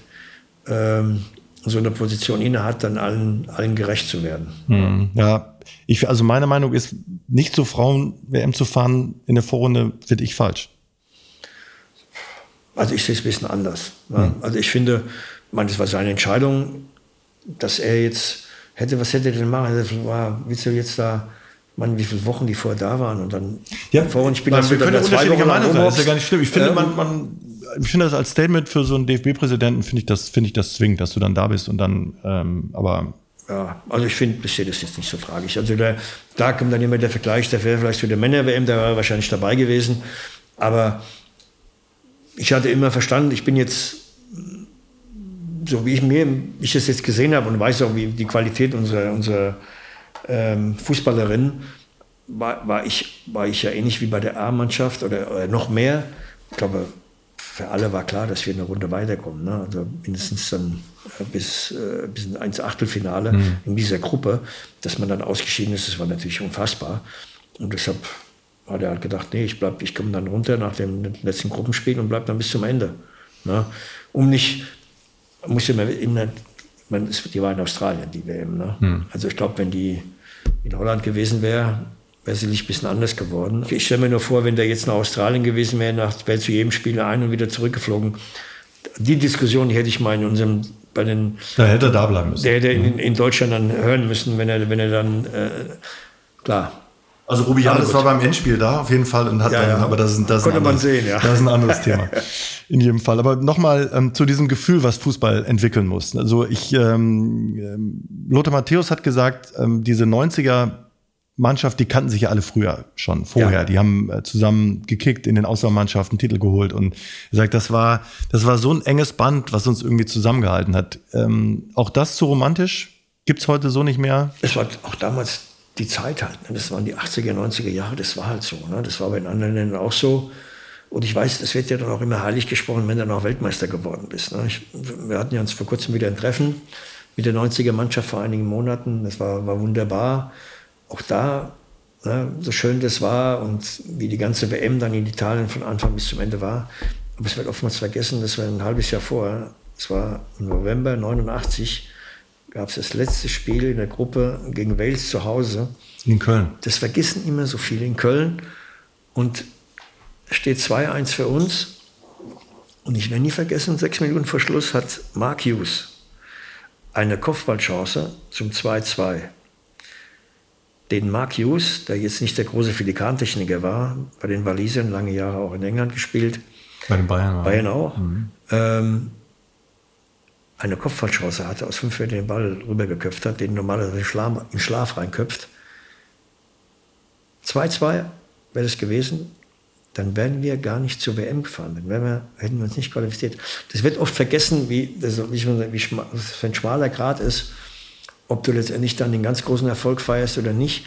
ähm, so eine Position inne hat, dann allen, allen gerecht zu werden. Hm, ja, ich, also meine Meinung ist, nicht zu Frauen-WM zu fahren in der Vorrunde, finde ich falsch. Also ich sehe es ein bisschen anders. Hm. Also ich finde, man, das war seine Entscheidung, dass er jetzt hätte, was hätte er denn machen? War, willst du jetzt da, man, wie viele Wochen die vorher da waren und dann ja, vorhin spielen wir können unterschiedlicher Meinung sein, ist ja gar nicht schlimm. Ich finde, ähm, man, man ich finde das als Statement für so einen DFB-Präsidenten, finde ich das, finde ich das zwingend, dass du dann da bist und dann, ähm, aber. Ja, also ich finde, sehe das jetzt nicht so tragisch. Also da, da kommt dann immer der Vergleich, der wäre vielleicht für der Männer-WM, der war wahrscheinlich dabei gewesen. Aber ich hatte immer verstanden, ich bin jetzt, so wie ich mir, ich es jetzt gesehen habe und weiß auch, wie die Qualität unserer, unserer ähm, Fußballerin, war, war, ich, war ich ja ähnlich wie bei der A-Mannschaft oder, oder noch mehr. Ich glaube, für alle war klar, dass wir eine Runde weiterkommen. Ne? Also mindestens dann äh, bis, äh, bis ins Achtelfinale mhm. in dieser Gruppe. Dass man dann ausgeschieden ist, das war natürlich unfassbar. Und deshalb hat er halt gedacht, nee, ich, ich komme dann runter nach dem letzten Gruppenspiel und bleibe dann bis zum Ende. Ne? Um nicht, muss ich mal in der, man, die war in Australien, die WM. Ne? Mhm. Also ich glaube, wenn die in Holland gewesen wäre, wäre sicherlich ein bisschen anders geworden. Ich stelle mir nur vor, wenn der jetzt nach Australien gewesen wäre, wäre zu jedem Spieler ein und wieder zurückgeflogen. Die Diskussion die hätte ich mal in unserem bei den. Da hätte er da bleiben müssen. Der hätte in, in Deutschland dann hören müssen, wenn er, wenn er dann äh, klar. Also Rubi Jannes war beim Endspiel da auf jeden Fall und hat ja, dann, ja. aber das ist, das Konnte ein anderes, man sehen, ja. Das ist ein anderes Thema. In jedem Fall. Aber nochmal ähm, zu diesem Gefühl, was Fußball entwickeln muss. Also ich, ähm, ähm Lothar Matthäus hat gesagt, ähm, diese 90er Mannschaft, die kannten sich ja alle früher schon, vorher. Ja. Die haben äh, zusammen gekickt in den Auswahlmannschaften, Titel geholt und er sagt, das war, das war so ein enges Band, was uns irgendwie zusammengehalten hat. Ähm, auch das zu romantisch? Gibt's heute so nicht mehr? Es war auch damals die Zeit halt. Ne? Das waren die 80er, 90er Jahre, das war halt so. Ne? Das war bei den anderen Ländern auch so. Und ich weiß, das wird ja dann auch immer heilig gesprochen, wenn du dann auch Weltmeister geworden bist. Ne? Ich, wir hatten ja uns vor kurzem wieder ein Treffen mit der 90er Mannschaft vor einigen Monaten. Das war, war wunderbar auch da, ne, so schön das war und wie die ganze WM dann in Italien von Anfang bis zum Ende war. Aber es wird oftmals vergessen, das war ein halbes Jahr vorher. Es war im November 89, gab es das letzte Spiel in der Gruppe gegen Wales zu Hause. In Köln. Das vergessen immer so viele in Köln. Und steht 2-1 für uns. Und ich werde nie vergessen, sechs Minuten vor Schluss hat Mark Hughes eine Kopfballchance zum 2-2 den Mark Hughes, der jetzt nicht der große Filikantechniker war, bei den Walisern lange Jahre auch in England gespielt. Bei den Bayern auch. Bayern auch. Mhm. Ähm, eine Kopfballchance hatte, aus fünf Metern den Ball rübergeköpft hat, den normalerweise Schlaf, in Schlaf reinköpft. 2-2 wäre das gewesen, dann wären wir gar nicht zur WM gefahren. Dann wir, hätten wir uns nicht qualifiziert. Das wird oft vergessen, wie, das, wie, ein schmaler Grad ist ob du letztendlich dann den ganz großen Erfolg feierst oder nicht.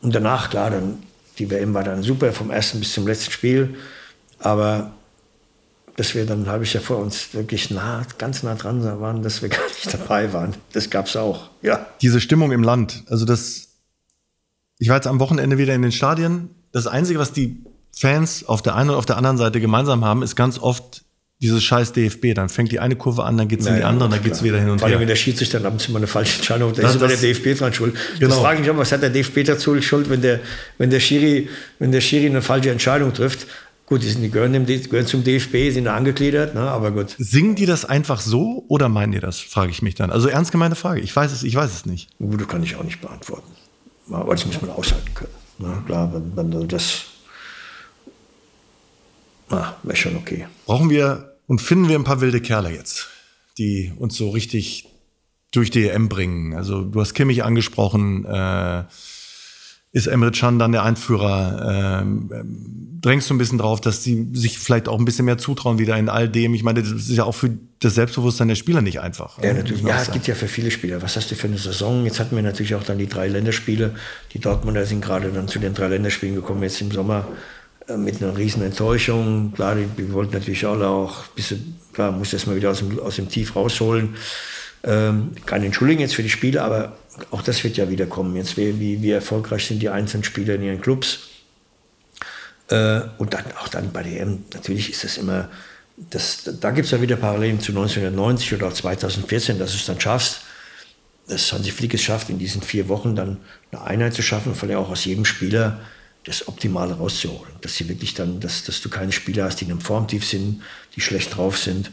Und danach, klar, dann, die WM war dann super, vom ersten bis zum letzten Spiel. Aber dass wir dann ein halbes Jahr vor uns wirklich nah, ganz nah dran waren, dass wir gar nicht dabei waren. Das gab es auch, ja. Diese Stimmung im Land, also das, ich war jetzt am Wochenende wieder in den Stadien. Das Einzige, was die Fans auf der einen und auf der anderen Seite gemeinsam haben, ist ganz oft dieses scheiß DFB. Dann fängt die eine Kurve an, dann geht es in die andere, dann geht es wieder hin und Vor allem, her. wenn der Schiedsrichter dann ab und zu mal eine falsche Entscheidung da Das- ist immer der DFB dran schuld. Genau. Das frage ich mich auch, was hat der DFB dazu schuld, wenn der, wenn der Schiri, wenn der Schiri eine falsche Entscheidung trifft. Gut, die, sind, die gehören, dem, die gehören zum DFB, sind da angegliedert, ne? aber gut. Singen die das einfach so oder meinen die das, frage ich mich dann. Also ernst gemeine Frage. Ich weiß es, ich weiß es nicht. Gut, das kann ich auch nicht beantworten. Aber das muss man aushalten können. Ne? Klar, wenn, wenn du das. Ah, wäre schon okay. Brauchen wir und finden wir ein paar wilde Kerle jetzt, die uns so richtig durch die EM bringen. Also du hast Kimmich angesprochen, äh, ist Emre Can dann der Einführer? Ähm, drängst du ein bisschen drauf, dass sie sich vielleicht auch ein bisschen mehr zutrauen wieder in all dem? Ich meine, das ist ja auch für das Selbstbewusstsein der Spieler nicht einfach. Ja, natürlich. Ja, es gibt ja für viele Spieler. Was hast du für eine Saison? Jetzt hatten wir natürlich auch dann die drei Länderspiele. Die Dortmunder sind gerade dann zu den drei Länderspielen gekommen, jetzt im Sommer äh, mit einer riesen Enttäuschung. Klar, die, die wollten natürlich alle auch, ein bisschen, klar, muss das mal wieder aus dem, aus dem Tief rausholen. Ähm, keine Entschuldigung jetzt für die Spiele, aber auch das wird ja wieder kommen. Jetzt wie, wie, wie erfolgreich sind die einzelnen Spieler in ihren Clubs. Äh, und dann auch dann bei der EM, natürlich ist das immer, das, da gibt es ja wieder Parallelen zu 1990 oder auch 2014, dass du es dann schaffst, dass Hansi Flick es schafft, in diesen vier Wochen dann eine Einheit zu schaffen und allem auch aus jedem Spieler das Optimale rauszuholen. Dass sie wirklich dann, dass, dass du keine Spieler hast, die in einem Formtief sind, die schlecht drauf sind,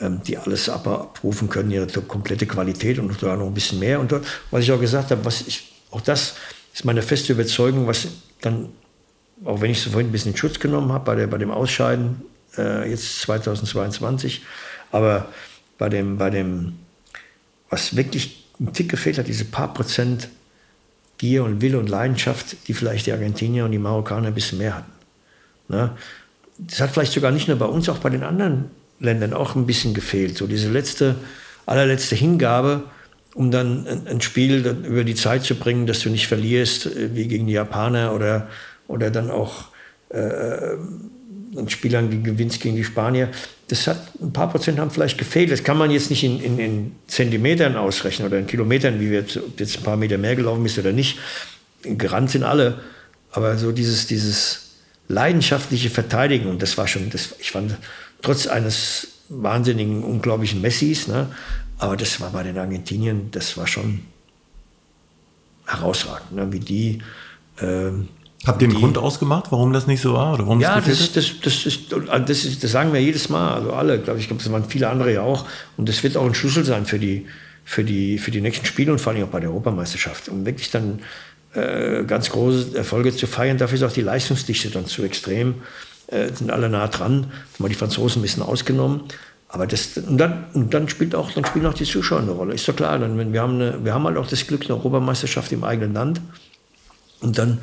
die alles ab- abrufen können, ihre komplette Qualität und sogar noch ein bisschen mehr. Und was ich auch gesagt habe, was ich, auch das ist meine feste Überzeugung, was dann, auch wenn ich so vorhin ein bisschen in Schutz genommen habe bei, der, bei dem Ausscheiden, äh, jetzt 2022, aber bei dem, bei dem, was wirklich ein Tick gefehlt hat, diese paar Prozent Gier und Wille und Leidenschaft, die vielleicht die Argentinier und die Marokkaner ein bisschen mehr hatten. Ne? Das hat vielleicht sogar nicht nur bei uns, auch bei den anderen Ländern auch ein bisschen gefehlt. So diese letzte, allerletzte Hingabe, um dann ein, Spiel dann über die Zeit zu bringen, dass du nicht verlierst, äh, wie gegen die Japaner oder, oder dann auch äh, ein Spiel lang die gewinnst gegen die Spanier. Das hat ein paar Prozent haben vielleicht gefehlt. Das kann man jetzt nicht in, in, in Zentimetern ausrechnen oder in Kilometern, wie wir jetzt, ob jetzt ein paar Meter mehr gelaufen bist oder nicht. Gerannt sind alle. Aber so dieses, dieses leidenschaftliche Verteidigen, und das war schon, das, ich fand, trotz eines wahnsinnigen, unglaublichen Messis, ne, aber das war bei den Argentiniern, das war schon herausragend, ne, wie die. Ähm, Habt ihr einen die- Grund ausgemacht, warum das nicht so war? Oder warum ja, gefehlt das, hat? das, das, ist, das, ist, das sagen wir jedes Mal, also alle, glaube ich, glaube, das waren viele andere ja auch. Und das wird auch ein Schlüssel sein für die, für die, für die nächsten Spiele und vor allem auch bei der Europameisterschaft. Um wirklich dann äh, ganz große Erfolge zu feiern. Dafür ist auch die Leistungsdichte dann zu extrem. Äh, sind alle nah dran. Mal die Franzosen ein bisschen ausgenommen. Aber das, und dann, und dann spielt auch, dann spielen auch die Zuschauer eine Rolle. Ist doch klar, dann, wenn wir, haben eine, wir haben halt auch das Glück, eine Europameisterschaft im eigenen Land. Und dann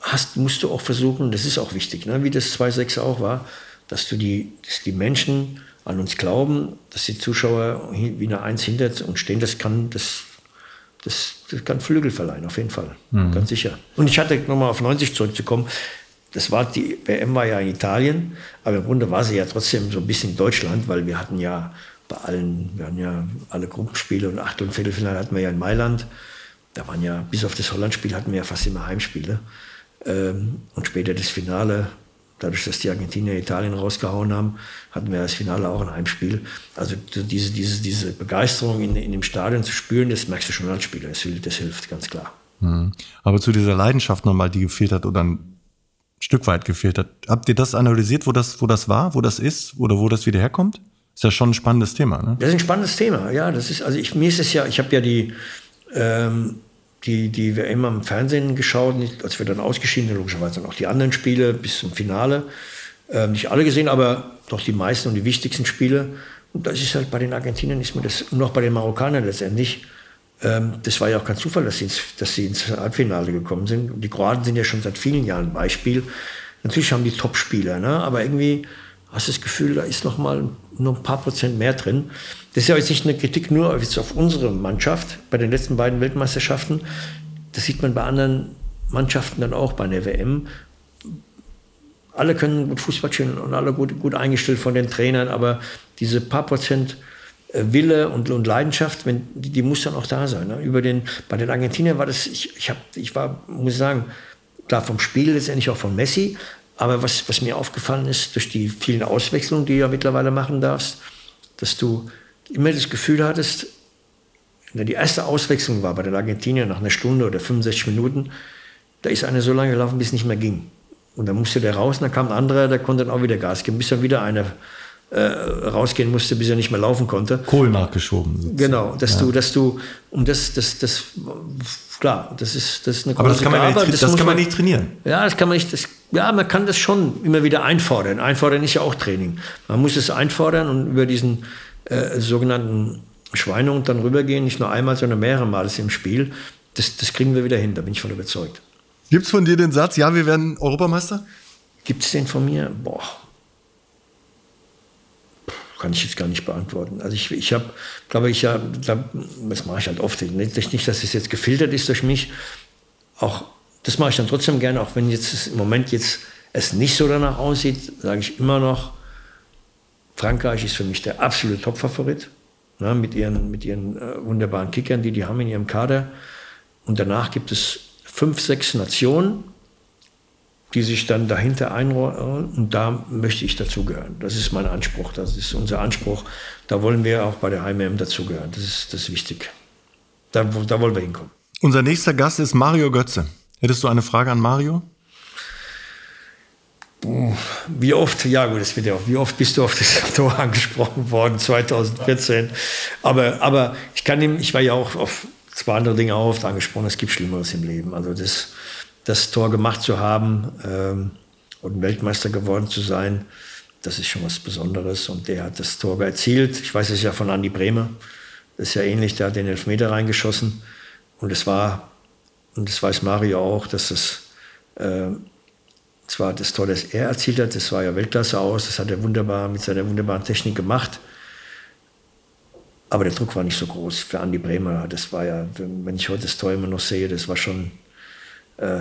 hast, musst du auch versuchen, das ist auch wichtig, ne, wie das 2.6 auch war, dass du die, dass die Menschen an uns glauben, dass die Zuschauer wie eine Eins hinter uns stehen, das kann, das, das, das kann Flügel verleihen, auf jeden Fall, ganz sicher. Und ich hatte, nochmal auf 90 zurückzukommen, das war, die WM war ja in Italien, aber im Grunde war sie ja trotzdem so ein bisschen in Deutschland, weil wir hatten ja bei allen, wir hatten ja alle Gruppenspiele und Achtel- und Viertelfinale hatten wir ja in Mailand. Da waren ja, bis auf das Holland-Spiel hatten wir ja fast immer Heimspiele. Ähm, und später das Finale, dadurch, dass die Argentinier Italien rausgehauen haben, hatten wir das Finale auch ein Heimspiel. Also so diese, diese, diese Begeisterung in, in dem Stadion zu spüren, das merkst du schon als Spieler. Das, hilft- das hilft, ganz klar. Mhm. Aber zu dieser Leidenschaft nochmal, die gefehlt hat oder ein Stück weit gefehlt hat. Habt ihr das analysiert, wo das, wo das war, wo das ist oder wo das wieder herkommt? Ist ja schon ein spannendes Thema, ne? Das ist ein spannendes Thema, ja. Das ist, also ich, mir ist es ja, ich habe ja die, ähm, die, die WM am Fernsehen geschaut, als wir dann ausgeschieden sind, logischerweise dann auch die anderen Spiele bis zum Finale. Ähm, nicht alle gesehen, aber doch die meisten und die wichtigsten Spiele. Und das ist halt bei den Argentiniern, ist mir das, und auch bei den Marokkanern letztendlich, das war ja auch kein Zufall, dass sie, ins, dass sie ins Halbfinale gekommen sind. Die Kroaten sind ja schon seit vielen Jahren ein Beispiel. Natürlich haben die Top-Spieler, ne? aber irgendwie hast du das Gefühl, da ist noch mal noch ein paar Prozent mehr drin. Das ist ja jetzt nicht eine Kritik nur auf unsere Mannschaft bei den letzten beiden Weltmeisterschaften. Das sieht man bei anderen Mannschaften dann auch bei der WM. Alle können gut Fußball spielen und alle gut, gut eingestellt von den Trainern, aber diese paar Prozent Wille und, und Leidenschaft, wenn, die, die, muss dann auch da sein. Ne? Über den, bei den Argentiniern war das, ich, ich, hab, ich war, muss sagen, klar vom Spiel letztendlich auch von Messi, aber was, was mir aufgefallen ist, durch die vielen Auswechslungen, die du ja mittlerweile machen darfst, dass du immer das Gefühl hattest, die erste Auswechslung war bei den Argentiniern nach einer Stunde oder 65 Minuten, da ist einer so lange gelaufen, bis es nicht mehr ging. Und dann musste der raus und dann kam ein anderer, der konnte dann auch wieder Gas geben, bis dann wieder einer äh, rausgehen musste, bis er nicht mehr laufen konnte. Kohl nachgeschoben. Sozusagen. Genau, dass ja. du, dass du, um das, das, das, klar, das ist, das ist eine Aber das kann man, Gabe, nicht, das, das kann man nicht trainieren. Ja, das kann man nicht, das, ja, man kann das schon immer wieder einfordern. Einfordern ist ja auch Training. Man muss es einfordern und über diesen äh, sogenannten Schweinehund dann rübergehen, nicht nur einmal, sondern mehrere Mal im Spiel. Das, das kriegen wir wieder hin, da bin ich von überzeugt. Gibt es von dir den Satz, ja, wir werden Europameister? Gibt es den von mir? Boah. Kann ich jetzt gar nicht beantworten. Also ich, ich habe, glaube ich, ja, das mache ich halt oft. Nicht, nicht, dass es jetzt gefiltert ist durch mich. Auch das mache ich dann trotzdem gerne, auch wenn jetzt im Moment jetzt es nicht so danach aussieht, sage ich immer noch, Frankreich ist für mich der absolute Top-Favorit. Ne, mit ihren, mit ihren äh, wunderbaren Kickern, die die haben in ihrem Kader. Und danach gibt es fünf, sechs Nationen, die sich dann dahinter einrollen. Und da möchte ich dazugehören. Das ist mein Anspruch. Das ist unser Anspruch. Da wollen wir auch bei der Heim-EM dazugehören. Das ist, das ist wichtig. Da, da wollen wir hinkommen. Unser nächster Gast ist Mario Götze. Hättest du eine Frage an Mario? Wie oft, ja gut, das wird ja auch, wie oft bist du auf das Tor angesprochen worden, 2014. Aber, aber ich kann ihm, ich war ja auch auf zwei andere Dinge auch oft angesprochen, es gibt Schlimmeres im Leben. Also das, das Tor gemacht zu haben ähm, und Weltmeister geworden zu sein, das ist schon was Besonderes. Und der hat das Tor erzielt. Ich weiß es ja von Andi Bremer. Das ist ja ähnlich, der hat den Elfmeter reingeschossen. Und es war, und das weiß Mario auch, dass das äh, zwar das Tor, das er erzielt hat, das war ja Weltklasse aus, das hat er wunderbar mit seiner wunderbaren Technik gemacht. Aber der Druck war nicht so groß für Andi Bremer. Das war ja, wenn ich heute das Tor immer noch sehe, das war schon, äh,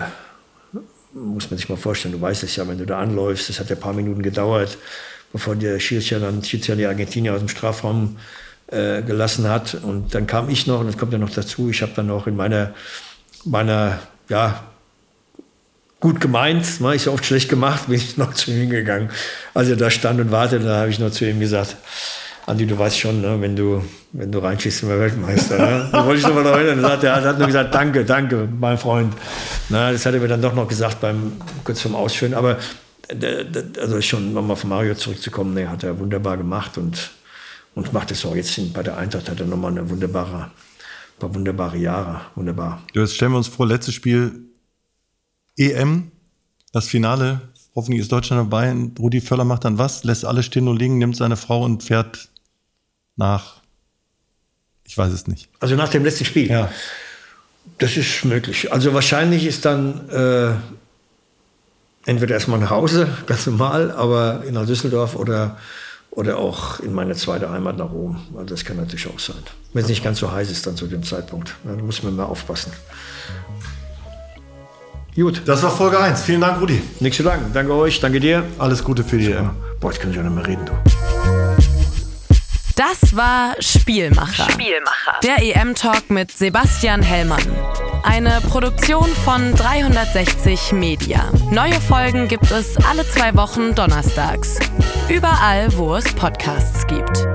muss man sich mal vorstellen, du weißt es ja, wenn du da anläufst, das hat ja ein paar Minuten gedauert, bevor der Schiedsrichter dann Schiedsrichter die Argentinier aus dem Strafraum äh, gelassen hat. Und dann kam ich noch, und das kommt ja noch dazu, ich habe dann auch in meiner, meiner ja, gut gemeint, mache ich so oft schlecht gemacht, bin ich noch zu ihm gegangen. Als er da stand und wartete, da habe ich noch zu ihm gesagt, Andi, du weißt schon, ne, wenn du, wenn du reinschießt, sind wir Weltmeister. Ne? Da wollte ich nochmal noch erinnern. Er hat, er hat nur gesagt, danke, danke, mein Freund. Na, das hat er mir dann doch noch gesagt beim, kurz vorm Ausführen. Aber also schon nochmal von Mario zurückzukommen, ne, hat er wunderbar gemacht und, und macht es auch jetzt bei der Eintracht, hat er nochmal eine wunderbare, paar wunderbare Jahre. Wunderbar. Jetzt stellen wir uns vor, letztes Spiel EM, das Finale. Hoffentlich ist Deutschland dabei. Rudi Völler macht dann was, lässt alles stehen und liegen, nimmt seine Frau und fährt nach. Ich weiß es nicht. Also nach dem letzten Spiel? Ja. Das ist möglich. Also wahrscheinlich ist dann äh, entweder erstmal nach Hause, ganz normal, aber nach Düsseldorf oder, oder auch in meine zweite Heimat nach Rom. Also das kann natürlich auch sein. Wenn es nicht ganz so heiß ist dann zu dem Zeitpunkt. Dann muss man mal aufpassen. Gut. Das war Folge 1. Vielen Dank, Rudi. Nichts zu danken. Danke euch, danke dir. Alles Gute für die EM. Boah, jetzt kann ich ja nicht mehr reden, du. Das war Spielmacher. Spielmacher. Der EM-Talk mit Sebastian Hellmann. Eine Produktion von 360 Media. Neue Folgen gibt es alle zwei Wochen donnerstags. Überall, wo es Podcasts gibt.